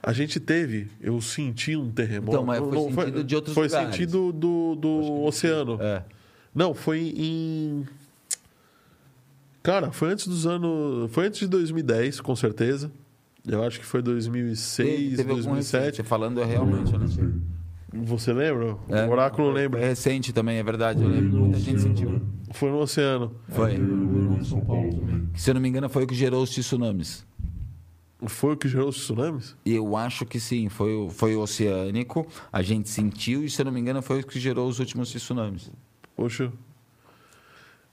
[SPEAKER 1] A gente teve, eu senti um terremoto.
[SPEAKER 2] Então, mas foi sentido de outros
[SPEAKER 1] Foi
[SPEAKER 2] lugares.
[SPEAKER 1] sentido do, do oceano.
[SPEAKER 2] É.
[SPEAKER 1] Não, foi em. Cara, foi antes dos anos. Foi antes de 2010, com certeza. Eu acho que foi 2006,
[SPEAKER 2] Teve, teve algum recente,
[SPEAKER 1] 2007.
[SPEAKER 2] Você falando é realmente, né?
[SPEAKER 1] Você lembra?
[SPEAKER 2] É.
[SPEAKER 1] O oráculo lembra.
[SPEAKER 2] É recente também, é verdade. Eu lembro. Muita gente sentiu.
[SPEAKER 1] Foi no oceano.
[SPEAKER 2] Foi.
[SPEAKER 3] Eu em São Paulo também.
[SPEAKER 2] Se eu não me engano, foi o que gerou os tsunamis.
[SPEAKER 1] Foi o que gerou os tsunamis?
[SPEAKER 2] Eu acho que sim, foi, o- foi o oceânico, a gente sentiu, e se eu não me engano, foi o que gerou os últimos tsunamis.
[SPEAKER 1] Poxa.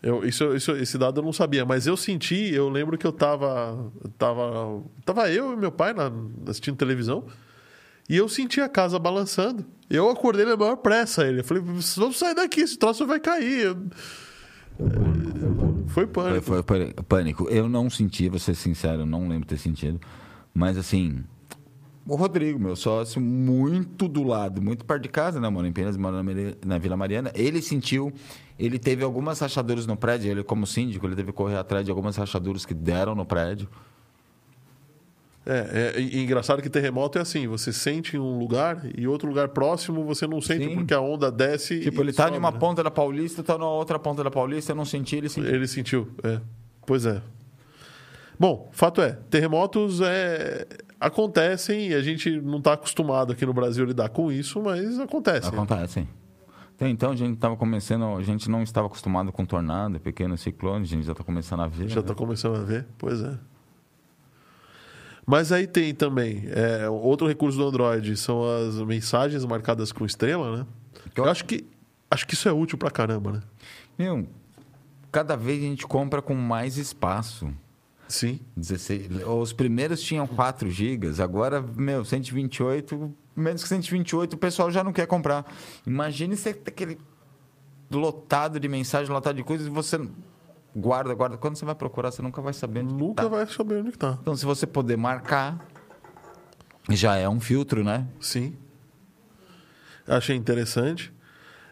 [SPEAKER 1] Eu, isso, isso, esse dado eu não sabia, mas eu senti, eu lembro que eu tava. Tava, tava eu e meu pai na, assistindo televisão. E eu senti a casa balançando. Eu acordei na maior pressa ele. Eu falei, vamos sair daqui, esse troço vai cair. Eu- Foi
[SPEAKER 2] Foi,
[SPEAKER 1] pânico.
[SPEAKER 2] foi pâ- pânico. Eu não senti, vou ser sincero, eu não lembro ter sentido. Mas assim, o Rodrigo, meu sócio, muito do lado, muito perto de casa, né, mano? Em Penas, mora na, Vila Mariana. Ele sentiu, ele teve algumas rachaduras no prédio, ele como síndico, ele teve que correr atrás de algumas rachaduras que deram no prédio.
[SPEAKER 1] É, é, e engraçado que terremoto é assim: você sente em um lugar e outro lugar próximo você não sente
[SPEAKER 2] Sim.
[SPEAKER 1] porque a onda desce.
[SPEAKER 2] Tipo,
[SPEAKER 1] e
[SPEAKER 2] ele tá
[SPEAKER 1] sobe,
[SPEAKER 2] numa
[SPEAKER 1] né?
[SPEAKER 2] ponta da Paulista, tá na outra ponta da Paulista, eu não senti, ele sentiu.
[SPEAKER 1] Ele sentiu, é. Pois é. Bom, fato é, terremotos é, acontecem e a gente não está acostumado aqui no Brasil a lidar com isso, mas acontece.
[SPEAKER 2] Acontece. Então, então a gente estava começando, a gente não estava acostumado com tornado, pequenos ciclones, a gente já está começando a ver.
[SPEAKER 1] Já
[SPEAKER 2] né?
[SPEAKER 1] está começando a ver, pois é. Mas aí tem também é, outro recurso do Android são as mensagens marcadas com estrela, né?
[SPEAKER 2] Eu-
[SPEAKER 1] Eu acho que acho que isso é útil pra caramba, né?
[SPEAKER 2] Meu, cada vez a gente compra com mais espaço.
[SPEAKER 1] Sim.
[SPEAKER 2] 16, os primeiros tinham 4 gigas, agora, meu, 128, menos que 128 o pessoal já não quer comprar. Imagine você ter aquele lotado de mensagem, lotado de coisas e você guarda, guarda. Quando você vai procurar, você nunca vai saber onde
[SPEAKER 1] Nunca
[SPEAKER 2] tá.
[SPEAKER 1] vai saber onde está.
[SPEAKER 2] Então, se você poder marcar, já é um filtro, né?
[SPEAKER 1] Sim. Achei interessante.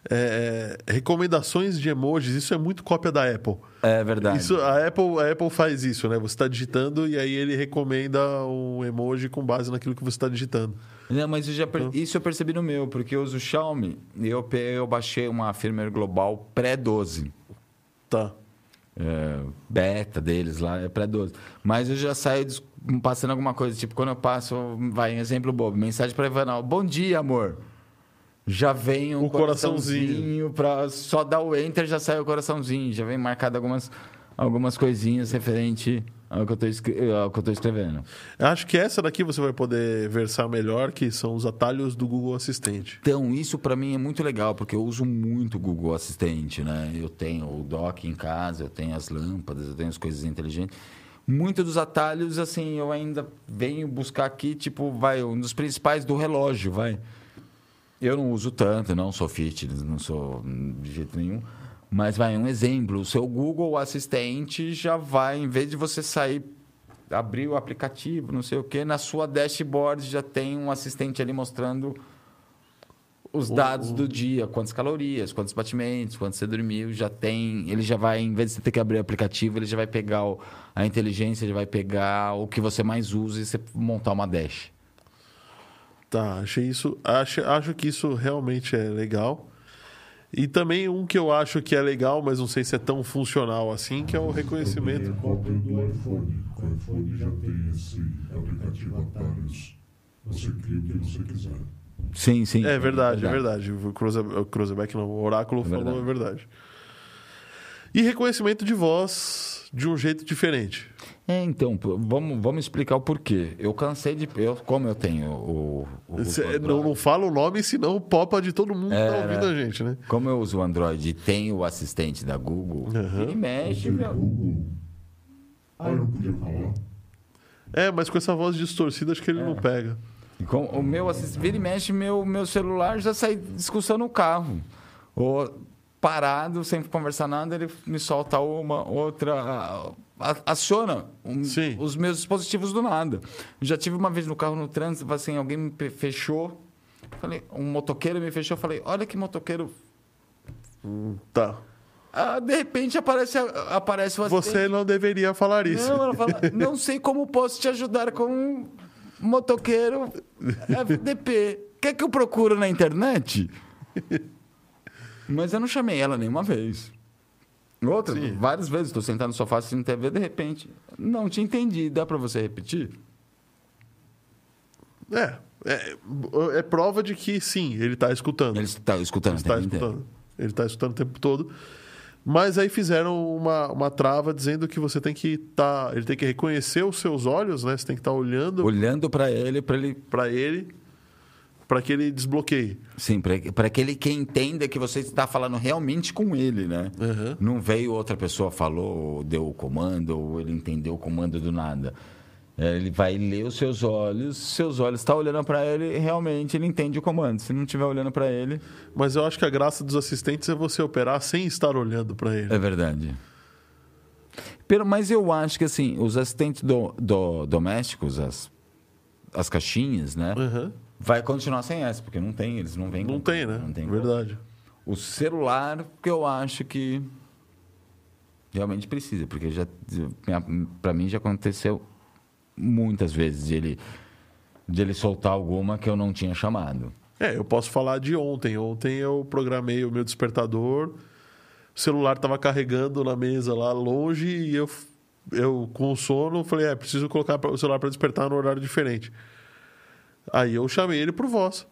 [SPEAKER 1] É, recomendações de emojis, isso é muito cópia da Apple.
[SPEAKER 2] É verdade.
[SPEAKER 1] Isso, a, Apple, a Apple faz isso, né? Você está digitando e aí ele recomenda um emoji com base naquilo que você está digitando.
[SPEAKER 2] Não, mas eu já per-
[SPEAKER 1] Então.
[SPEAKER 2] isso eu percebi no meu, porque eu uso o Xiaomi e eu, eu baixei uma firmware global pré-12.
[SPEAKER 1] Tá.
[SPEAKER 2] É, beta deles lá, é pré-12. Mas eu já saio passando alguma coisa, tipo, quando eu passo, vai, um exemplo bobo, mensagem para Ivanal, bom dia, amor. Já vem um
[SPEAKER 1] O coraçãozinho.
[SPEAKER 2] coraçãozinho para só dar o enter já sai o coraçãozinho, já vem marcado algumas algumas coisinhas referente ao que eu escre- tô escrevendo.
[SPEAKER 1] Acho que essa daqui você vai poder versar melhor, que são os atalhos do Google Assistente.
[SPEAKER 2] Então, isso para mim é muito legal, porque eu uso muito o Google Assistente, né? Eu tenho o dock em casa, eu tenho as lâmpadas, eu tenho as coisas inteligentes. Muitos dos atalhos, assim, eu ainda venho buscar aqui, tipo, vai, um dos principais do relógio, vai. Eu não uso tanto, não sou fitness, não sou de jeito nenhum. Mas vai, um exemplo, o seu Google Assistente já vai, em vez de você sair, abrir o aplicativo, não sei o quê, na sua dashboard já tem um assistente ali mostrando os dados do dia, quantas calorias, quantos batimentos, quanto você dormiu, já tem, ele já vai, em vez de você ter que abrir o aplicativo, ele já vai pegar o- a inteligência, já vai pegar o que você mais usa e você montar uma dash.
[SPEAKER 1] Tá, achei isso. Acho, acho que isso realmente é legal. E também um que eu acho que é legal, mas não sei se é tão funcional assim, que é o reconhecimento.
[SPEAKER 3] Também é cópia do iPhone. O iPhone já tem esse aplicativo Atalhos. Você cria o que você quiser.
[SPEAKER 2] Sim, sim.
[SPEAKER 1] É verdade, é verdade. O Cruze- o Cruzeback não, o Oráculo
[SPEAKER 2] É
[SPEAKER 1] falou, é verdade. E reconhecimento de voz de um jeito diferente.
[SPEAKER 2] É, então, vamos, vamos explicar o porquê. Eu cansei de. Eu, como eu tenho o. o
[SPEAKER 1] Cê- não, não fala o nome, senão popa de todo mundo que
[SPEAKER 2] É,
[SPEAKER 1] tá ouvindo
[SPEAKER 2] né?
[SPEAKER 1] a gente, né?
[SPEAKER 2] Como eu uso o Android e tenho o assistente da Google,
[SPEAKER 1] Aham.
[SPEAKER 2] ele mexe, meu.
[SPEAKER 3] Google. Ah, eu não podia falar.
[SPEAKER 1] É, mas com essa voz distorcida, acho que
[SPEAKER 2] É.
[SPEAKER 1] ele não pega.
[SPEAKER 2] E com o meu assistente, vira e mexe, meu, meu celular já sai discussão no carro. Ou parado, sem conversar nada, ele me solta uma, outra. Aciona um- os meus dispositivos do nada. Já tive uma vez no carro no trânsito, assim, alguém me fechou. Falei, um motoqueiro me fechou, falei, olha que motoqueiro.
[SPEAKER 1] Tá.
[SPEAKER 2] Ah, de repente aparece, aparece o.
[SPEAKER 1] Você não deveria falar isso.
[SPEAKER 2] Não, ela fala, não sei como posso te ajudar com um motoqueiro FDP. Quer que eu procuro na internet? Mas eu não chamei ela nenhuma vez. Outra,
[SPEAKER 1] Sim.
[SPEAKER 2] várias vezes, estou sentado no sofá assistindo TV, de repente, não te entendi, dá para você repetir?
[SPEAKER 1] É, é, é prova de que sim, ele está escutando.
[SPEAKER 2] Ele está escutando
[SPEAKER 1] Ele
[SPEAKER 2] o
[SPEAKER 1] está escutando. Ele está escutando o tempo todo. Mas aí fizeram uma, uma trava dizendo que você tem que estar. ele tem que reconhecer os seus olhos, né? Você tem que estar olhando
[SPEAKER 2] Olhando para ele, para ele
[SPEAKER 1] para ele para que ele desbloqueie.
[SPEAKER 2] Sim, para que ele que entenda que você está falando realmente com ele, né?
[SPEAKER 1] Uhum.
[SPEAKER 2] Não veio outra pessoa, falou, ou deu o comando, ou ele entendeu o comando do nada. É, Ele vai ler os seus olhos, seus olhos estão olhando para ele, realmente ele entende o comando. Se não estiver olhando para ele,
[SPEAKER 1] Mas eu acho que a graça dos assistentes é você operar sem estar olhando para ele.
[SPEAKER 2] é verdade. Pero, mas eu acho que assim, os assistentes do, do- domésticos, as, as caixinhas, né?
[SPEAKER 1] Uhum.
[SPEAKER 2] Vai continuar sem essa, porque não tem, eles não vêm
[SPEAKER 1] Não
[SPEAKER 2] com-
[SPEAKER 1] tem, né?
[SPEAKER 2] Não tem como.
[SPEAKER 1] Verdade.
[SPEAKER 2] O celular, que eu acho que realmente precisa, porque já para mim já aconteceu muitas vezes de ele de ele soltar alguma que eu não tinha chamado.
[SPEAKER 1] É, eu posso falar de ontem. Ontem eu programei o meu despertador, o celular estava carregando na mesa lá longe e eu, eu com sono, falei, é, preciso colocar o celular para despertar no horário diferente. Aí eu chamei ele por voz.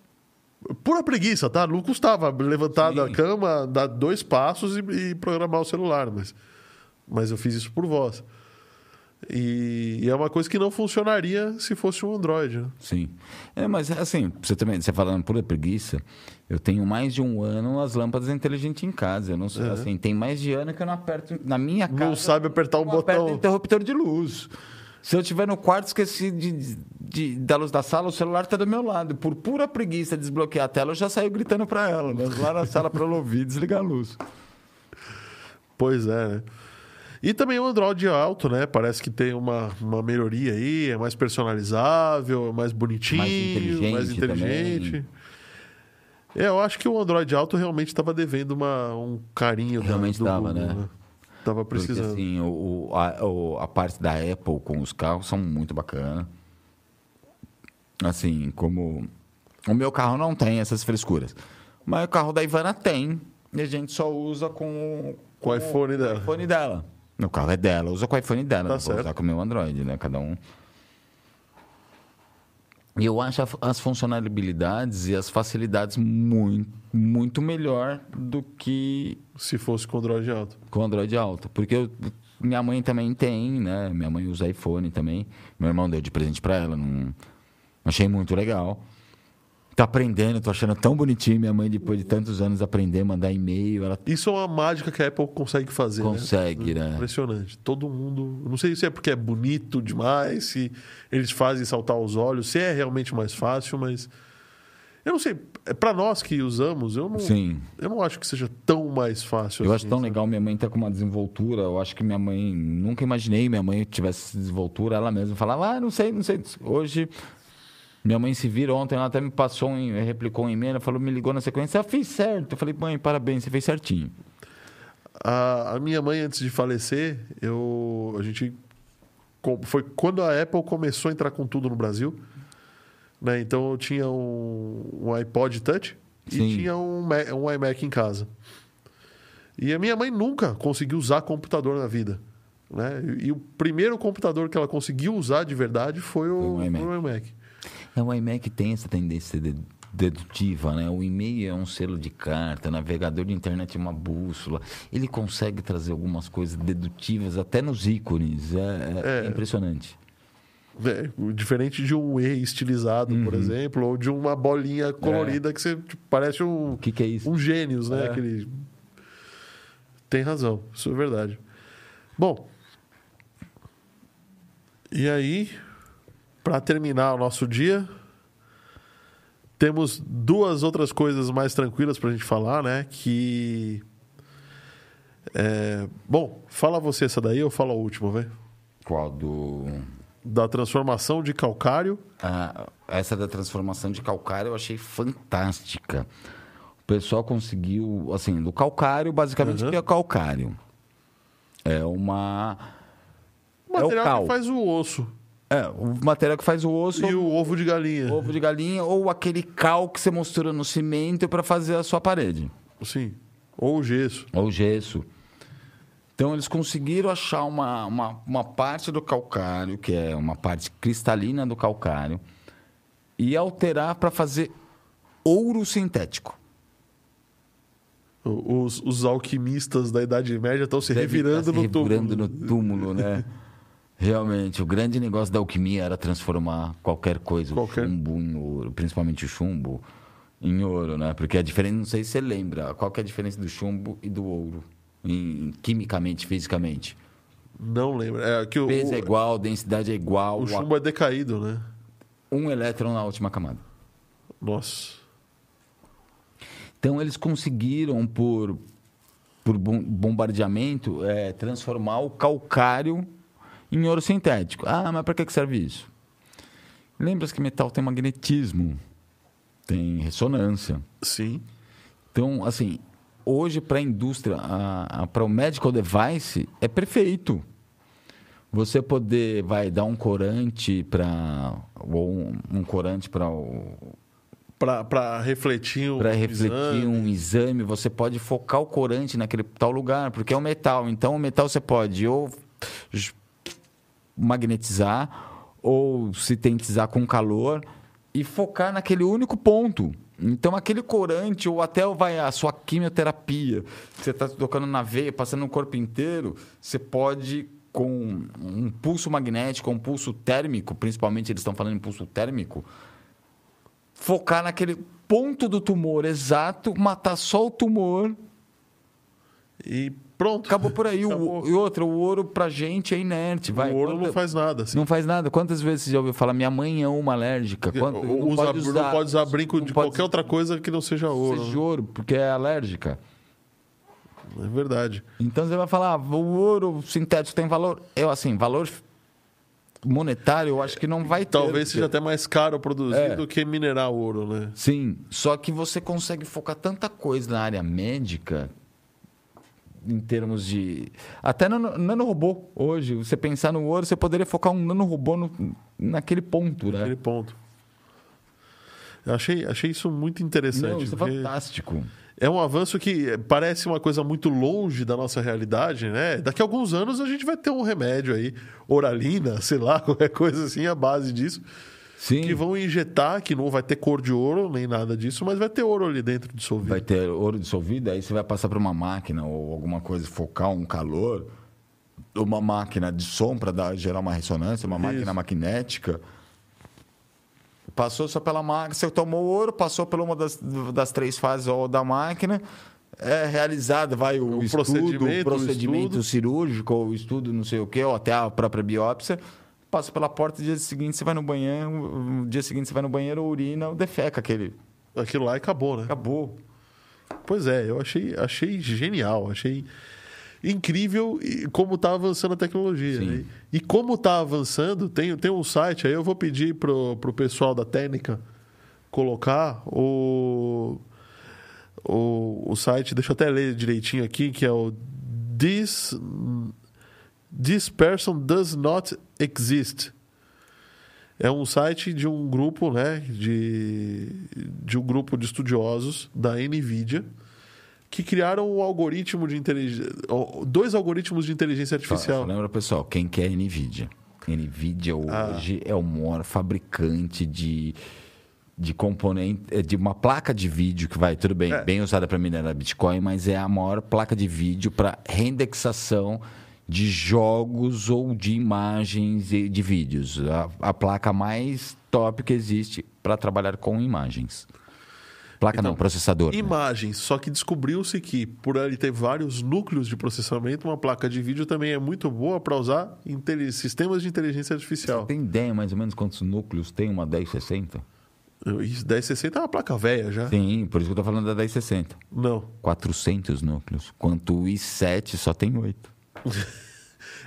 [SPEAKER 1] Pura preguiça, tá? Não custava levantar
[SPEAKER 2] Sim.
[SPEAKER 1] da cama, dar dois passos e, e programar o celular, mas, mas eu fiz isso por voz. E, e é uma coisa que não funcionaria se fosse um Android. Né?
[SPEAKER 2] Sim. É, mas assim, você também, você falando pura preguiça, eu tenho mais de um ano as lâmpadas inteligentes em casa. Eu não sei, assim, tem mais de ano que eu não aperto na minha casa.
[SPEAKER 1] Não sabe apertar um
[SPEAKER 2] não aperto
[SPEAKER 1] botão.
[SPEAKER 2] interruptor de luz. Se eu estiver no quarto, esqueci de, de- da luz da sala, o celular está do meu lado. Por pura preguiça de desbloquear a tela, eu já saio gritando para ela. Mas lá na sala para ela ouvir desligar a luz.
[SPEAKER 1] Pois é, né? E também o Android alto, né? Parece que tem uma, uma melhoria aí, é mais personalizável, é mais bonitinho,
[SPEAKER 2] Mais inteligente
[SPEAKER 1] mais inteligente.
[SPEAKER 2] também.
[SPEAKER 1] É, eu acho que o Android alto realmente estava devendo uma, um carinho
[SPEAKER 2] Realmente
[SPEAKER 1] do
[SPEAKER 2] tava,
[SPEAKER 1] Google,
[SPEAKER 2] né?
[SPEAKER 1] Tava
[SPEAKER 2] Porque
[SPEAKER 1] precisando.
[SPEAKER 2] assim, o, a, a parte da Apple com os carros são muito bacana. Assim, como o meu carro não tem essas frescuras. Mas o carro da Ivana tem. E a gente só usa com,
[SPEAKER 1] Com o iPhone dela.
[SPEAKER 2] iPhone dela. O carro é dela, usa com o iPhone dela,
[SPEAKER 1] Tá
[SPEAKER 2] não vou
[SPEAKER 1] certo.
[SPEAKER 2] usar com o meu Android, né? Cada um. E eu acho as funcionalidades e as facilidades muito, muito melhor do que
[SPEAKER 1] Se fosse com Android alto.
[SPEAKER 2] com Android alto. Porque eu- minha mãe também tem, né? Minha mãe usa iPhone também. Meu irmão deu de presente pra ela. Não... Achei muito legal. Tá aprendendo, tô achando tão bonitinho minha mãe, depois de tantos anos, aprender, mandar e-mail. Ela
[SPEAKER 1] Isso é uma mágica que a Apple consegue fazer. né?
[SPEAKER 2] consegue, né?
[SPEAKER 1] Impressionante. Todo mundo. Não sei se é porque é bonito demais, se eles fazem saltar os olhos, se é realmente mais fácil, mas. Eu não sei. É para nós que usamos, eu não,
[SPEAKER 2] Sim.
[SPEAKER 1] eu não acho que seja tão mais fácil
[SPEAKER 2] Eu
[SPEAKER 1] assim,
[SPEAKER 2] acho tão
[SPEAKER 1] sabe?
[SPEAKER 2] legal minha mãe tá com uma desenvoltura. Eu acho que minha mãe. Nunca imaginei minha mãe tivesse desenvoltura. Ela mesma falava, ah, não sei, não sei. Hoje. Minha mãe se vira ontem, ela até me passou, um, replicou um e-mail, ela falou, me ligou na sequência, eu fiz certo. Eu falei, mãe, parabéns, você fez certinho.
[SPEAKER 1] A, a minha mãe, antes de falecer, eu, a gente. Foi quando a Apple começou a entrar com tudo no Brasil. Né? Então eu tinha um, um iPod Touch e
[SPEAKER 2] Sim.
[SPEAKER 1] tinha um, um iMac em casa. E a minha mãe nunca conseguiu usar computador na vida. Né? E, e o primeiro computador que ela conseguiu usar de verdade foi o,
[SPEAKER 2] Foi o iMac.
[SPEAKER 1] o iMac.
[SPEAKER 2] É, o iMac tem essa tendência de- dedutiva, né? O e-mail é um selo de carta, o navegador de internet é uma bússola. Ele consegue trazer algumas coisas dedutivas até nos ícones. É, é- é
[SPEAKER 1] É.
[SPEAKER 2] impressionante.
[SPEAKER 1] É, diferente de um E estilizado, por exemplo, ou de uma bolinha colorida que você tipo, parece um,
[SPEAKER 2] O que, que é isso?
[SPEAKER 1] um gênios, né?
[SPEAKER 2] É.
[SPEAKER 1] Aquele... Tem razão, isso é verdade. Bom, e aí, para terminar o nosso dia, temos duas outras coisas mais tranquilas para a gente falar, né? Que. é, Bom, fala você essa daí ou fala a última, velho?
[SPEAKER 2] Qual do.
[SPEAKER 1] Da transformação de calcário.
[SPEAKER 2] Ah, essa da transformação de calcário eu achei fantástica. O pessoal conseguiu, assim, do calcário, basicamente,
[SPEAKER 1] Uhum.
[SPEAKER 2] o que é calcário? É uma.
[SPEAKER 1] O
[SPEAKER 2] É o
[SPEAKER 1] material
[SPEAKER 2] cal.
[SPEAKER 1] que faz o osso
[SPEAKER 2] É, o material que faz o osso,
[SPEAKER 1] e o ovo de galinha.
[SPEAKER 2] ovo de galinha, ou aquele cal que você mistura no cimento para fazer a sua parede.
[SPEAKER 1] Sim. Ou o gesso.
[SPEAKER 2] Ou gesso. Então eles conseguiram achar uma, uma, uma parte do calcário, que é uma parte cristalina do calcário, e alterar para fazer ouro sintético.
[SPEAKER 1] O- Os, os alquimistas da Idade Média estão se
[SPEAKER 2] Deve
[SPEAKER 1] revirando
[SPEAKER 2] se
[SPEAKER 1] no túmulo.
[SPEAKER 2] revirando no túmulo, né? Realmente, o grande negócio da alquimia era transformar qualquer coisa,
[SPEAKER 1] Qualquer.
[SPEAKER 2] o chumbo em ouro, principalmente o chumbo, em ouro, né? Porque a diferença, não sei se você lembra, qual que é a diferença do chumbo e do ouro, em, quimicamente, fisicamente?
[SPEAKER 1] Não lembro. É que o,
[SPEAKER 2] Peso é igual, densidade é igual,
[SPEAKER 1] o chumbo é decaído, né?
[SPEAKER 2] um elétron na última camada.
[SPEAKER 1] Nossa.
[SPEAKER 2] Então eles conseguiram, por, por bom- bombardeamento, eh, transformar o calcário em ouro sintético. Ah, mas para que serve isso? Lembra-se que metal tem magnetismo, tem ressonância.
[SPEAKER 1] Sim.
[SPEAKER 2] Então, assim, hoje para a indústria, para o medical device, é perfeito. Você poder, vai dar um corante para. ou um, um corante para o,
[SPEAKER 1] Para refletir um
[SPEAKER 2] para refletir
[SPEAKER 1] exame.
[SPEAKER 2] um exame, você pode focar o corante naquele tal lugar, porque é um metal. Então, o metal você pode ou magnetizar ou sintetizar com calor e focar naquele único ponto. Então, aquele corante ou até vai a sua quimioterapia, que você está tocando na veia, passando no corpo inteiro, você pode com um pulso magnético, um pulso térmico, principalmente eles estão falando em pulso térmico, focar naquele ponto do tumor exato, matar só o tumor,
[SPEAKER 1] E pronto.
[SPEAKER 2] acabou por aí.
[SPEAKER 1] Acabou.
[SPEAKER 2] O, e outra, o ouro pra gente é inerte. Vai.
[SPEAKER 1] o ouro
[SPEAKER 2] Quanta-
[SPEAKER 1] não faz nada. Assim.
[SPEAKER 2] não faz nada. Quantas vezes você já ouviu falar, minha mãe é uma alérgica? Quanto,
[SPEAKER 1] Ou usa- não pode usar brinco
[SPEAKER 2] não
[SPEAKER 1] de
[SPEAKER 2] pode
[SPEAKER 1] qualquer outra coisa que não seja ouro.
[SPEAKER 2] seja de ouro, porque é alérgica.
[SPEAKER 1] É verdade.
[SPEAKER 2] Então você vai falar, ah, o ouro sintético tem valor. Eu, assim, valor monetário, eu acho que não vai ter.
[SPEAKER 1] Talvez seja até mais caro produzir
[SPEAKER 2] É.
[SPEAKER 1] do que minerar ouro, né?
[SPEAKER 2] Sim, só que você consegue focar tanta coisa na área médica em termos de até nano, nanorobô hoje, você pensar no ouro, você poderia focar um nanorobô no, naquele ponto, né?
[SPEAKER 1] Naquele ponto. Eu achei, achei isso muito interessante.
[SPEAKER 2] Não, isso é fantástico.
[SPEAKER 1] é um avanço que parece uma coisa muito longe da nossa realidade, né? Daqui a alguns anos a gente vai ter um remédio aí, oralina, sei lá, qualquer coisa assim, a base disso.
[SPEAKER 2] Sim.
[SPEAKER 1] que vão injetar, que não vai ter cor de ouro, nem nada disso, mas vai ter ouro ali dentro dissolvido.
[SPEAKER 2] Vai ter ouro dissolvido, aí você vai passar para uma máquina ou alguma coisa, focar um calor, uma máquina de som para gerar uma ressonância, uma máquina
[SPEAKER 1] Isso.
[SPEAKER 2] magnética. Passou só pela máquina, você tomou ouro, passou por uma das, das três fases da máquina, é realizado, vai o,
[SPEAKER 1] O
[SPEAKER 2] estudo,
[SPEAKER 1] procedimento,
[SPEAKER 2] o
[SPEAKER 1] o
[SPEAKER 2] procedimento
[SPEAKER 1] estudo.
[SPEAKER 2] cirúrgico, o estudo não sei o quê, ou até a própria biópsia. Passa pela porta, no dia seguinte você vai no banheiro, no dia seguinte você vai no banheiro, urina, defeca aquele.
[SPEAKER 1] Aquilo lá e acabou, né?
[SPEAKER 2] Acabou.
[SPEAKER 1] Pois é, eu achei, achei genial, achei incrível como está avançando a tecnologia. Né? E como está avançando, tem, tem um site, aí eu vou pedir pro, pro pessoal da técnica colocar o, o, o site, deixa eu até ler direitinho aqui, que é o This, This Person Does Not Exist. É um site de um grupo, né, de, de um grupo de estudiosos da NVIDIA que criaram um algoritmo de inteligência, dois algoritmos de inteligência artificial.
[SPEAKER 2] Só, só lembra, pessoal, quem quer NVIDIA? NVIDIA
[SPEAKER 1] Ah.
[SPEAKER 2] hoje é o maior fabricante de, de componente, eh, de uma placa de vídeo que vai, tudo bem,
[SPEAKER 1] É.
[SPEAKER 2] bem usada para minerar Bitcoin, mas é a maior placa de vídeo para reindexação de jogos ou de imagens e de vídeos. A, a placa mais top que existe para trabalhar com imagens. Placa
[SPEAKER 1] Então,
[SPEAKER 2] não, processador. né?
[SPEAKER 1] Imagens, só que descobriu-se que por ele ter vários núcleos de processamento, uma placa de vídeo também é muito boa para usar sistemas de inteligência artificial.
[SPEAKER 2] Tem ideia mais ou menos quantos núcleos tem uma 1060?
[SPEAKER 1] Isso, 1060 é uma placa velha já.
[SPEAKER 2] Sim, por isso que eu tô falando da 1060.
[SPEAKER 1] Não.
[SPEAKER 2] 400 núcleos, quanto o i7 só tem 8.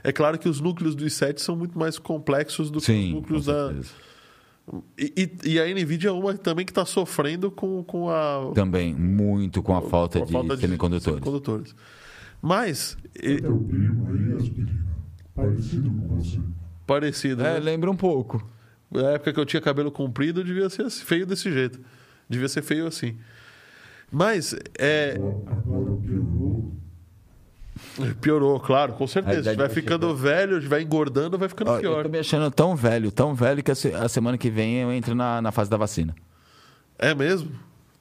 [SPEAKER 1] É claro que os núcleos do i7 são muito mais complexos do que os núcleos da. E, e- e a Nvidia é uma também que está sofrendo com, com a
[SPEAKER 2] Também, muito com a falta,
[SPEAKER 1] com a
[SPEAKER 2] de,
[SPEAKER 1] falta
[SPEAKER 2] semicondutores.
[SPEAKER 1] semicondutores. Mas, e-
[SPEAKER 3] Teu primo aí, Aspirina, parecido com você.
[SPEAKER 1] parecido.
[SPEAKER 2] É,
[SPEAKER 1] né?
[SPEAKER 2] lembra um pouco.
[SPEAKER 1] Na época que eu tinha cabelo comprido, devia ser assim, feio desse jeito. Devia ser feio assim. Mas, é,
[SPEAKER 3] Agora piorou.
[SPEAKER 1] Piorou, claro, com certeza.
[SPEAKER 2] idade
[SPEAKER 1] vai ficando velho, vai engordando, vai ficando
[SPEAKER 2] Ó, eu
[SPEAKER 1] pior.
[SPEAKER 2] tô me achando tão velho, tão velho que a, se- semana que vem eu entro na, na fase da vacina.
[SPEAKER 1] É mesmo?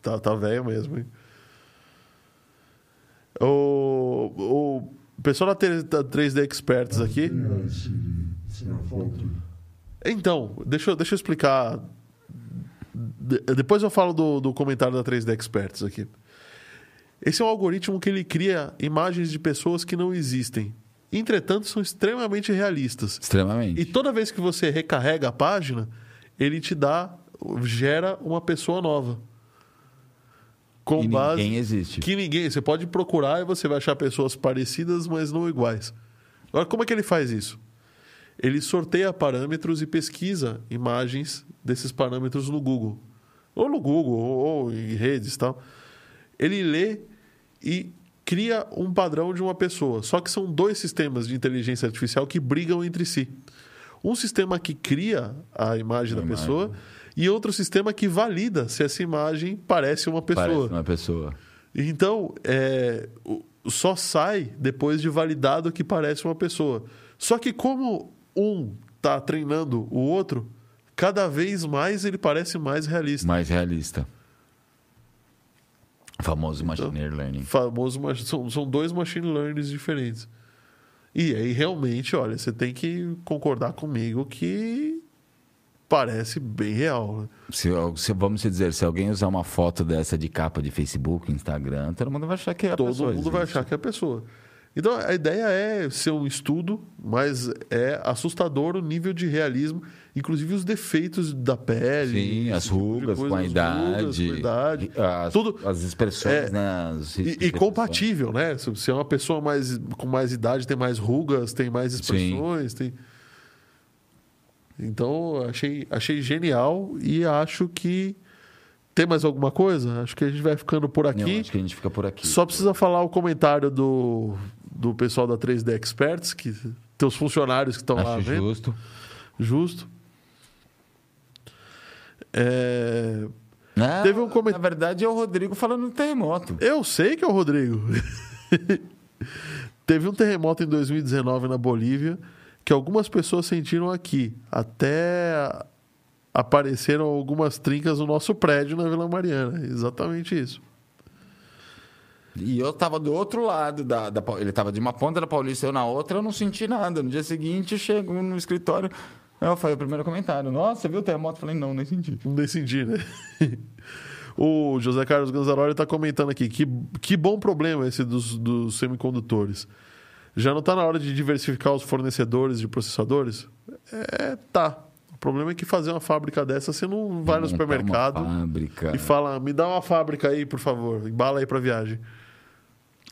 [SPEAKER 1] Tá, tá velho mesmo, hein? O, o pessoal da, T- da 3D Experts aqui. Então, deixa, eu- deixa eu explicar. De- depois eu falo do, do comentário da 3D Experts aqui. Esse é um algoritmo que ele cria imagens de pessoas que não existem. Entretanto, são extremamente realistas.
[SPEAKER 2] Extremamente.
[SPEAKER 1] E toda vez que você recarrega a página, ele te dá, gera uma pessoa nova. Com
[SPEAKER 2] E
[SPEAKER 1] base
[SPEAKER 2] ninguém existe.
[SPEAKER 1] que ninguém. Você pode procurar e você vai achar pessoas parecidas, mas não iguais. Agora, como é que ele faz isso? Ele sorteia parâmetros e pesquisa imagens desses parâmetros no Google. Ou no Google, ou, ou em redes e tal. Ele lê e cria um padrão de uma pessoa. Só que são dois sistemas de inteligência artificial que brigam entre si. Um sistema que cria a imagem
[SPEAKER 2] A
[SPEAKER 1] da
[SPEAKER 2] imagem.
[SPEAKER 1] pessoa e outro sistema que valida se essa imagem parece uma pessoa.
[SPEAKER 2] Parece uma pessoa.
[SPEAKER 1] Então, é, só sai depois de validado que parece uma pessoa. Só que como um está treinando o outro, cada vez mais ele parece mais realista.
[SPEAKER 2] Mais realista. Famoso
[SPEAKER 1] Então,
[SPEAKER 2] machine learning.
[SPEAKER 1] Famoso, são, são dois machine learnings diferentes. E aí, realmente, olha, você tem que concordar comigo que parece bem real. né?
[SPEAKER 2] Se, se- vamos dizer, se alguém usar uma foto dessa de capa de Facebook, Instagram, todo mundo vai achar que é a
[SPEAKER 1] Todo
[SPEAKER 2] pessoa.
[SPEAKER 1] mundo vai
[SPEAKER 2] existe.
[SPEAKER 1] achar que é a pessoa. Então, a ideia é ser um estudo, mas é assustador o nível de realismo, inclusive os defeitos da pele.
[SPEAKER 2] Sim, as
[SPEAKER 1] tipo
[SPEAKER 2] rugas
[SPEAKER 1] coisa,
[SPEAKER 2] com a
[SPEAKER 1] as
[SPEAKER 2] idade.
[SPEAKER 1] rugas com a idade.
[SPEAKER 2] As,
[SPEAKER 1] Tudo-
[SPEAKER 2] as expressões,
[SPEAKER 1] É,
[SPEAKER 2] né? as
[SPEAKER 1] E, e compatível, né? Se é uma pessoa mais, com mais idade, tem mais rugas, tem mais expressões, tem. Então, achei, achei genial e acho que. Tem mais alguma coisa? Acho que a gente vai ficando por
[SPEAKER 2] Não,
[SPEAKER 1] aqui.
[SPEAKER 2] acho que a gente fica por aqui.
[SPEAKER 1] Só precisa falar o comentário do, do pessoal da 3D Experts, que teus funcionários que estão lá vendo.
[SPEAKER 2] justo.
[SPEAKER 1] Justo. É,
[SPEAKER 2] Não,
[SPEAKER 1] Teve um coment-
[SPEAKER 2] Na verdade, é o Rodrigo falando do terremoto.
[SPEAKER 1] Eu sei que é o Rodrigo. Teve um terremoto em 2019 na Bolívia que algumas pessoas sentiram aqui. Até apareceram algumas trincas no nosso prédio na Vila Mariana. Exatamente isso.
[SPEAKER 2] E eu tava do outro lado da, da ele tava de uma ponta da Paulista, eu na outra, eu não senti nada. No dia seguinte, eu chego no escritório, eu falei o primeiro comentário, nossa, você viu o terremoto? Eu falei, não, nem senti.
[SPEAKER 1] Não decidi, né? o José Carlos Ganzaroli está comentando aqui. Que, que bom problema esse dos, dos semicondutores. Já não está na hora de diversificar os fornecedores de processadores? É, tá. O problema é que fazer uma fábrica dessa, você não vai no
[SPEAKER 2] Montar uma
[SPEAKER 1] supermercado e fala, me dá uma fábrica aí, por favor. Embala aí para viagem.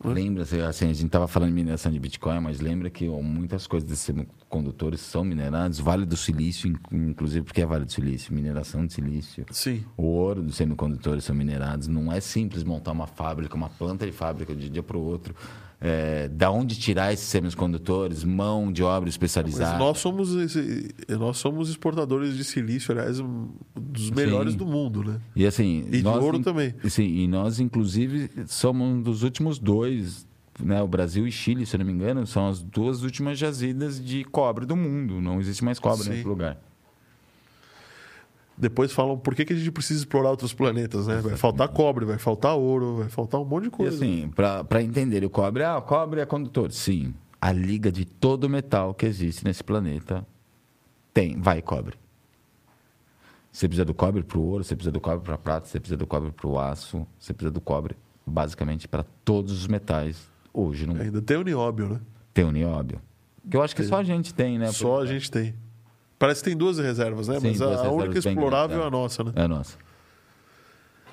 [SPEAKER 2] Lembra, assim, a gente estava falando de mineração de Bitcoin, mas lembra que ó, muitas coisas desses semicondutores são minerados. Vale do Silício, in- inclusive, porque é Vale do Silício, mineração de silício.
[SPEAKER 1] Sim.
[SPEAKER 2] O ouro dos semicondutores são minerados. Não é simples montar uma fábrica, uma planta de fábrica de um dia para o outro. É, da onde tirar esses semicondutores, mão de obra
[SPEAKER 1] Mas
[SPEAKER 2] especializada.
[SPEAKER 1] nós somos, nós somos exportadores de silício, aliás, dos melhores
[SPEAKER 2] Sim.
[SPEAKER 1] do mundo, né?
[SPEAKER 2] E assim,
[SPEAKER 1] E de
[SPEAKER 2] nós,
[SPEAKER 1] ouro
[SPEAKER 2] in-
[SPEAKER 1] também.
[SPEAKER 2] Sim, e nós, inclusive, somos um dos últimos dois, né? O Brasil e Chile, se não me engano, são as duas últimas jazidas de cobre do mundo. Não existe mais cobre
[SPEAKER 1] Sim.
[SPEAKER 2] nesse lugar.
[SPEAKER 1] Depois falam por que, que a gente precisa explorar outros planetas, né? Vai faltar cobre, vai faltar ouro, vai faltar um monte de
[SPEAKER 2] E
[SPEAKER 1] coisa.
[SPEAKER 2] assim, para entender o cobre, ah, o cobre é condutor. Sim, a liga de todo metal que existe nesse planeta tem, vai cobre. Você precisa do cobre para o ouro, você precisa do cobre para a prata, você precisa do cobre para o aço, você precisa do cobre basicamente para todos os metais hoje no mundo.
[SPEAKER 1] Ainda tem o nióbio, né?
[SPEAKER 2] Tem o nióbio. Que eu acho que só a gente tem, né?
[SPEAKER 1] Só a gente tem. Parece que tem duas reservas, né?
[SPEAKER 2] Sim,
[SPEAKER 1] Mas a, a única explorável é
[SPEAKER 2] grandes,
[SPEAKER 1] a nossa, né?
[SPEAKER 2] É nossa.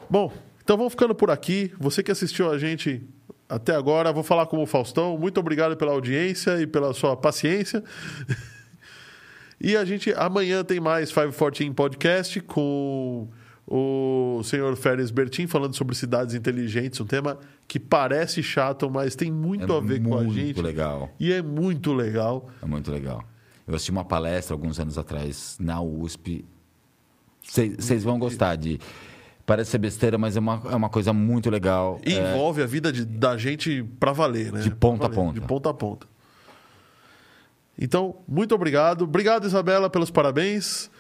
[SPEAKER 1] Bom, então vamos ficando por aqui. Você que assistiu a gente até agora, vou falar como o Faustão. Muito obrigado pela audiência e pela sua paciência. E a gente amanhã tem mais 514 Podcast com o senhor Férez Bertin falando sobre cidades inteligentes, um tema que parece chato, mas tem muito
[SPEAKER 2] é
[SPEAKER 1] a ver com a
[SPEAKER 2] muito
[SPEAKER 1] gente.
[SPEAKER 2] legal.
[SPEAKER 1] E é muito legal.
[SPEAKER 2] É muito legal. Eu assisti uma palestra alguns anos atrás na USP. Vocês vão gostar de. Parece ser besteira, mas é uma, é uma coisa muito legal.
[SPEAKER 1] E
[SPEAKER 2] É,
[SPEAKER 1] envolve a vida de- da gente pra valer, né?
[SPEAKER 2] De ponta
[SPEAKER 1] Pra
[SPEAKER 2] a
[SPEAKER 1] valer,
[SPEAKER 2] ponta.
[SPEAKER 1] De ponta a ponta. Então, muito obrigado. Obrigado, Isabela, pelos parabéns.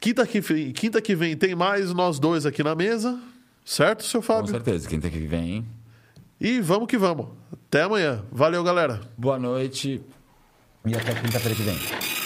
[SPEAKER 1] Quinta que, vem- quinta que vem tem mais nós dois aqui na mesa. Certo, seu
[SPEAKER 2] com
[SPEAKER 1] Fábio?
[SPEAKER 2] certeza. Quem tem que vem.
[SPEAKER 1] E vamos que vamos. Até amanhã. Valeu, galera.
[SPEAKER 2] Boa noite. E até quinta-feira que vem.